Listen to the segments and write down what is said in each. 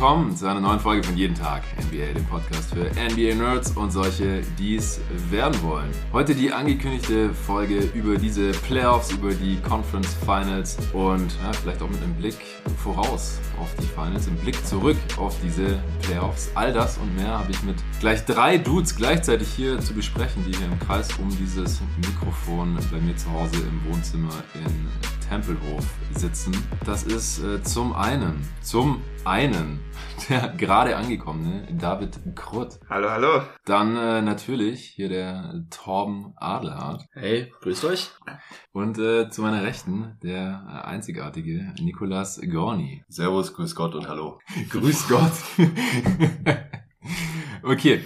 willkommen zu einer neuen Folge von Jeden Tag NBA, dem Podcast für NBA-Nerds und solche, die es werden wollen. Heute die angekündigte Folge über diese Playoffs, über die Conference Finals und ja, vielleicht auch mit einem Blick voraus auf die Finals, im Blick zurück auf diese Playoffs. All das und mehr habe ich mit gleich drei Dudes gleichzeitig hier zu besprechen, die hier im Kreis um dieses Mikrofon bei mir zu Hause im Wohnzimmer in Tempelhof sitzen. Das ist äh, zum einen, zum einen der gerade angekommene David Krutt. Hallo, hallo. Dann äh, natürlich hier der Torben Adelhardt. Hey, grüßt euch. Und äh, zu meiner Rechten der äh, einzigartige Nikolas Gorni. Servus, grüß Gott und hallo. grüß Gott. okay.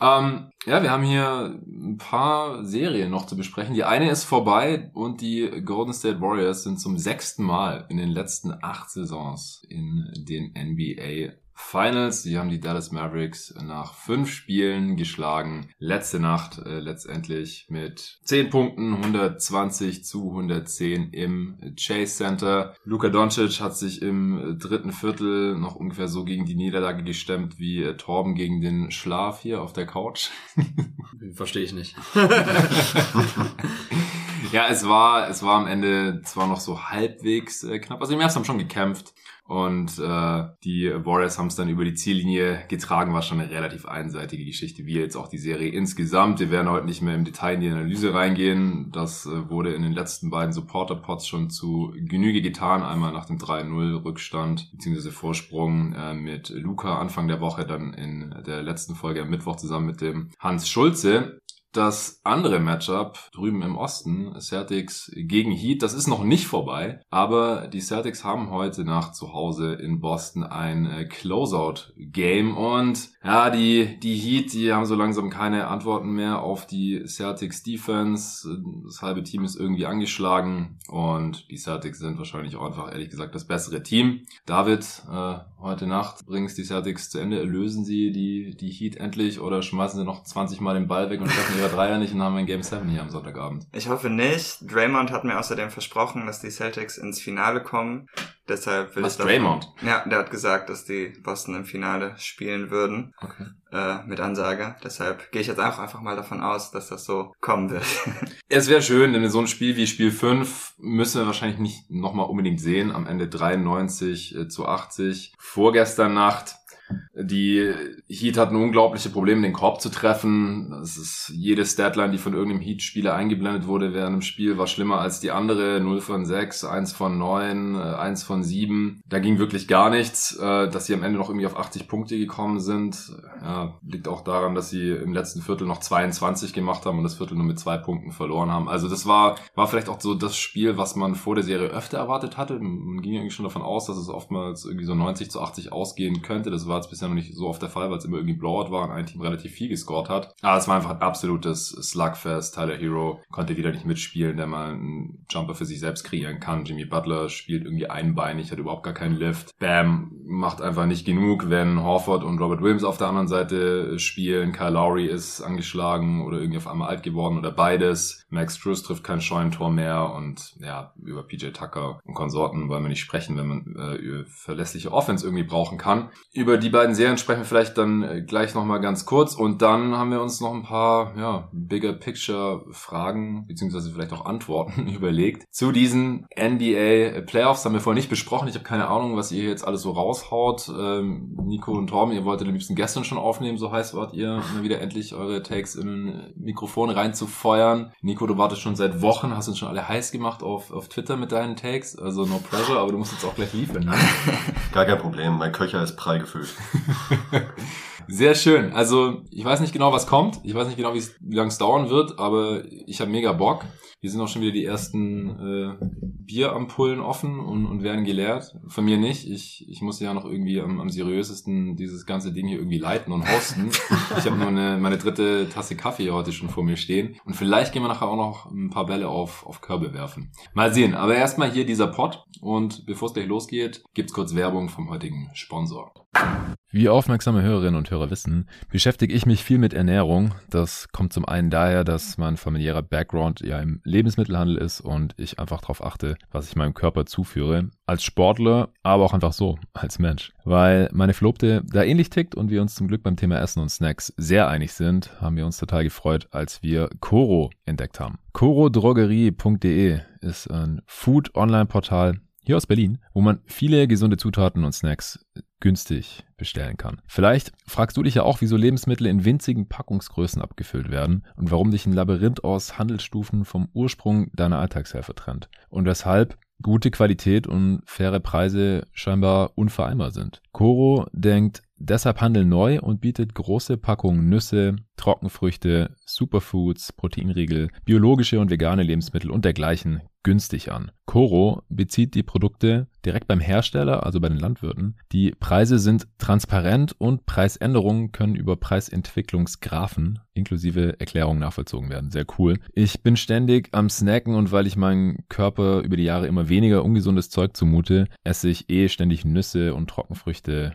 Ähm, ja, wir haben hier ein paar Serien noch zu besprechen. Die eine ist vorbei und die Golden State Warriors sind zum sechsten Mal in den letzten acht Saisons in den NBA Finals. Sie haben die Dallas Mavericks nach fünf Spielen geschlagen. Letzte Nacht äh, letztendlich mit 10 Punkten, 120 zu 110 im Chase Center. Luka Doncic hat sich im dritten Viertel noch ungefähr so gegen die Niederlage gestemmt wie äh, Torben gegen den Schlaf hier auf der Couch. Verstehe ich nicht. ja, es war, es war am Ende zwar noch so halbwegs äh, knapp. Also die Mavs haben schon gekämpft. Und äh, die Warriors haben es dann über die Ziellinie getragen, war schon eine relativ einseitige Geschichte, wie jetzt auch die Serie insgesamt. Wir werden heute nicht mehr im Detail in die Analyse reingehen. Das äh, wurde in den letzten beiden Supporter-Pods schon zu Genüge getan. Einmal nach dem 3-0-Rückstand bzw. Vorsprung äh, mit Luca Anfang der Woche, dann in der letzten Folge am Mittwoch zusammen mit dem Hans Schulze. Das andere Matchup drüben im Osten, Celtics gegen Heat, das ist noch nicht vorbei, aber die Celtics haben heute nach zu Hause in Boston ein äh, Closeout-Game und ja, die, die Heat, die haben so langsam keine Antworten mehr auf die Celtics Defense. Das halbe Team ist irgendwie angeschlagen und die Celtics sind wahrscheinlich auch einfach, ehrlich gesagt, das bessere Team. David, äh, heute Nacht bringst die Celtics zu Ende, lösen sie die, die Heat endlich oder schmeißen sie noch 20 Mal den Ball weg und treffen ihre Dreier nicht und haben ein Game 7 hier am Sonntagabend. Ich hoffe nicht. Draymond hat mir außerdem versprochen, dass die Celtics ins Finale kommen. Deshalb will Was, ich davon- Draymond? Ja, der hat gesagt, dass die Boston im Finale spielen würden. Okay. Äh, mit Ansage. Deshalb gehe ich jetzt auch einfach mal davon aus, dass das so kommen wird. Es wäre schön, denn so ein Spiel wie Spiel 5 müssen wir wahrscheinlich nicht nochmal unbedingt sehen. Am Ende 93 äh, zu 80. Vorgestern Nacht. Die Heat hatten unglaubliche Probleme, den Korb zu treffen. Das ist jede Statline, die von irgendeinem Heat-Spieler eingeblendet wurde während dem Spiel, war schlimmer als die andere. 0 von 6, 1 von 9, äh, 1 von 7. Da ging wirklich gar nichts. Äh, Dass sie am Ende noch irgendwie auf 80 Punkte gekommen sind, ja, liegt auch daran, dass sie im letzten Viertel noch 22 gemacht haben und das Viertel nur mit zwei Punkten verloren haben. Also das war, war vielleicht auch so das Spiel, was man vor der Serie öfter erwartet hatte. Man ging eigentlich schon davon aus, dass es oftmals irgendwie so 90 zu 80 ausgehen könnte. Das war jetzt bisher noch nicht so oft der Fall, weil es immer irgendwie Blowout war und ein Team relativ viel gescored hat. Aber es war einfach ein absolutes Slugfest. Tyler Hero konnte wieder nicht mitspielen, der mal einen Jumper für sich selbst kreieren kann. Jimmy Butler spielt irgendwie einbeinig, hat überhaupt gar keinen Lift. Bam macht einfach nicht genug, wenn Horford und Robert Williams auf der anderen Seite spielen. Kyle Lowry ist angeschlagen oder irgendwie auf einmal alt geworden oder beides. Max Struz trifft kein Scheunentor mehr und ja, über PJ Tucker und Konsorten wollen wir nicht sprechen, wenn man äh, verlässliche Offense irgendwie brauchen kann. Über die beiden Serien sprechen wir vielleicht dann äh, gleich nochmal ganz kurz und dann haben wir uns noch ein paar, ja, Bigger Picture Fragen beziehungsweise vielleicht auch Antworten überlegt. Zu diesen NBA Playoffs haben wir vorher nicht besprochen. Ich habe keine Ahnung, was ihr jetzt alles so raushaut. Ähm, Nico und Torben, ihr wolltet am liebsten gestern schon aufnehmen, so heiß wart ihr, mal wieder endlich eure Takes in Mikrofon reinzufeuern. Nico, du wartest schon seit Wochen, hast uns schon alle heiß gemacht auf, auf Twitter mit deinen Takes. Also no pressure, aber du musst jetzt auch gleich liefern. Ne? Gar kein Problem, mein Köcher ist prall gefüllt. Sehr schön. Also ich weiß nicht genau, was kommt. Ich weiß nicht genau, wie lange es dauern wird, aber ich habe mega Bock. Hier sind auch schon wieder die ersten äh, Bierampullen offen und, und werden geleert. Von mir nicht. Ich, ich muss ja noch irgendwie am, am seriösesten dieses ganze Ding hier irgendwie leiten und hosten. ich habe nur eine, meine dritte Tasse Kaffee heute schon vor mir stehen. Und vielleicht gehen wir nachher auch noch ein paar Bälle auf, auf Körbe werfen. Mal sehen. Aber erstmal hier dieser Pod. Und bevor es gleich losgeht, gibt's kurz Werbung vom heutigen Sponsor. Wie aufmerksame Hörerinnen und Hörer wissen, beschäftige ich mich viel mit Ernährung. Das kommt zum einen daher, dass mein familiärer Background ja im Lebensmittelhandel ist und ich einfach darauf achte, was ich meinem Körper zuführe. Als Sportler, aber auch einfach so, als Mensch. Weil meine Verlobte da ähnlich tickt und wir uns zum Glück beim Thema Essen und Snacks sehr einig sind, haben wir uns total gefreut, als wir Coro entdeckt haben. corodrogerie.de ist ein Food-Online-Portal, hier aus Berlin, wo man viele gesunde Zutaten und Snacks günstig bestellen kann. Vielleicht fragst du dich ja auch, wieso Lebensmittel in winzigen Packungsgrößen abgefüllt werden und warum dich ein Labyrinth aus Handelsstufen vom Ursprung deiner Alltagshelfer trennt und weshalb gute Qualität und faire Preise scheinbar unvereinbar sind. Coro denkt deshalb Handel neu und bietet große Packungen Nüsse, Trockenfrüchte, Superfoods, Proteinriegel, biologische und vegane Lebensmittel und dergleichen günstig an. Coro bezieht die Produkte direkt beim Hersteller, also bei den Landwirten. Die Preise sind transparent und Preisänderungen können über Preisentwicklungsgraphen inklusive Erklärungen nachvollzogen werden. Sehr cool. Ich bin ständig am Snacken und weil ich meinem Körper über die Jahre immer weniger ungesundes Zeug zumute, esse ich eh ständig Nüsse und Trockenfrüchte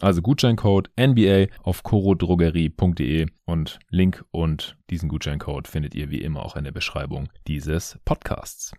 Also Gutscheincode NBA auf corodrogerie.de und Link und diesen Gutscheincode findet ihr wie immer auch in der Beschreibung dieses Podcasts.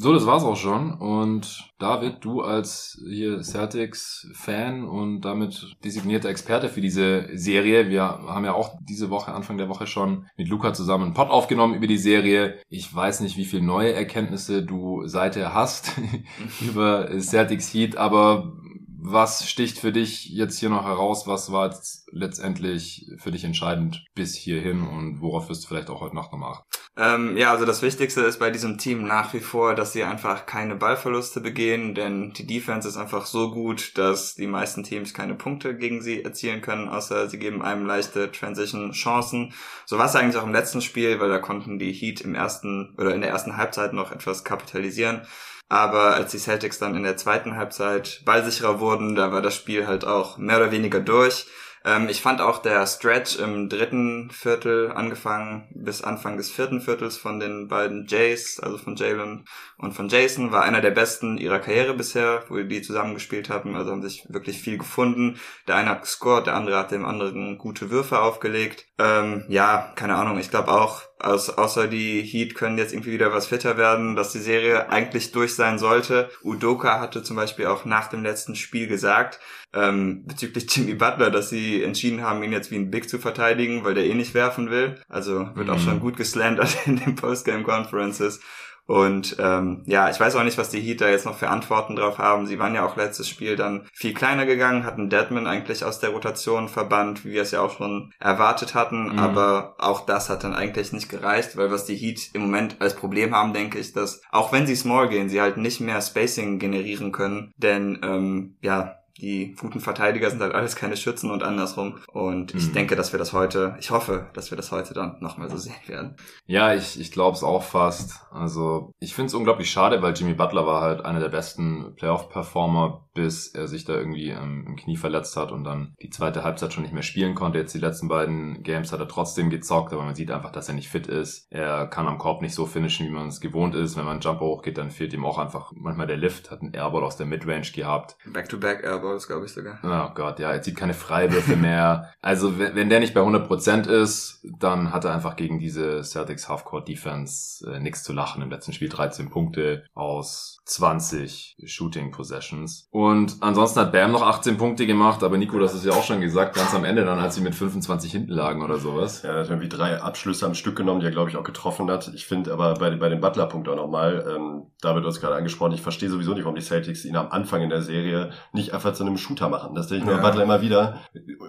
So, das war's auch schon. Und David, du als hier Celtics-Fan und damit designierter Experte für diese Serie. Wir haben ja auch diese Woche, Anfang der Woche schon mit Luca zusammen einen Pod aufgenommen über die Serie. Ich weiß nicht, wie viele neue Erkenntnisse du seither hast über Celtics Heat, aber was sticht für dich jetzt hier noch heraus? Was war jetzt letztendlich für dich entscheidend bis hierhin und worauf wirst du vielleicht auch heute Nacht noch machen? Ähm, ja, also das Wichtigste ist bei diesem Team nach wie vor, dass sie einfach keine Ballverluste begehen, denn die Defense ist einfach so gut, dass die meisten Teams keine Punkte gegen sie erzielen können, außer sie geben einem leichte Transition-Chancen. So war es eigentlich auch im letzten Spiel, weil da konnten die Heat im ersten oder in der ersten Halbzeit noch etwas kapitalisieren. Aber als die Celtics dann in der zweiten Halbzeit ballsicherer wurden, da war das Spiel halt auch mehr oder weniger durch. Ähm, ich fand auch der Stretch im dritten Viertel angefangen bis Anfang des vierten Viertels von den beiden Jays, also von Jalen und von Jason, war einer der besten ihrer Karriere bisher, wo die zusammengespielt haben. Also haben sich wirklich viel gefunden. Der eine hat gescored, der andere hat dem anderen gute Würfe aufgelegt. Ähm, ja, keine Ahnung. Ich glaube auch, aus, außer die Heat können jetzt irgendwie wieder was fitter werden, dass die Serie eigentlich durch sein sollte. Udoka hatte zum Beispiel auch nach dem letzten Spiel gesagt, ähm, bezüglich Jimmy Butler, dass sie entschieden haben, ihn jetzt wie ein Big zu verteidigen, weil der eh nicht werfen will. Also wird mhm. auch schon gut geslandert in den Postgame Conferences. Und ähm, ja, ich weiß auch nicht, was die Heat da jetzt noch für Antworten drauf haben. Sie waren ja auch letztes Spiel dann viel kleiner gegangen, hatten Deadman eigentlich aus der Rotation verbannt, wie wir es ja auch schon erwartet hatten. Mhm. Aber auch das hat dann eigentlich nicht gereicht, weil was die Heat im Moment als Problem haben, denke ich, dass auch wenn sie small gehen, sie halt nicht mehr Spacing generieren können. Denn ähm, ja, die guten Verteidiger sind halt alles keine Schützen und andersrum. Und ich mhm. denke, dass wir das heute, ich hoffe, dass wir das heute dann nochmal so sehen werden. Ja, ich, ich glaube es auch fast. Also ich finde es unglaublich schade, weil Jimmy Butler war halt einer der besten Playoff-Performer bis er sich da irgendwie ähm, im Knie verletzt hat und dann die zweite Halbzeit schon nicht mehr spielen konnte. Jetzt die letzten beiden Games hat er trotzdem gezockt, aber man sieht einfach, dass er nicht fit ist. Er kann am Korb nicht so finishen, wie man es gewohnt ist. Wenn man einen Jumper hochgeht, dann fehlt ihm auch einfach manchmal der Lift, hat einen Airball aus der Midrange gehabt. Back-to-back Airballs, glaube ich sogar. Oh Gott, ja, er zieht keine Freiwürfe mehr. Also wenn, wenn der nicht bei 100% ist, dann hat er einfach gegen diese Celtics Halfcourt Defense äh, nichts zu lachen. Im letzten Spiel 13 Punkte aus 20 Shooting Possessions. Und ansonsten hat Bam noch 18 Punkte gemacht, aber Nico, das ist ja auch schon gesagt, ganz am Ende dann, als sie mit 25 hinten lagen oder sowas. Ja, er hat irgendwie drei Abschlüsse am Stück genommen, die er, glaube ich, auch getroffen hat. Ich finde aber bei, bei dem Butler-Punkt auch nochmal, ähm, David hat es gerade angesprochen, ich verstehe sowieso nicht, warum die Celtics ihn am Anfang in der Serie nicht einfach zu einem Shooter machen. Das denke ich mir Ja. Butler immer wieder.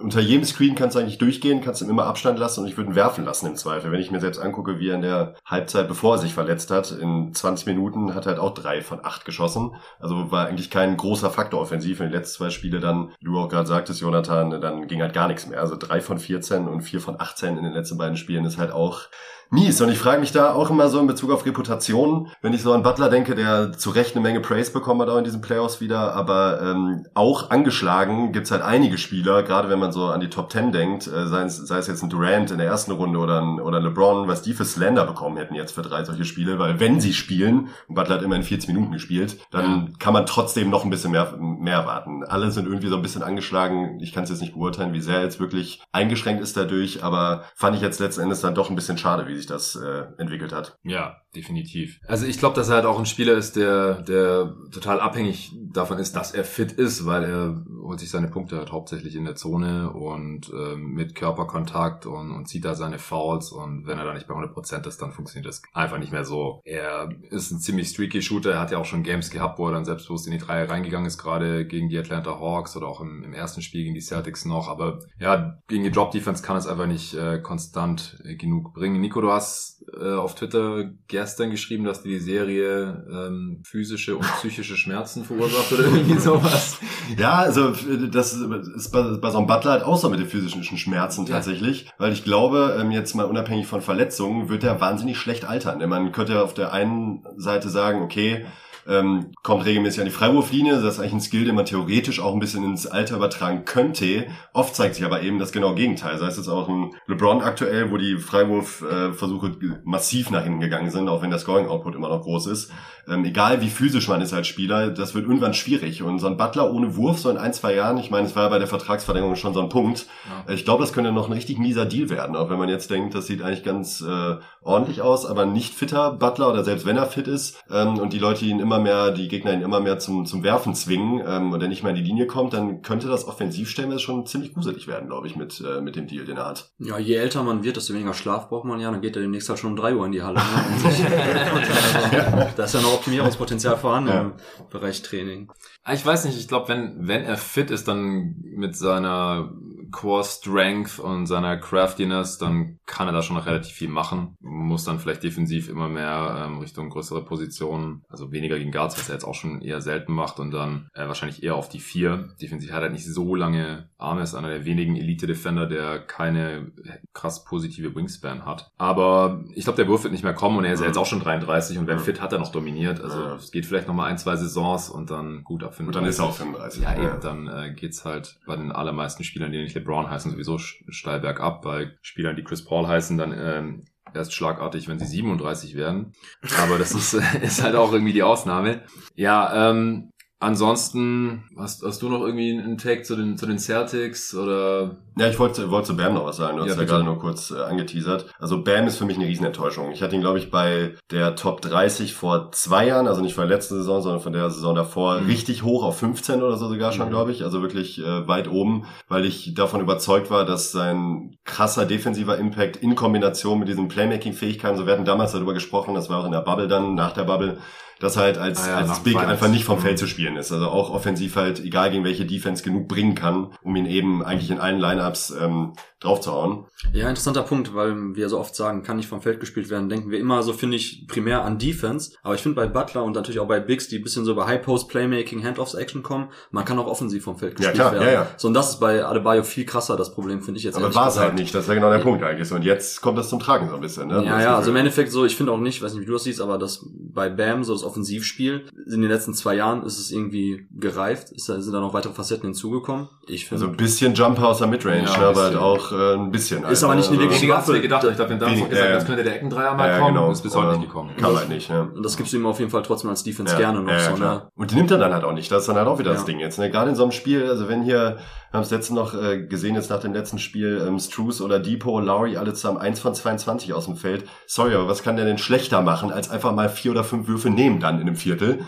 Unter jedem Screen kannst du eigentlich durchgehen, kannst ihm immer Abstand lassen und ich würde ihn werfen lassen im Zweifel. Wenn ich mir selbst angucke, wie er in der Halbzeit, bevor er sich verletzt hat, in 20 Minuten hat er halt auch drei von acht geschossen. Also war eigentlich kein großer Faktor offensiv. In den letzten zwei Spiele dann, wie du auch gerade sagtest, Jonathan, dann ging halt gar nichts mehr. Also drei von 14 und vier von 18 in den letzten beiden Spielen ist halt auch mies. Und ich frage mich da auch immer so in Bezug auf Reputation, wenn ich so an Butler denke, der zu Recht eine Menge Praise bekommen hat auch in diesen Playoffs wieder, aber ähm, auch angeschlagen gibt's halt einige Spieler, gerade wenn man so an die Top 10 denkt, äh, sei, es, sei es jetzt ein Durant in der ersten Runde oder ein, oder ein LeBron, was die für Slender bekommen hätten jetzt für drei solche Spiele, weil wenn sie spielen, und Butler hat immerhin 40 Minuten gespielt, dann kann man trotzdem noch ein bisschen mehr, mehr erwarten. Alle sind irgendwie so ein bisschen angeschlagen. Ich kann es jetzt nicht beurteilen, wie sehr jetzt wirklich eingeschränkt ist dadurch, aber fand ich jetzt letzten Endes dann doch ein bisschen schade, wie sich das äh, entwickelt hat. Ja, definitiv. Also ich glaube, dass er halt auch ein Spieler ist, der, der total abhängig davon ist, dass er fit ist, weil er holt sich seine Punkte halt hauptsächlich in der Zone und ähm, mit Körperkontakt und, und zieht da seine Fouls und wenn er da nicht bei 100% ist, dann funktioniert das einfach nicht mehr so. Er ist ein ziemlich streaky Shooter, er hat ja auch schon Games gehabt, wo er dann selbstbewusst in die Dreier reingegangen ist, gerade gegen die Atlanta Hawks oder auch im, im ersten Spiel gegen die Celtics noch, aber ja, gegen die Drop Defense kann es einfach nicht äh, konstant äh, genug bringen. Nico, du hast äh, auf Twitter gestern geschrieben, dass die Serie ähm, physische und psychische Schmerzen verursacht oder irgendwie sowas. Ja, also das ist bei, bei so einem Butler halt auch so mit den physischen Schmerzen Ja. tatsächlich, weil ich glaube, ähm, jetzt mal unabhängig von Verletzungen, wird er wahnsinnig schlecht altern. Denn man könnte auf der einen Seite sagen, okay, ähm, kommt regelmäßig an die Freiwurflinie, das ist eigentlich ein Skill, den man theoretisch auch ein bisschen ins Alter übertragen könnte. Oft zeigt sich aber eben das genaue Gegenteil. Sei es jetzt auch ein LeBron aktuell, wo die Freiwurfversuche massiv nach hinten gegangen sind, auch wenn der Scoring-Output immer noch groß ist. Ähm, egal wie physisch man ist als Spieler, das wird irgendwann schwierig. Und so ein Butler ohne Wurf, so in ein, zwei Jahren, ich meine, es war ja bei der Vertragsverlängerung schon so ein Punkt. Ja. Ich glaube, das könnte noch ein richtig mieser Deal werden, auch wenn man jetzt denkt, das sieht eigentlich ganz äh, ordentlich aus, aber ein nicht fitter Butler oder selbst wenn er fit ist ähm, und die Leute ihn immer mehr, die Gegner ihn immer mehr zum, zum Werfen zwingen ähm, und er nicht mehr in die Linie kommt, dann könnte das offensiv stellenweise schon ziemlich gruselig werden, glaube ich, mit, äh, mit dem Deal, den er hat. Ja, je älter man wird, desto weniger Schlaf braucht man ja. Dann geht er demnächst halt schon um drei Uhr in die Halle. Ne? Und sich, also, da ist ja noch Optimierungspotenzial vorhanden Ja. im Bereich Training. Ah, Ich weiß nicht, ich glaube, wenn, wenn er fit ist, dann mit seiner Core Strength und seiner Craftiness, dann kann er da schon noch relativ viel machen. Muss dann vielleicht defensiv immer mehr ähm, Richtung größere Positionen, also weniger gegen Guards, was er jetzt auch schon eher selten macht und dann äh, wahrscheinlich eher auf die vier. Defensiv hat er nicht so lange Arme, ist einer der wenigen Elite-Defender, der keine krass positive Wingspan hat. Aber ich glaube, der Wurf wird nicht mehr kommen und er ist ja jetzt auch schon 33 und wenn fit hat er noch dominiert. Also Ja. es geht vielleicht noch mal ein, zwei Saisons und dann gut ab Und dann ist er auch 35. ja, eben, dann äh, geht's halt bei den allermeisten Spielern, die nicht LeBron heißen, sowieso steil bergab. Bei Spielern, die Chris Paul heißen, dann ähm, erst schlagartig, wenn sie 37 werden. Aber das ist, ist halt auch irgendwie die Ausnahme. Ja, ähm, ansonsten, hast, hast du noch irgendwie einen Take zu den, zu den Celtics oder? Ja, ich wollte, wollte zu Bam noch was sagen. Du hast Ja, ja, gerade nur kurz äh, angeteasert. Also Bam ist für mich eine Riesenenttäuschung. Ich hatte ihn, glaube ich, bei der Top 30 vor zwei Jahren, also nicht von der letzten Saison, sondern von der Saison davor, Mhm. richtig hoch auf 15 oder so sogar schon, Mhm. glaube ich. Also wirklich äh, weit oben, weil ich davon überzeugt war, dass sein krasser defensiver Impact in Kombination mit diesen Playmaking-Fähigkeiten, so wir hatten damals darüber gesprochen, das war auch in der Bubble dann, nach der Bubble, dass er halt als, Ah ja, als Big einfach nicht vom Mhm. Feld zu spielen ist. Also auch offensiv halt, egal gegen welche Defense, genug bringen kann, um ihn eben eigentlich in allen Lineups ähm, draufzuhauen. Ja, interessanter Punkt, weil wir so oft sagen, kann nicht vom Feld gespielt werden, denken wir immer so, finde ich, primär an Defense. Aber ich finde bei Butler und natürlich auch bei Bigs, die ein bisschen so bei High-Post-Playmaking, Handoffs-Action kommen, man kann auch offensiv vom Feld Ja, gespielt klar, werden. ja, ja. So, und das ist bei Adebayo viel krasser, das Problem, finde ich jetzt Aber war es halt nicht, das wäre genau der Ja. Punkt eigentlich. Und jetzt kommt das zum Tragen so ein bisschen. Ne? Ja, ja, also im. Endeffekt so, ich finde auch nicht, weiß nicht, wie du das siehst, aber das bei Bam, so das Offensivspiel. In den letzten zwei Jahren ist es irgendwie gereift. Ist, sind da noch weitere Facetten hinzugekommen. Ich finde. Also ein bisschen Jumper aus der Midrange, Ja, ne, aber halt bisschen. Äh, ein bisschen. Ist aber nicht eine Also- wirkliche Weniger als wir Waffe. gedacht. Ich glaube, wir haben gesagt, das ja. könnte der Eckendreier mal ja, kommen. genau. Ist bis heute nicht gekommen. Kam halt nicht, ja. und das gibst du ihm auf jeden Fall trotzdem als Defense Ja, gerne noch ja, so, ne? Und die nimmt er dann halt auch nicht. Das ist dann halt auch wieder das. Ding jetzt. Ne? Gerade in so einem Spiel, also wenn hier, wir haben es letzten noch äh, gesehen, jetzt nach dem letzten Spiel, ähm, Struce oder Depot, Lowry, alle zusammen 1 von 22 aus dem Feld. Sorry, aber was kann der denn schlechter machen, als einfach mal vier oder fünf Würfe nehmen dann in einem Viertel?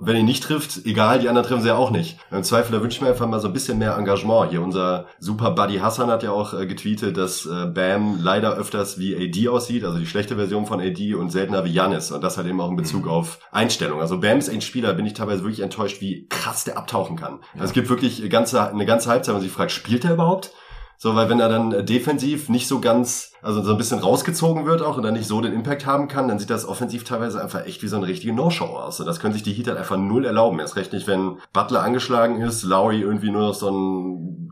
Wenn er nicht trifft, egal, die anderen treffen sie ja auch nicht. Im Zweifel, da wünsche ich mir einfach mal so ein bisschen mehr Engagement. Hier unser super Buddy Hassan hat ja auch äh, getweetet, dass äh, Bam leider öfters wie AD aussieht, also die schlechte Version von AD und seltener wie Janis. Und das halt eben auch in Bezug auf Einstellung. Also Bam ist ein Spieler, bin ich teilweise wirklich enttäuscht, wie krass der abtauchen kann. Also es gibt wirklich ganze, eine ganze Halbzeit, wo man sich fragt, spielt er überhaupt? So, weil wenn er dann äh, defensiv nicht so ganz, also so ein bisschen rausgezogen wird auch und dann nicht so den Impact haben kann, dann sieht das offensiv teilweise einfach echt wie so eine richtige No-Show aus. Und das können sich die Heat halt einfach null erlauben. Erst recht nicht, wenn Butler angeschlagen ist, Lowry irgendwie nur noch so ein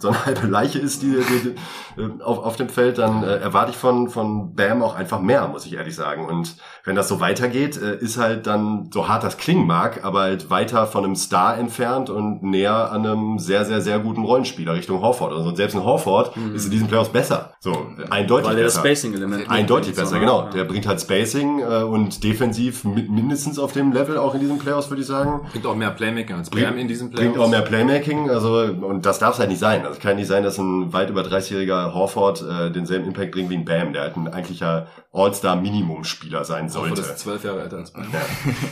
so eine halbe Leiche ist, die, die, die auf, auf dem Feld, dann äh, erwarte ich von, von Bam auch einfach mehr, muss ich ehrlich sagen. Und wenn das so weitergeht, äh, ist halt dann, so hart das klingen mag, aber halt weiter von einem Star entfernt und näher an einem sehr, sehr, sehr guten Rollenspieler Richtung Horford. Also selbst ein Horford ist in diesen Playoffs besser. So, äh, eindeutig Weil der das besser. Spacing-Element mitbringt, Eindeutig so, besser, ne? genau. Ja. Der bringt halt Spacing äh, und defensiv mi- mindestens auf dem Level auch in diesen Playoffs, würde ich sagen. Bringt auch mehr Playmaking als Bam in diesem Bringt Playoffs. auch mehr Playmaking, also und das darf es halt nicht sein. Also es kann nicht sein, dass ein weit über 30-jähriger Horford äh, denselben Impact bringt wie ein Bam, der halt ein eigentlicher All-Star-Minimum-Spieler sein Obwohl sollte. das ist zwölf Jahre älter als Bam.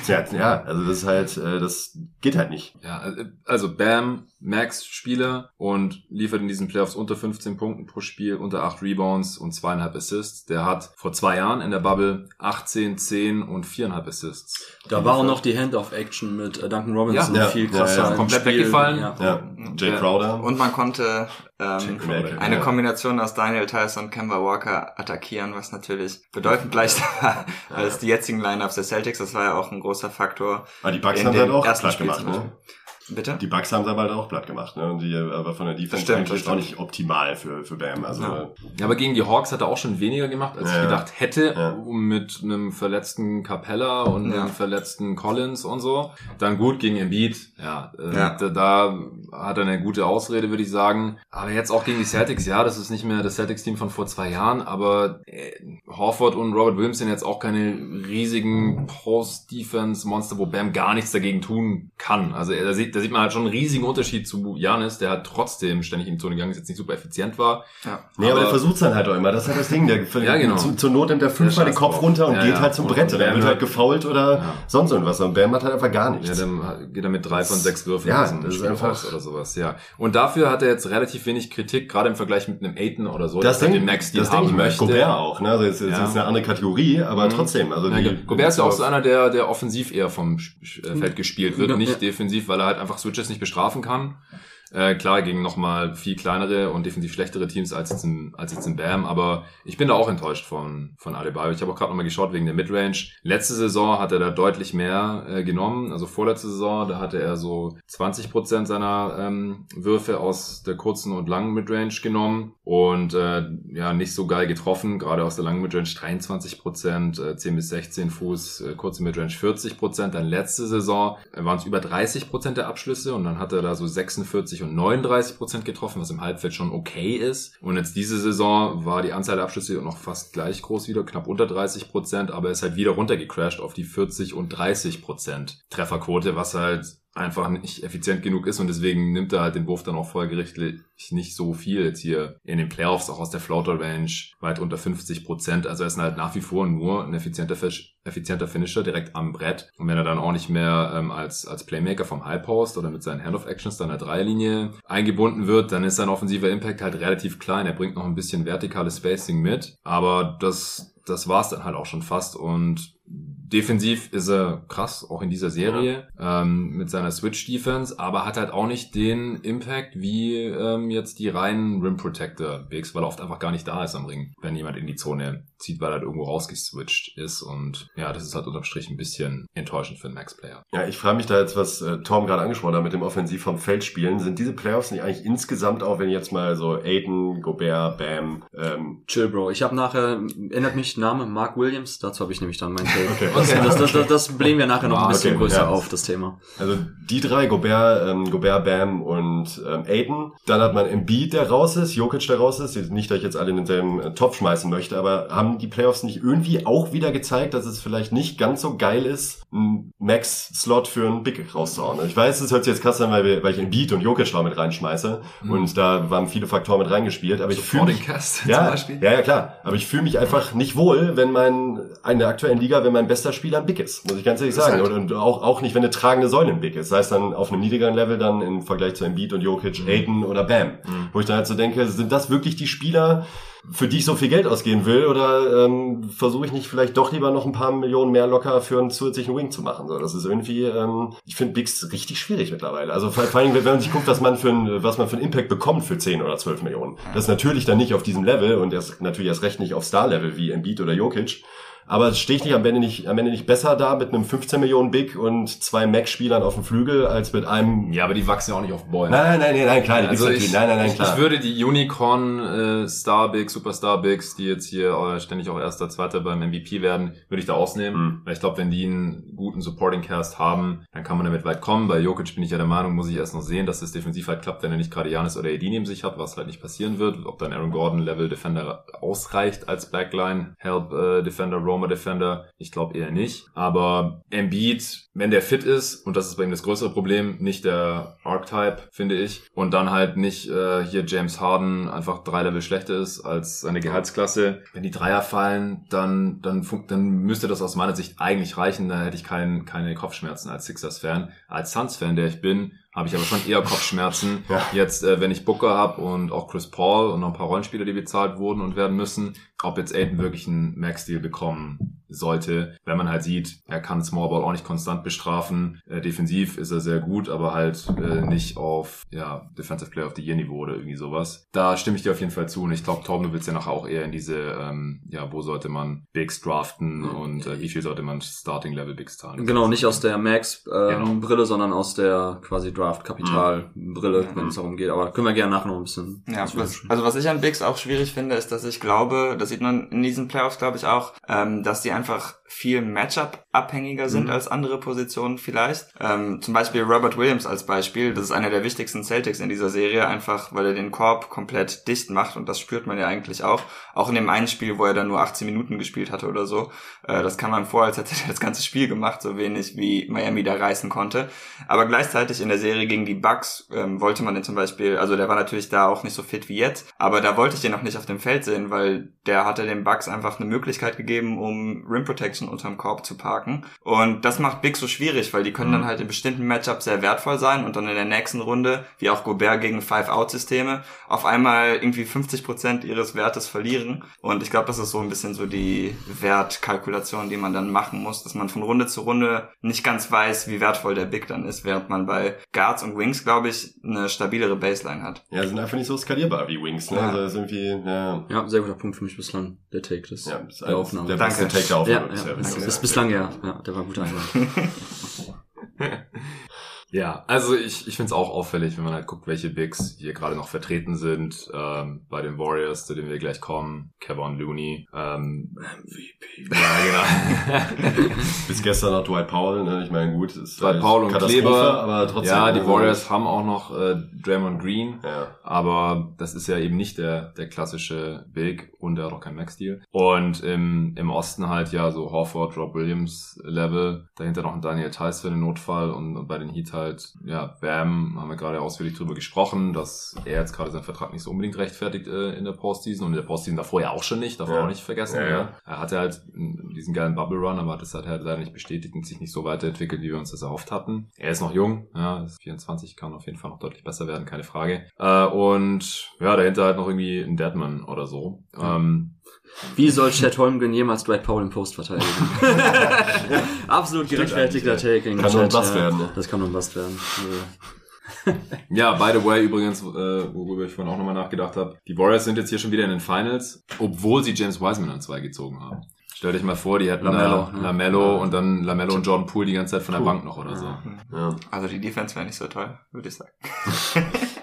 Ja, ja, also das ist halt, äh, das geht halt nicht. Ja, also Bam, Max-Spieler und liefert in diesen Playoffs unter 15 Punkten pro Spiel, unter 8 Rebounds und zweieinhalb Assists. Der hat vor zwei Jahren in der Bubble 18, 10 und viereinhalb Assists. Da war auch noch die Hand-of-Action mit äh, Duncan Robinson Ja, viel ja, krasser. ja, im komplett Spiel. weggefallen. Ja. Ja, Jay Ja. Crowder. Und man konnte ähm, Crowder, eine ja. Kombination aus Daniel Tice und Kemba Walker attackieren, was natürlich bedeutend leichter war als die jetzigen Lineups der Celtics. Das war ja auch ein großer Faktor. Ah, die Bucks in haben halt auch ersten platt gemacht, ne? Bitte? Die Bucks haben sie aber halt auch platt gemacht, ne? Und die äh, aber von der Defense stimmt, eigentlich das auch nicht optimal für, für Bam. Also Ja. Ja, aber gegen die Hawks hat er auch schon weniger gemacht, als Ja, ich gedacht hätte, Ja. um mit einem verletzten Capella und Ja. einem verletzten Collins und so. Dann gut gegen Embiid, ja, äh, Ja. Da, da hat er eine gute Ausrede, würde ich sagen. Aber jetzt auch gegen die Celtics, ja, das ist nicht mehr das Celtics-Team von vor zwei Jahren, aber äh, Horford und Robert Williams sind jetzt auch keine riesigen Post-Defense-Monster, wo Bam gar nichts dagegen tun kann. Also äh, da sieht, da sieht man halt schon einen riesigen Unterschied zu Janis, der halt trotzdem ständig in die Zone gegangen ist, jetzt nicht super effizient war. Ja. Nee, aber, Aber- der versucht's dann halt auch immer. Das ist halt das Ding. Der, Ja, genau. zu, zur Not nimmt er fünfmal Der den Kopf runter und drauf. geht Ja, halt zum ja. Brett. Und dann Und wird halt gefault oder Ja. sonst irgendwas. Und Bam hat halt einfach gar Ja, nichts. dann geht er mit drei von sechs Würfen Ja, das ist einfach- raus oder sowas, ja. Und dafür hat er jetzt relativ wenig Kritik, gerade im Vergleich mit einem Aiton oder so, das dass er den Max Deal haben möchte. Gobert auch. Ne? Also jetzt, jetzt Ja. ist eine andere Kategorie, aber Mhm. trotzdem. Also Ja, die, Gobert ist ja auch so einer, der, der offensiv eher vom Feld gespielt wird, Ja. nicht defensiv, weil er halt einfach Switches nicht bestrafen kann. Äh, klar, gegen nochmal viel kleinere und defensiv schlechtere Teams als jetzt in, als jetzt in Bam, aber ich bin da auch enttäuscht von, von Adebayo. Ich habe auch gerade nochmal geschaut wegen der Midrange. Letzte Saison hat er da deutlich mehr äh, genommen, also vorletzte Saison, da hatte er so 20% seiner ähm, Würfe aus der kurzen und langen Midrange genommen und äh, ja, nicht so geil getroffen, gerade aus der langen Midrange 23%, äh, 10 bis 16 Fuß, äh, kurze Midrange 40%, dann letzte Saison waren es über 30% der Abschlüsse und dann hat er da so 46 und 39% getroffen, was im Halbfeld schon okay ist. Und jetzt diese Saison war die Anzahl der Abschlüsse noch fast gleich groß wieder, knapp unter 30%, aber er ist halt wieder runtergecrashed auf die 40 und 30% Trefferquote, was halt einfach nicht effizient genug ist und deswegen nimmt er halt den Wurf dann auch folgerichtlich nicht so viel jetzt hier in den Playoffs, auch aus der Floater Range, weit unter 50 Prozent. Also er ist halt nach wie vor nur ein effizienter, effizienter Finisher direkt am Brett. Und wenn er dann auch nicht mehr ähm, als, als Playmaker vom High Post oder mit seinen Hand-of-Actions dann der Dreierlinie eingebunden wird, dann ist sein offensiver Impact halt relativ klein. Er bringt noch ein bisschen vertikales Spacing mit, aber das, das war's dann halt auch schon fast und Defensiv ist er krass, auch in dieser Serie, ähm, mit seiner Switch-Defense, aber hat halt auch nicht den Impact wie ähm, jetzt die reinen Rim Protector Bigs, weil er oft einfach gar nicht da ist am Ring, wenn jemand in die Zone zieht, weil er halt irgendwo rausgeswitcht ist. Und ja, das ist halt unterm Strich ein bisschen enttäuschend für einen Max-Player. Ja, ich frage mich da jetzt, was äh, Tom gerade angesprochen hat mit dem Offensiv vom Feld spielen. Sind diese Playoffs nicht eigentlich insgesamt auch, wenn jetzt mal so Aiden, Gobert, Bam, ähm, Chill, Bro. Ich habe nachher, erinnert mich Name Mark Williams, dazu habe ich nämlich dann mein Take. Okay. Okay. Das, das, das, das blähen wir nachher noch ein Ah, bisschen okay, größer ja. auf, das Thema. Also die drei, Gobert, ähm, Gobert, Bam und ähm, Aiden. Dann hat man Embiid, der raus ist, Jokic, der raus ist. Nicht, dass ich jetzt alle in denselben äh, Topf schmeißen möchte, aber haben die Playoffs nicht irgendwie auch wieder gezeigt, dass es vielleicht nicht ganz so geil ist, einen Max-Slot für einen Big rauszuhauen. Ich weiß, es hört sich jetzt krass an, weil, wir, weil ich Embiid und Jokic da mit reinschmeiße. Und da waren viele Faktoren mit reingespielt. Aber ich fühle mich Cast ja, ja, ja, klar. Aber ich fühle mich einfach nicht wohl, wenn mein, in der aktuellen Liga, wenn mein bester Spieler ein Big ist. Muss ich ganz ehrlich sagen. halt- Und, und auch, auch nicht, wenn eine tragende Säule ein Big ist. Sei es dann auf einem niedrigeren Level dann im Vergleich zu Embiid und Jokic, Mhm. Aiden oder Bam. Wo ich dann halt so denke, sind das wirklich die Spieler, für die ich so viel Geld ausgeben will? Oder ähm, versuche ich nicht vielleicht doch lieber noch ein paar Millionen mehr locker für einen zusätzlichen Wing zu machen? So, das ist irgendwie, ähm, ich finde Bigs richtig schwierig mittlerweile. Also vor, vor allem, wenn man sich guckt, was man für ein, was man für einen Impact bekommt für 10 oder 12 Millionen. Das ist natürlich dann nicht auf diesem Level und erst, natürlich erst recht nicht auf Star-Level wie Embiid oder Jokic. Aber stehe ich nicht am Ende nicht, am Ende nicht besser da mit einem 15 Millionen Big und zwei Max-Spielern auf dem Flügel als mit einem Ja, aber die wachsen ja auch nicht auf Bäumen. Nein, nein, nein, nein, klar, die Also ich, nein, nein, nein, ich, klar. ich würde die Unicorn äh, Star Bigs, Superstar Bigs, die jetzt hier äh, ständig auch erster, zweiter beim MVP werden, würde ich da ausnehmen. Mhm. Weil ich glaube, wenn die einen guten Supporting Cast haben, dann kann man damit weit kommen. Bei Jokic bin ich ja der Meinung, muss ich erst noch sehen, dass das defensiv halt klappt, wenn er nicht gerade Janis oder AD neben sich hat, was halt nicht passieren wird. Ob dann Aaron Gordon Level Defender ausreicht als Backline, Help äh, Defender, Roamer Defender. Ich glaube eher nicht. Aber Embiid, wenn der fit ist, und das ist bei ihm das größere Problem, nicht der Archetype, finde ich. Und dann halt nicht äh, hier James Harden einfach drei Level schlechter ist als seine Gehaltsklasse. Wenn die Dreier fallen, dann, dann, dann müsste das aus meiner Sicht eigentlich reichen. Da hätte ich kein, keine Kopfschmerzen als Sixers-Fan. Als Suns-Fan, der ich bin, habe ich aber schon eher Kopfschmerzen. Ja. Jetzt, äh, wenn ich Booker habe und auch Chris Paul und noch ein paar Rollenspieler, die bezahlt wurden und werden müssen, ob jetzt Aiden wirklich einen Max-Deal bekommen sollte. Wenn man halt sieht, er kann Smallball auch nicht konstant bestrafen. Äh, defensiv ist er sehr gut, aber halt äh, nicht auf ja, Defensive Player of the Year Niveau oder irgendwie sowas. Da stimme ich dir auf jeden Fall zu. Und ich glaube, Tom, du willst ja nachher auch eher in diese, ähm, ja, wo sollte man Bigs draften und äh, wie viel sollte man Starting Level Bigs zahlen? Genau, nicht aus der Max-Brille, Genau. Brille, sondern aus der quasi Draft-Kapital-Brille, Mhm. wenn es darum geht. Aber können wir gerne nachher noch ein bisschen. Ja, was, also was ich an Bigs auch schwierig finde, ist, dass ich glaube, das sieht man in diesen Playoffs, glaube ich, auch, ähm, dass die einfach viel Matchup-abhängiger sind Mhm. als andere Positionen vielleicht. Ähm, zum Beispiel Robert Williams als Beispiel, das ist einer der wichtigsten Celtics in dieser Serie, einfach weil er den Korb komplett dicht macht und das spürt man ja eigentlich auch. Auch in dem einen Spiel, wo er dann nur 18 Minuten gespielt hatte oder so. Äh, das kam man vor, als hätte er das ganze Spiel gemacht, so wenig wie Miami da reißen konnte. Aber gleichzeitig in der Serie gegen die Bucks ähm, wollte man den zum Beispiel, also der war natürlich da auch nicht so fit wie jetzt, aber da wollte ich den noch nicht auf dem Feld sehen, weil der hatte den Bucks einfach eine Möglichkeit gegeben, um Rim Protection unterm Korb zu parken. Und das macht Big so schwierig, weil die können dann halt in bestimmten Matchups sehr wertvoll sein und dann in der nächsten Runde, wie auch Gobert gegen Five-Out-Systeme, auf einmal irgendwie 50% ihres Wertes verlieren. Und ich glaube, das ist so ein bisschen so die Wertkalkulation, die man dann machen muss, dass man von Runde zu Runde nicht ganz weiß, wie wertvoll der Big dann ist, während man bei Guards und Wings, glaube ich, eine stabilere Baseline hat. Ja, sind einfach nicht so skalierbar wie Wings, ne? Ja. Also ist irgendwie, ja. Ja, sehr guter Punkt für mich bislang. Der Take des, Ja, der Aufnahme. der Danke. Take der ja, Aufnahme ja, bisher. das ist bislang ja. Ja, der war ein guter Einwand. Ja, also ich, ich finde es auch auffällig, wenn man halt guckt, welche Bigs hier gerade noch vertreten sind. Ähm, bei den Warriors, zu denen wir gleich kommen, Kevin Looney. Ähm, MVP. ja, genau. Bis gestern noch Dwight Powell, ne? Ich meine, gut, ist Dwight halt Powell und Kleber. aber trotzdem. ja, die also- Warriors haben auch noch äh, Draymond Green. Ja. Aber das ist ja eben nicht der, der klassische Big und er hat auch kein Max-Deal. Und im, im Osten halt ja so Horford, Rob Williams Level. Dahinter noch ein Daniel Theiss für den Notfall und, und bei den Heat halt, ja, Bam, haben wir gerade ausführlich drüber gesprochen, dass er jetzt gerade seinen Vertrag nicht so unbedingt rechtfertigt äh, in der Postseason und in der Postseason davor ja auch schon nicht, darf man Ja. auch nicht vergessen. Ja, Ja. Er hatte halt diesen geilen Bubble Run, aber das hat halt leider nicht bestätigt und sich nicht so weiterentwickelt, wie wir uns das erhofft hatten. Er ist noch jung, ja, ist 24, kann auf jeden Fall noch deutlich besser werden, keine Frage. Äh, und ja, dahinter halt noch irgendwie ein Deadman oder so. Ähm, Wie soll Chad Holmgren jemals Dwight Powell im Post verteidigen? Absolut Stimmt gerechtfertigter gegen Kann nur ein Chad, Bust ja. werden, ne? Das kann nur ein Bust werden. Ja, by the way, übrigens, äh, worüber ich vorhin auch nochmal nachgedacht habe, die Warriors sind jetzt hier schon wieder in den Finals, obwohl sie James Wiseman an zwei gezogen haben. Stell dich mal vor, die hätten Lamello, da ne? Lamello und dann Lamello und Jordan Poole die ganze Zeit von der Puh. Bank noch oder so. Ja. Also die Defense wäre nicht so toll, würde ich sagen.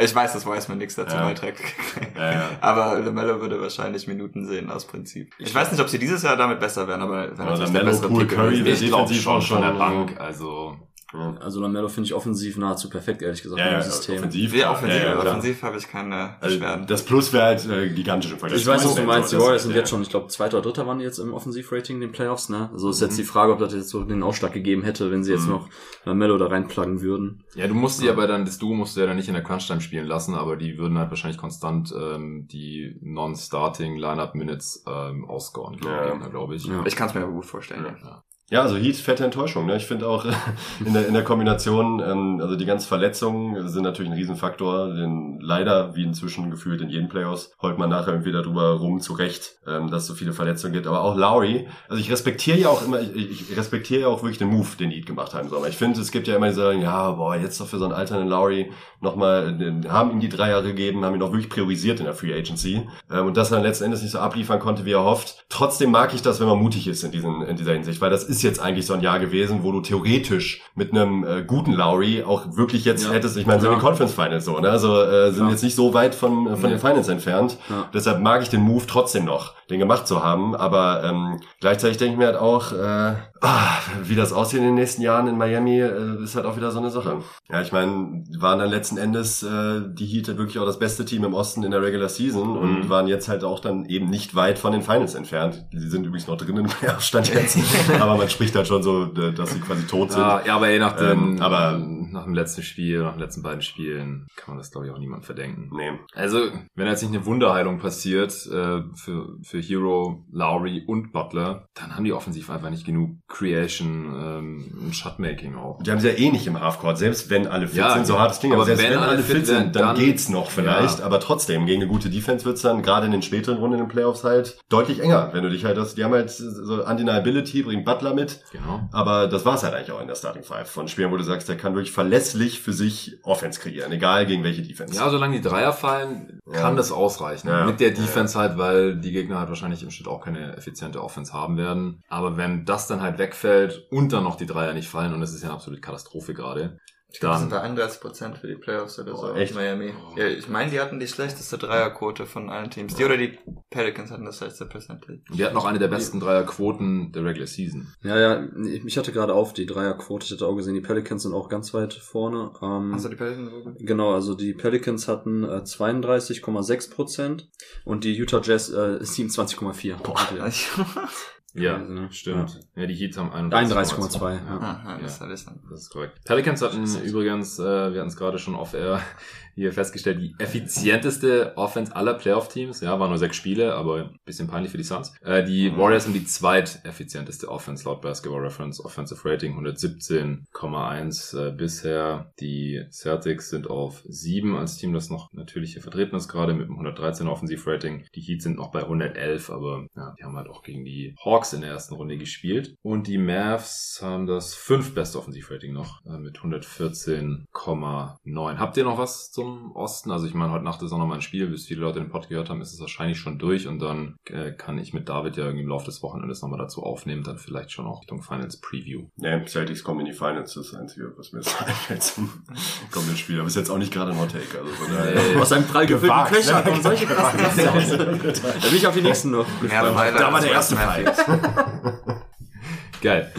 Ich weiß, dass Wiseman nichts dazu Ja. beiträgt. Ja, ja. Aber LaMelo würde wahrscheinlich Minuten sehen aus Prinzip. Ich weiß nicht, ob sie dieses Jahr damit besser werden, aber wäre bessere Poole, Pick Curry, glaube defensiv schon auch von der schon, Bank. Also Ja. Also Lamelo finde ich offensiv nahezu perfekt, ehrlich gesagt, Ja, im ja, System. offensiv. Ja, offensiv, Ja, offensiv habe ich keine Also, Beschwerden. das Plus wäre halt äh, gigantisch im Vergleich Ich weiß, was du meinst. Die Warriors sind ja. jetzt schon, ich glaube, zweiter oder dritter waren die jetzt im Offensivrating in den Playoffs, ne? Also ist Mhm. jetzt die Frage, ob das jetzt so den Ausschlag gegeben hätte, wenn sie jetzt Mhm. noch Lamello da reinpluggen würden. Ja, du musst sie aber dann, das Duo musst du ja dann nicht in der Crunch-Time spielen lassen, aber die würden halt wahrscheinlich konstant ähm, die Non-Starting Lineup-Minutes ähm, ausscoren glaube ich. Ja. Ich kann es mir aber gut vorstellen. Ja. Ja, also Heat, fette Enttäuschung. Ne? Ich finde auch in der, in der Kombination, ähm, also die ganzen Verletzungen sind natürlich ein Riesenfaktor. Denn leider, wie inzwischen gefühlt in jedem Playoffs, heult man nachher irgendwie darüber rum zurecht, ähm, dass es so viele Verletzungen gibt. Aber auch Lowry, also ich respektiere ja auch immer, ich, ich respektiere ja auch wirklich den Move, den Heat gemacht haben. Aber ich finde, es gibt ja immer die sagen, ja, boah, jetzt doch für so einen alternden Lowry nochmal, haben ihm die drei Jahre gegeben, haben ihn auch wirklich priorisiert in der Free Agency. Ähm, und dass er letzten Endes nicht so abliefern konnte, wie er hofft. Trotzdem mag ich das, wenn man mutig ist in, diesen, in dieser Hinsicht, weil das ist jetzt eigentlich so ein Jahr gewesen, wo du theoretisch mit einem äh, guten Lowry auch wirklich jetzt Ja. hättest, ich meine, so Ja. die Conference Finals so, ne? Also äh, sind Ja. jetzt nicht so weit von, äh, von Nee. den Finals entfernt. Deshalb mag ich den Move trotzdem noch, den gemacht zu haben. Aber ähm, gleichzeitig denke ich mir halt auch, äh, ah, wie das aussieht in den nächsten Jahren in Miami, äh, ist halt auch wieder so eine Sache. Ja, ich meine, waren dann letzten Endes äh, die Heat halt wirklich auch das beste Team im Osten in der Regular Season und Mhm. waren jetzt halt auch dann eben nicht weit von den Finals entfernt. Sie sind übrigens noch drin im Playoff-Stand jetzt, aber man spricht halt schon so, äh, dass sie quasi tot sind. Ja, ja, aber je nachdem, Ähm, aber- nach dem letzten Spiel, nach den letzten beiden Spielen, kann man das glaube ich auch niemand verdenken. Nee. Also, wenn jetzt nicht eine Wunderheilung passiert äh, für, für Hero, Lowry und Butler, dann haben die offensiv einfach nicht genug Creation ähm, und Shotmaking auch. Die haben sie ja eh nicht im Halfcourt, selbst wenn alle fit Ja, sind, so hart es klingt, aber, aber selbst wenn, alle fit sind, werden, dann, dann- geht's noch vielleicht, Ja. aber trotzdem, gegen eine gute Defense wird's dann, gerade in den späteren Runden in den Playoffs halt, deutlich enger, wenn du dich halt, das, die haben halt so Undeniability, bringt Butler mit, Genau. aber das war's halt eigentlich auch in der Starting Five von Spielen, wo du sagst, der kann wirklich verlässlich für sich Offense kreieren, egal gegen welche Defense. Ja, solange die Dreier fallen, kann Ja. das ausreichen. Ja. Mit der. Defense halt, weil die Gegner halt wahrscheinlich im Schnitt auch keine effiziente Offense haben werden. Aber wenn das dann halt wegfällt und dann noch die Dreier nicht fallen, und das ist ja eine absolute Katastrophe gerade, Ich glaube, das sind bei 31 Prozent für die Playoffs oder so. Boah, echt? Miami. Ja, ich meine, die hatten die schlechteste Dreierquote von allen Teams. Die oder die Pelicans hatten das schlechteste Percentage. die hatten noch eine der besten Dreierquoten der Regular Season. Ja, ja, ich hatte gerade auf die Dreierquote, ich hatte auch gesehen, die Pelicans sind auch ganz weit vorne. Ähm, Also die Pelicans so gut? Genau, also die Pelicans hatten äh, 32,6 Prozent und die Utah Jazz äh, 27,4. Ja, Also, ne? stimmt. Ja, die Heats haben 31,2, ja. Aha, das ja. hatte ich dann. Das ist korrekt. Pelicans hatten übrigens, äh, wir hatten es gerade schon off-air hier festgestellt, die effizienteste Offense aller Playoff-Teams. Ja, waren nur sechs Spiele, aber ein bisschen peinlich für die Suns. Äh, die Mhm. Warriors sind die zweiteffizienteste Offense laut Basketball Reference Offensive Rating, 117,1 äh, bisher. Die Celtics sind auf 7 als Team, das noch natürlich hier vertreten ist, gerade mit einem 113 Offensive Rating. Die Heat sind noch bei 111, aber ja, die haben halt auch gegen die Hawks in der ersten Runde gespielt. Und die Mavs haben das fünftbeste Offensivrating noch äh, mit 114,9. Habt ihr noch was zum Osten? Also ich meine, heute Nacht ist auch noch mal ein Spiel, bis viele Leute den Pod gehört haben, ist es wahrscheinlich schon durch und dann äh, kann ich mit David ja irgendwie im Laufe des Wochenendes nochmal dazu aufnehmen, dann vielleicht schon auch Richtung Finals Preview. Nee, Celtics kommen in die Finals, das ist das Einzige, was mir jetzt einfällt zum kommenden Spiel. Aber ist jetzt auch nicht gerade ein Hot Take. Also von daher. Aus einem prall gefüllten Köcher ne? kommen solche krassen. Da bin ich auf die nächsten noch gespannt. Pfeiler Da war der erste Matthews. Geil.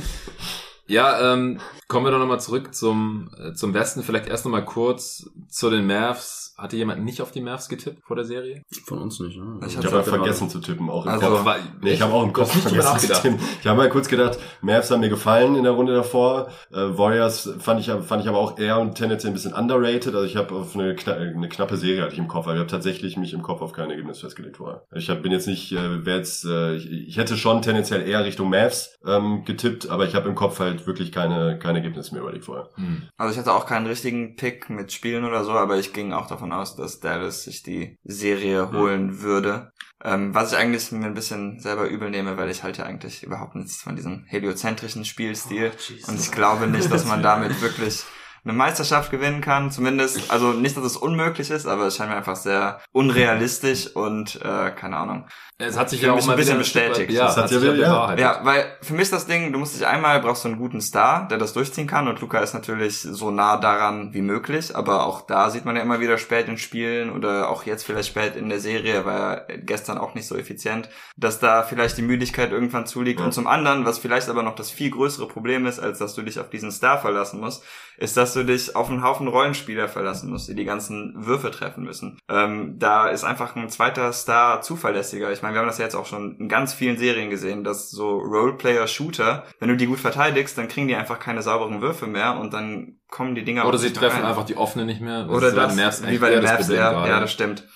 Ja, ähm, kommen wir doch nochmal zurück zum, äh, zum Westen. Vielleicht erst nochmal kurz zu den Mavs. Hatte jemand nicht auf die Mavs getippt vor der Serie? Von uns nicht, ne? Ich Ich hab habe vergessen zu tippen, auch im Also- Kopf. War- Nee, ich habe auch im Kopf nicht vergessen zu tippen. Ich habe mal kurz gedacht, Mavs haben mir gefallen in der Runde davor. Äh, Warriors fand ich, fand ich aber auch eher und tendenziell ein bisschen underrated. Also ich habe auf eine, kna eine knappe Serie hatte ich im Kopf, aber ich habe tatsächlich mich im Kopf auf kein Ergebnis festgelegt vorher. Ich hab, bin jetzt nicht, äh, wer jetzt, äh, ich, ich hätte schon tendenziell eher Richtung Mavs ähm, getippt, aber ich habe im Kopf halt wirklich keine, keine Ergebnisse mehr überlegt vorher. Hm. Also ich hatte auch keinen richtigen Pick mit Spielen oder so, aber ich ging auch davon aus, dass Dallas sich die Serie holen würde. Ähm, was ich eigentlich mir ein bisschen selber übel nehme, weil ich halte ja eigentlich überhaupt nichts von diesem heliozentrischen Spielstil. Und ich glaube nicht, dass man damit wirklich eine Meisterschaft gewinnen kann. Zumindest, also nicht, dass es unmöglich ist, aber es scheint mir einfach sehr unrealistisch und äh, keine Ahnung. Es hat sich ja auch ein bisschen bestätigt. Ja, Das hat hat ja sich ja ja. Ja, weil für mich ist das Ding, du musst dich einmal, brauchst du einen guten Star, der das durchziehen kann und Luca ist natürlich so nah daran wie möglich, aber auch da sieht man ja immer wieder spät in Spielen oder auch jetzt vielleicht spät in der Serie, war er gestern auch nicht so effizient, dass da vielleicht die Müdigkeit irgendwann zuliegt Ja. und zum anderen, was vielleicht aber noch das viel größere Problem ist, als dass du dich auf diesen Star verlassen musst, ist, dass du dich auf einen Haufen Rollenspieler verlassen musst, die die ganzen Würfe treffen müssen. Ähm, da ist einfach ein zweiter Star zuverlässiger. Ich meine, wir haben das ja jetzt auch schon in ganz vielen Serien gesehen, dass so Roleplayer-Shooter, wenn du die gut verteidigst, dann kriegen die einfach keine sauberen Würfe mehr und dann kommen die Dinger Oder sie treffen rein. einfach die offene nicht mehr. Oder das, wie bei den Mavs, Problem ja, ja, das stimmt.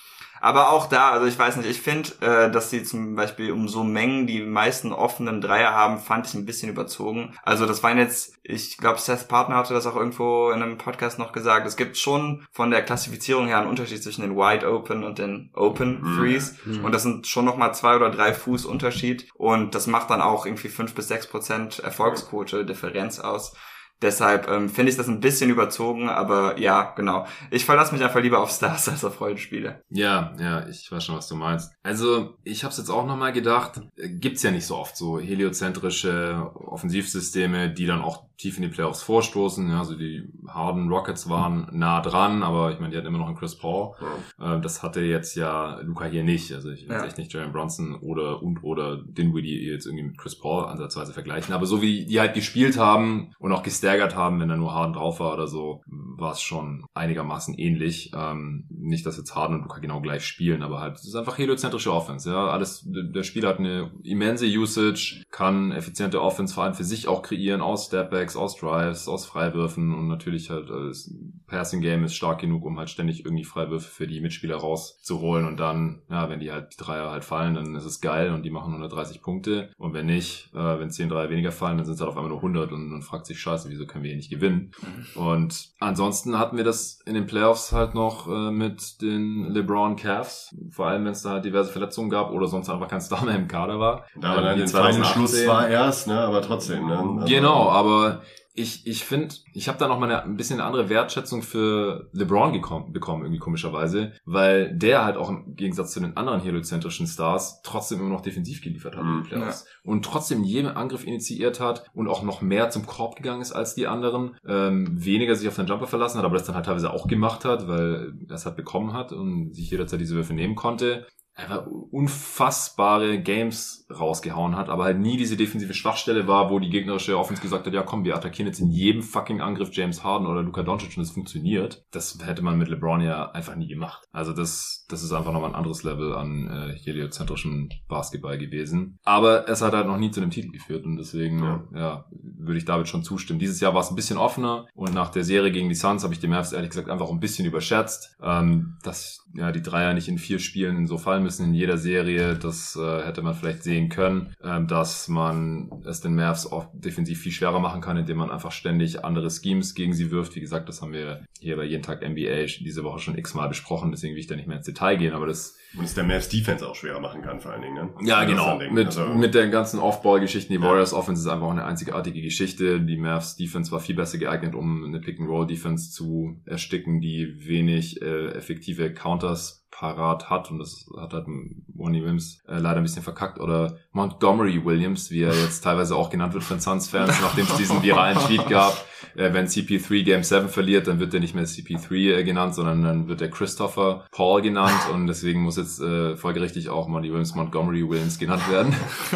Aber auch da, also ich weiß nicht, ich finde, äh, dass sie zum Beispiel um so Mengen die meisten offenen Dreier haben, fand ich ein bisschen überzogen. Also das waren jetzt, ich glaube, Seth Partner hatte das auch irgendwo in einem Podcast noch gesagt, es gibt schon von der Klassifizierung her einen Unterschied zwischen den Wide Open und den Open Mhm. Threes. Mhm. Und das sind schon nochmal zwei oder drei Fuß Unterschied. Und das macht dann auch irgendwie fünf bis sechs Prozent Erfolgsquote Differenz aus. Deshalb ähm, finde ich das ein bisschen überzogen, aber ja, genau. Ich verlasse mich einfach lieber auf Stars als auf Rollenspiele. Ja, ja, ich weiß schon, was du meinst. Also, ich habe es jetzt auch nochmal gedacht, äh, gibt's ja nicht so oft so heliozentrische Offensivsysteme, die dann auch tief in die Playoffs vorstoßen. Ja, also die Harden Rockets waren nah dran, aber ich meine, die hatten immer noch einen Chris Paul. Äh, das hatte jetzt ja Luca hier nicht. Also ich will Ja. echt nicht Jalen Bronson oder und oder Dinwiddie jetzt irgendwie mit Chris Paul ansatzweise vergleichen. Aber so wie die halt gespielt haben und auch gestaggert haben, wenn da nur Harden drauf war oder so, war es schon einigermaßen ähnlich. Ähm, nicht, dass jetzt Harden und Luca genau gleich spielen, aber halt, es ist einfach heliozentrische Offense. Ja, alles, der Spieler hat eine immense Usage, kann effiziente Offense vor allem für sich auch kreieren, aus Stepbacks, aus Drives, aus Freiwürfen und natürlich halt äh, das Passing Game ist stark genug, um halt ständig irgendwie Freiwürfe für die Mitspieler rauszuholen und dann, ja, wenn die halt die Dreier halt fallen, dann ist es geil und die machen 130 Punkte und wenn nicht, äh, wenn 10 Dreier weniger fallen, dann sind es halt auf einmal nur 100 und man fragt sich, scheiße, wieso können wir hier nicht gewinnen? Und ansonsten hatten wir das in den Playoffs halt noch äh, mit den LeBron Cavs, vor allem wenn es da halt diverse Verletzungen gab oder sonst einfach kein Star mehr im Kader war. Da war dann den feinen 2018. Schluss war erst, ne, aber trotzdem, ne. Also- Genau, aber ich, ich finde, ich habe da noch mal eine, ein bisschen eine andere Wertschätzung für LeBron gekommen, bekommen, irgendwie komischerweise, weil der halt auch im Gegensatz zu den anderen heliozentrischen Stars trotzdem immer noch defensiv geliefert hat in den Mhm. Playoffs. Und trotzdem jeden Angriff initiiert hat und auch noch mehr zum Korb gegangen ist als die anderen. Ähm, weniger sich auf den Jumper verlassen hat, aber das dann halt teilweise auch gemacht hat, weil er es halt bekommen hat und sich jederzeit diese Würfe nehmen konnte einfach unfassbare Games rausgehauen hat, aber halt nie diese defensive Schwachstelle war, wo die gegnerische Offense gesagt hat, ja komm, wir attackieren jetzt in jedem fucking Angriff James Harden oder Luka Doncic und es funktioniert. Das hätte man mit LeBron ja einfach nie gemacht. Also das, das ist einfach nochmal ein anderes Level an äh, heliozentrischen Basketball gewesen. Aber es hat halt noch nie zu einem Titel geführt und deswegen, Ja. ja, würde ich David schon zustimmen. Dieses Jahr war es ein bisschen offener und nach der Serie gegen die Suns habe ich die Mavs ehrlich gesagt einfach ein bisschen überschätzt, ähm, dass ja die Dreier nicht in vier Spielen so fallen müssen in jeder Serie. Das äh, hätte man vielleicht sehen können, ähm, dass man es den Mavs auch defensiv viel schwerer machen kann, indem man einfach ständig andere Schemes gegen sie wirft. Wie gesagt, das haben wir hier bei jeden Tag NBA diese Woche schon x-mal besprochen, deswegen will ich da nicht mehr ins Detail gehen, aber das Und es der Mavs Defense auch schwerer machen kann, vor allen Dingen, ne? ja, genau. Mit, Also- mit der ganzen Off-Ball-Geschichten. Die Ja. Warriors Offense ist einfach auch eine einzigartige Geschichte. Die Mavs Defense war viel besser geeignet, um eine Pick-and-Roll-Defense zu ersticken, die wenig äh, effektive Counters parat hat und das hat halt Money Williams äh, leider ein bisschen verkackt oder Montgomery Williams, wie er jetzt teilweise auch genannt wird von Suns-Fans, nachdem es diesen viralen Tweet gab, äh, wenn CP3 Game 7 verliert, dann wird er nicht mehr CP3 äh, genannt, sondern dann wird er Christopher Paul genannt und deswegen muss jetzt äh, folgerichtig auch Monty Williams Montgomery Williams genannt werden.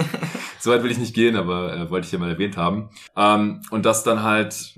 Soweit will ich nicht gehen, aber äh, wollte ich hier mal erwähnt haben. Ähm, und dass dann halt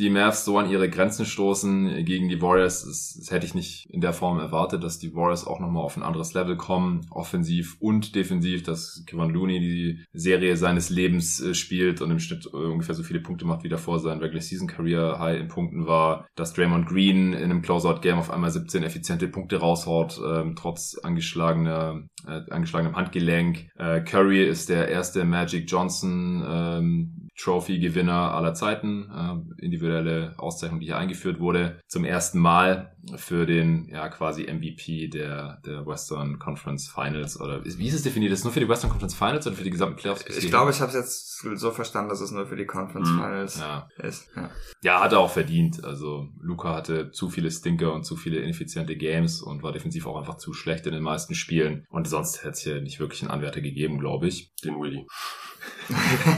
die Mavs so an ihre Grenzen stoßen gegen die Warriors, das, das hätte ich nicht in der Form erwartet, dass die Warriors auch nochmal auf ein anderes Level kommen, offensiv und defensiv, dass Kevin Looney die Serie seines Lebens äh, spielt und im Schnitt äh, ungefähr so viele Punkte macht, wie davor sein Regular Season Career High in Punkten war, dass Draymond Green in einem Closeout Game auf einmal 17 effiziente Punkte raushaut, ähm, trotz angeschlagener, äh, angeschlagenem Handgelenk. Äh, Curry ist der erste Magic Johnson ähm, Trophy-Gewinner aller Zeiten, äh, individuelle Auszeichnung, die hier eingeführt wurde, zum ersten Mal. Für den ja quasi MVP der, der Western Conference Finals oder wie ist es definiert? Ist es nur für die Western Conference Finals oder für die gesamten Playoffs? Ich glaube, ich habe es jetzt so verstanden, dass es nur für die Conference Mhm. Finals ja. ist. Ja. ja, hat er auch verdient. Also Luca hatte zu viele Stinker und zu viele ineffiziente Games und war defensiv auch einfach zu schlecht in den meisten Spielen. Und sonst hätte es hier nicht wirklich einen Anwärter gegeben, glaube ich. Den Willy.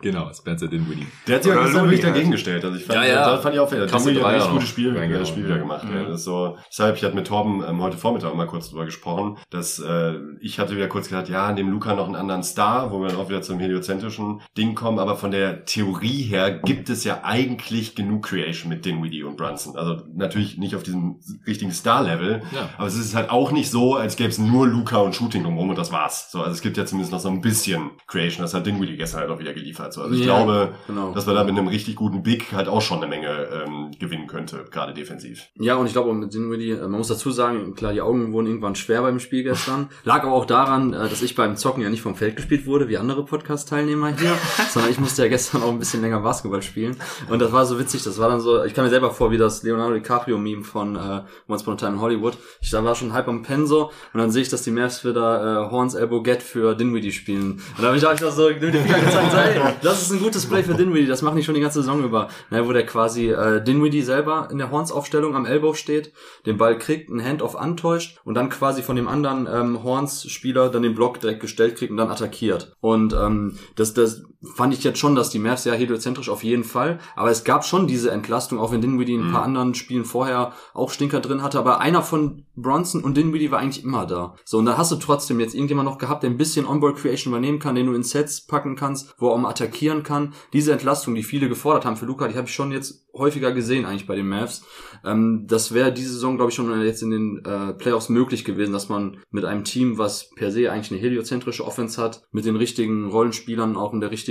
genau, Spencer Dinwiddie. Der hat sich auch Oder gestern wirklich dagegen halt. gestellt. Also ich fand, Ja, ja. das fand ich auch fair. Dinwiddie hat ein gutes Spiel, reingehauen. das Spiel wieder gemacht. Mhm. Ja, das ist so, deshalb, ich hatte mit Torben ähm, heute Vormittag mal kurz drüber gesprochen, dass äh, ich hatte wieder kurz gedacht, ja, neben Luca noch einen anderen Star, wo wir dann auch wieder zum heliozentrischen Ding kommen, aber von der Theorie her gibt es ja eigentlich genug Creation mit Dinwiddie und Brunson. Also natürlich nicht auf diesem richtigen Star-Level, Ja. aber es ist halt auch nicht so, als gäbe es nur Luca und Shooting drumherum und das war's. So, also es gibt ja zumindest noch so ein bisschen Creation. Das hat Dinwiddie gestern halt auch wieder geliefert. So, also ich Ja, glaube, genau. dass man da mit einem richtig guten Big halt auch schon eine Menge ähm, gewinnen könnte, gerade defensiv. Ja, und ich glaube, mit Dinwiddie, äh, man muss dazu sagen, klar, die Augen wurden irgendwann schwer beim Spiel gestern. Lag aber auch daran, äh, dass ich beim Zocken ja nicht vom Feld gespielt wurde, wie andere Podcast-Teilnehmer hier, sondern ich musste ja gestern auch ein bisschen länger Basketball spielen. Und das war so witzig, das war dann so, ich kam mir selber vor, wie das Leonardo DiCaprio-Meme von äh, Once Upon a Time in Hollywood. Ich da war schon halb am Penso und dann sehe ich, dass die Mavs wieder äh, Horns Elbow Get für Dinwiddie spielen. Und da habe ich einfach so mit dem Finger gezeigt, so, ey, das ist ein gutes Play für Dinwiddie, das machen die schon die ganze Saison über. Na, wo der quasi äh, Dinwiddie selber in der Horns-Aufstellung am Elbow steht, den Ball kriegt, einen Handoff antäuscht und dann quasi von dem anderen ähm, Horns-Spieler dann den Block direkt gestellt kriegt und dann attackiert. Und ähm, das, das fand ich jetzt schon, dass die Mavs ja heliozentrisch auf jeden Fall, aber es gab schon diese Entlastung, auch wenn Dinwiddie in ein paar anderen Spielen vorher auch Stinker drin hatte, aber einer von Bronson und Dinwiddie war eigentlich immer da. So, und dann hast du trotzdem jetzt irgendjemand noch gehabt, der ein bisschen Onboard Creation übernehmen kann, den du in Sets packen kannst, wo er auch mal attackieren kann. Diese Entlastung, die viele gefordert haben für Luca, die habe ich schon jetzt häufiger gesehen eigentlich bei den Mavs. Ähm, das wäre diese Saison, glaube ich, schon jetzt in den äh, Playoffs möglich gewesen, dass man mit einem Team, was per se eigentlich eine heliozentrische Offense hat, mit den richtigen Rollenspielern, auch in der richtigen,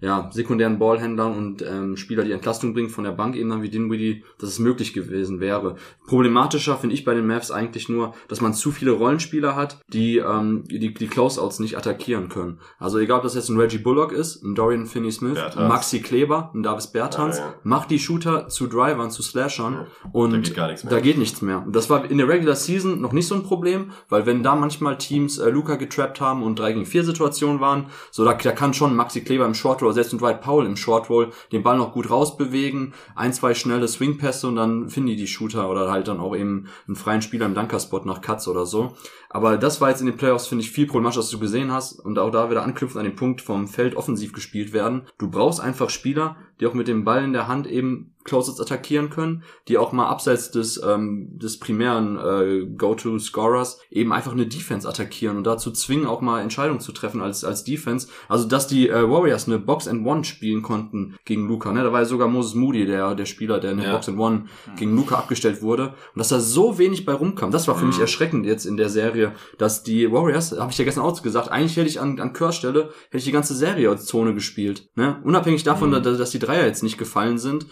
ja, sekundären Ballhändlern und ähm, Spieler, die Entlastung bringen von der Bank eben dann wie Dinwiddie, dass es möglich gewesen wäre. Problematischer finde ich bei den Mavs eigentlich nur, dass man zu viele Rollenspieler hat, die ähm, die, die Closeouts nicht attackieren können. Also egal, ob das jetzt ein Reggie Bullock ist, ein Dorian Finney-Smith, ein Maxi Kleber, ein Davis Bertans, Ja, ja. macht die Shooter zu Drivern, zu Slashern und Da geht gar nichts mehr. da geht nichts mehr. Das war in der Regular Season noch nicht so ein Problem, weil wenn da manchmal Teams äh, Luca getrappt haben und 3 gegen 4 Situationen waren, so da, da kann schon Maxi Kleber im Short Roll, selbst ein Dwight Powell im Short Roll, den Ball noch gut rausbewegen, ein, zwei schnelle Swing-Pässe und dann finden die die Shooter oder halt dann auch eben einen freien Spieler im Dunkerspot nach Cuts oder so. Aber das war jetzt in den Playoffs, finde ich, viel problematischer, was du gesehen hast. Und auch da wieder anknüpfen an den Punkt vom Feld offensiv gespielt werden. Du brauchst einfach Spieler, die auch mit dem Ball in der Hand eben Closets attackieren können, die auch mal abseits des, ähm, des primären äh, Go-To-Scorers eben einfach eine Defense attackieren und dazu zwingen, auch mal Entscheidungen zu treffen als, als Defense. Also, dass die äh, Warriors eine Box-and-One spielen konnten gegen Luca. Ne? Da war ja sogar Moses Moody, der, der Spieler, der in der Ja. Box-and-One gegen Luca abgestellt wurde. Und dass da so wenig bei rumkam, das war für mich erschreckend jetzt in der Serie, dass die Warriors, habe ich ja gestern auch gesagt, eigentlich hätte ich an, an Kerrs Stelle, hätte ich die ganze Serie als Zone gespielt. Ne? Unabhängig davon, dass, dass die Dreier jetzt nicht gefallen sind.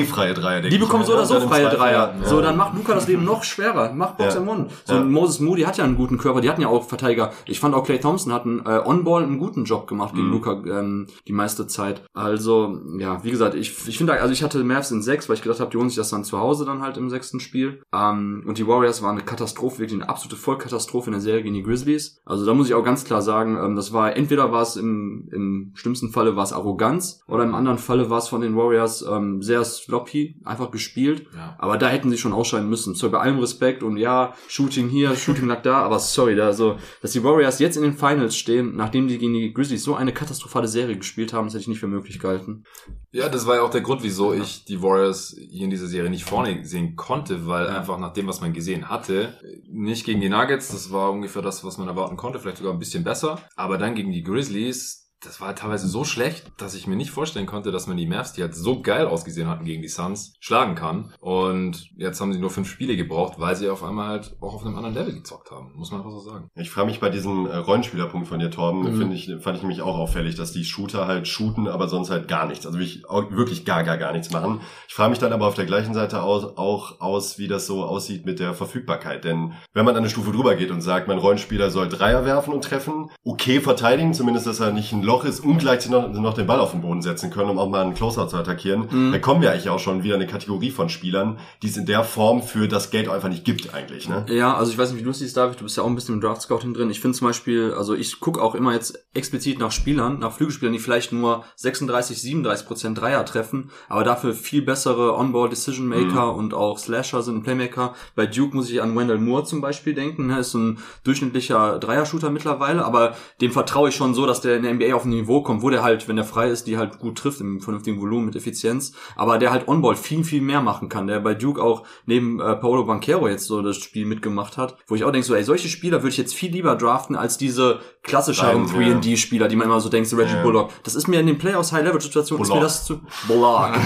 Eh freie Dreier, denke Die bekommen so oder so freie Dreier. So, dann macht Luca das Leben noch schwerer. Macht Box and One. So. Moses Moody hat ja einen guten Körper. Die hatten ja auch Verteidiger. Ich fand auch Clay Thompson hat einen äh, On-Ball einen guten Job gemacht gegen Mhm. Luca ähm, die meiste Zeit. Also, ja, wie gesagt, ich, ich finde, also ich hatte Mavs in sechs, weil ich gedacht habe, die holen sich das dann zu Hause dann halt im sechsten Spiel. Ähm, und die Warriors waren eine Katastrophe, wirklich eine absolute Vollkatastrophe in der Serie gegen die Grizzlies. Also da muss ich auch ganz klar sagen, ähm, das war, entweder war es im, im schlimmsten Falle war es Arroganz oder im anderen Falle war es von den Warriors ähm, sehr sloppy, einfach gespielt. Ja. Aber da hätten sie schon ausscheiden müssen. So, bei allem Respekt und ja, Shooting hier, Shooting lag da, aber sorry, da so, dass die Warriors jetzt in den Finals stehen, nachdem die gegen die Grizzlies so eine katastrophale Serie gespielt haben, das hätte ich nicht für möglich gehalten. Ja, das war ja auch der Grund, wieso ich die Warriors hier in dieser Serie nicht vorne sehen konnte, weil einfach nach dem, was man gesehen hatte, nicht gegen die Nuggets, das war ungefähr das, was man erwarten konnte, vielleicht sogar ein bisschen besser, aber dann gegen die Grizzlies, das war teilweise so schlecht, dass ich mir nicht vorstellen konnte, dass man die Mavs, die halt so geil ausgesehen hatten gegen die Suns, schlagen kann. Und jetzt haben sie nur fünf Spiele gebraucht, weil sie auf einmal halt auch auf einem anderen Level gezockt haben. Muss man einfach so sagen. Ich frage mich bei diesem äh, Rollenspielerpunkt von dir, Torben, Mhm. finde ich, fand ich nämlich auch auffällig, dass die Shooter halt shooten, aber sonst halt gar nichts. Also wirklich, wirklich gar, gar, gar nichts machen. Ich frage mich dann aber auf der gleichen Seite aus, auch aus, wie das so aussieht mit der Verfügbarkeit. Denn wenn man eine Stufe drüber geht und sagt, mein Rollenspieler soll Dreier werfen und treffen, okay verteidigen, zumindest, dass er nicht ein Loch ist und gleichzeitig noch, noch den Ball auf den Boden setzen können, um auch mal einen Closeout zu attackieren, Mhm. da kommen wir eigentlich auch schon wieder eine Kategorie von Spielern, die es in der Form für das Geld einfach nicht gibt eigentlich. Ne? Ja, also ich weiß nicht, wie du es siehst, David, du bist ja auch ein bisschen im Draft Scouting drin. Ich finde zum Beispiel, also ich gucke auch immer jetzt explizit nach Spielern, nach Flügelspielern, die vielleicht nur 36, 37 Prozent Dreier treffen, aber dafür viel bessere On-Ball Decision Maker und auch Slasher sind Playmaker. Bei Duke muss ich an Wendell Moore zum Beispiel denken, ne, ist ein durchschnittlicher Dreier-Shooter mittlerweile, aber dem vertraue ich schon so, dass der in der NBA auf ein Niveau kommt, wo der halt, wenn der frei ist, die halt gut trifft im vernünftigen Volumen mit Effizienz, aber der halt On-Ball viel, viel mehr machen kann, der bei Duke auch neben äh, Paolo Banquero jetzt so das Spiel mitgemacht hat, wo ich auch denke, so, ey, solche Spieler würde ich jetzt viel lieber draften als diese klassischeren Rein, 3D-Spieler, die man immer so denkt, so Reggie Ja. Bullock. Das ist mir in den Playoffs High-Level-Situationen, ist mir Bullock. das zu... Bullock.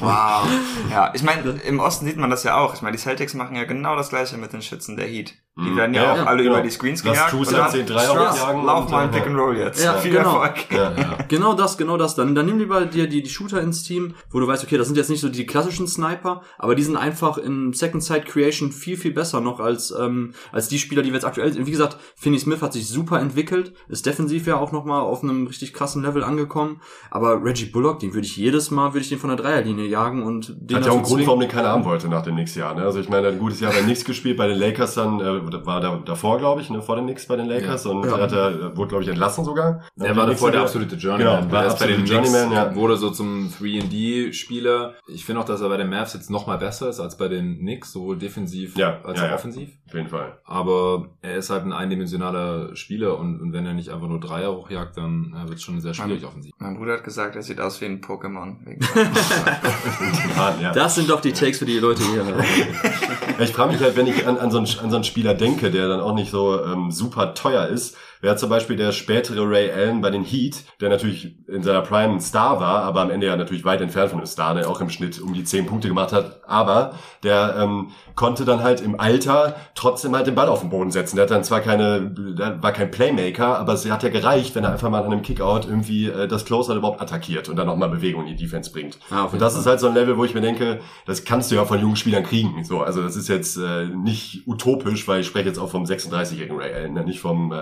Wow. Ja, ich meine, im Osten sieht man das ja auch. Ich meine, die Celtics machen ja genau das gleiche mit den Schützen der Heat. Die Mhm. werden ja, Ja, auch ja, alle genau. über die Screens Lass gejagt. Truce und dann, jetzt den Dreier aufjagen Lauf mal ein Pick and Roll jetzt. Ja, Viel genau. Erfolg. Ja. Genau das, genau das. Dann, dann nimm lieber dir die, die Shooter ins Team, wo du weißt, okay, das sind jetzt nicht so die klassischen Sniper, aber die sind einfach in Second Side Creation viel, viel besser noch als, ähm, als die Spieler, die wir jetzt aktuell sind. Wie gesagt, Finney Smith hat sich super entwickelt, ist defensiv ja auch nochmal auf einem richtig krassen Level angekommen. Aber Reggie Bullock, den würde ich jedes Mal, würde ich den von der Dreierlinie jagen und den Hat ja auch einen Grund, warum den keiner haben wollte nach dem nächsten Jahr. Ne? Also ich meine, er hat ein gutes Jahr bei Knicks gespielt, bei den Lakers dann, äh, war da davor, glaube ich, ne? vor den Knicks bei den Lakers. Und Ja. hat er, wurde, glaube ich, entlassen sogar. Er war davor der absolute Journeyman. Genau, war er bei den absolute Knicks, Journeyman, ja. wurde so zum 3D-Spieler. Ich finde auch, dass er bei den Mavs jetzt noch mal besser ist als bei den Knicks, sowohl defensiv Ja, als ja, auch ja. offensiv. Auf jeden Fall. Aber er ist halt ein eindimensionaler Spieler und, und wenn er nicht einfach nur Dreier hochjagt, dann äh, wird es schon sehr schwierig offensiv. Mein Bruder hat gesagt, er sieht aus wie ein Pokémon. Das sind doch die Takes für die Leute hier. Ich frage mich halt, wenn ich an, an, so einen, an so einen Spieler denke, der dann auch nicht so ähm, super teuer ist, wäre zum Beispiel der spätere Ray Allen bei den Heat, der natürlich in seiner Prime ein Star war, aber am Ende ja natürlich weit entfernt von einem Star, der auch im Schnitt um die 10 Punkte gemacht hat, aber der ähm, konnte dann halt im Alter trotzdem halt den Ball auf den Boden setzen. Der hat dann zwar keine, der war kein Playmaker, aber es hat ja gereicht, wenn er einfach mal an einem Kickout irgendwie äh, das Closer überhaupt attackiert und dann nochmal Bewegung in die Defense bringt. Jeden und das Fall. ist halt so ein Level, wo ich mir denke, das kannst du ja von jungen Spielern kriegen. So, also das ist jetzt äh, nicht utopisch, weil ich spreche jetzt auch vom 36-jährigen Ray Allen, ne, nicht vom äh,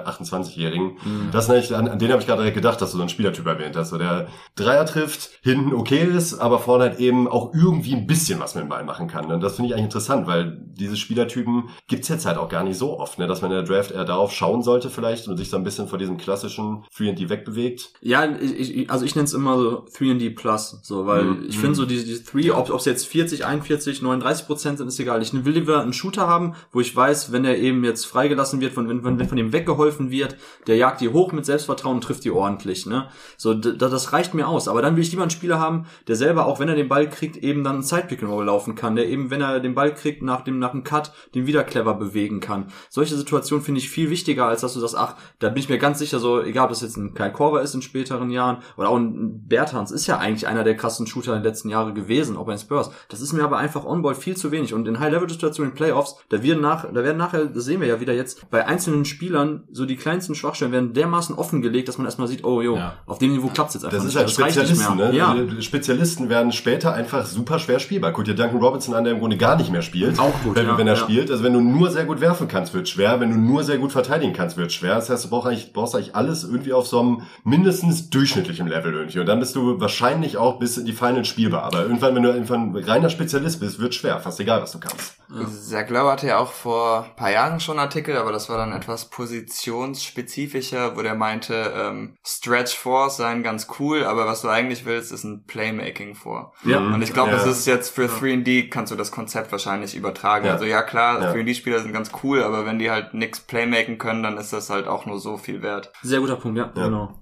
28-jährigen. Das ist nicht, an, an den habe ich gerade direkt gedacht, dass du so einen Spielertyp erwähnt hast, so der Dreier trifft, hinten okay ist, aber vorne halt eben auch irgendwie ein bisschen was mit dem Ball machen kann. Und das finde ich eigentlich interessant, weil diese Spielertypen gibt's jetzt halt auch gar nicht so oft, ne, dass man in der Draft eher darauf schauen sollte vielleicht und sich so ein bisschen von diesem klassischen 3D wegbewegt. Ja, ich, ich, also ich nenne es immer so 3D Plus, so, weil Mhm. ich finde so diese, diese 3, ob es jetzt 40, 41, 39 Prozent sind, ist egal. Ich will lieber einen Shooter haben, wo ich weiß, wenn er eben jetzt freigelassen wird, von, wenn, wenn, wenn von ihm weggeholfen wird, der jagt die hoch mit Selbstvertrauen und trifft die ordentlich, ne? So, das reicht mir aus. Aber dann will ich lieber einen Spieler haben, der selber, auch wenn er den Ball kriegt, eben dann ein Sidepick and Roll laufen kann, der eben, wenn er den Ball kriegt, nach dem, nach dem Cut, den wieder clever bewegen kann. Solche Situationen finde ich viel wichtiger, als dass du sagst, ach, da bin ich mir ganz sicher so, egal ob das jetzt ein Kai Korver ist in späteren Jahren oder auch ein Bertans ist ja eigentlich einer der krassen Shooter in den letzten Jahren gewesen, auch bei den Spurs. Das ist mir aber einfach on-ball viel zu wenig und in High-Level-Situationen in Playoffs, da werden nach, da werden nachher, das sehen wir ja wieder jetzt, bei einzelnen Spielern so die kleinsten Schwachstellen werden dermaßen offengelegt, dass man erstmal sieht, oh jo, Ja. auf dem Niveau klappt's jetzt einfach Das ist nicht. halt reicht nicht Spezialisten, mehr. ne? Ja. Die Spezialisten werden später einfach super schwer spielbar. Guck dir Duncan Robinson an, der im Grunde gar nicht mehr spielt. Auch gut, wenn, ja, wenn er ja. spielt. Also wenn du nur sehr gut werfen kannst, wird schwer. Wenn du nur sehr gut verteidigen kannst, wird schwer. Das heißt, du brauchst eigentlich, brauchst eigentlich alles irgendwie auf so einem mindestens durchschnittlichen Level irgendwie. Und dann bist du wahrscheinlich auch bis in die Finals spielbar. Aber irgendwann, wenn du irgendwann reiner Spezialist bist, wird schwer. Fast egal, was du kannst. Zach Lowe hatte ja auch vor ein paar Jahren schon einen Artikel, aber das war dann etwas positionsspezifischer, wo der meinte, ähm, Stretch Fours seien ganz cool, aber was du eigentlich willst, ist ein Playmaking vor. Ja. Und ich glaube, Ja. das ist jetzt für 3D kannst du das Konzept wahrscheinlich übertragen. Ja. Also ja klar, Ja. 3D-Spieler sind ganz cool, aber wenn die halt nix Playmaken können, dann ist das halt auch nur so viel wert. Sehr guter Punkt, ja, Ja. genau.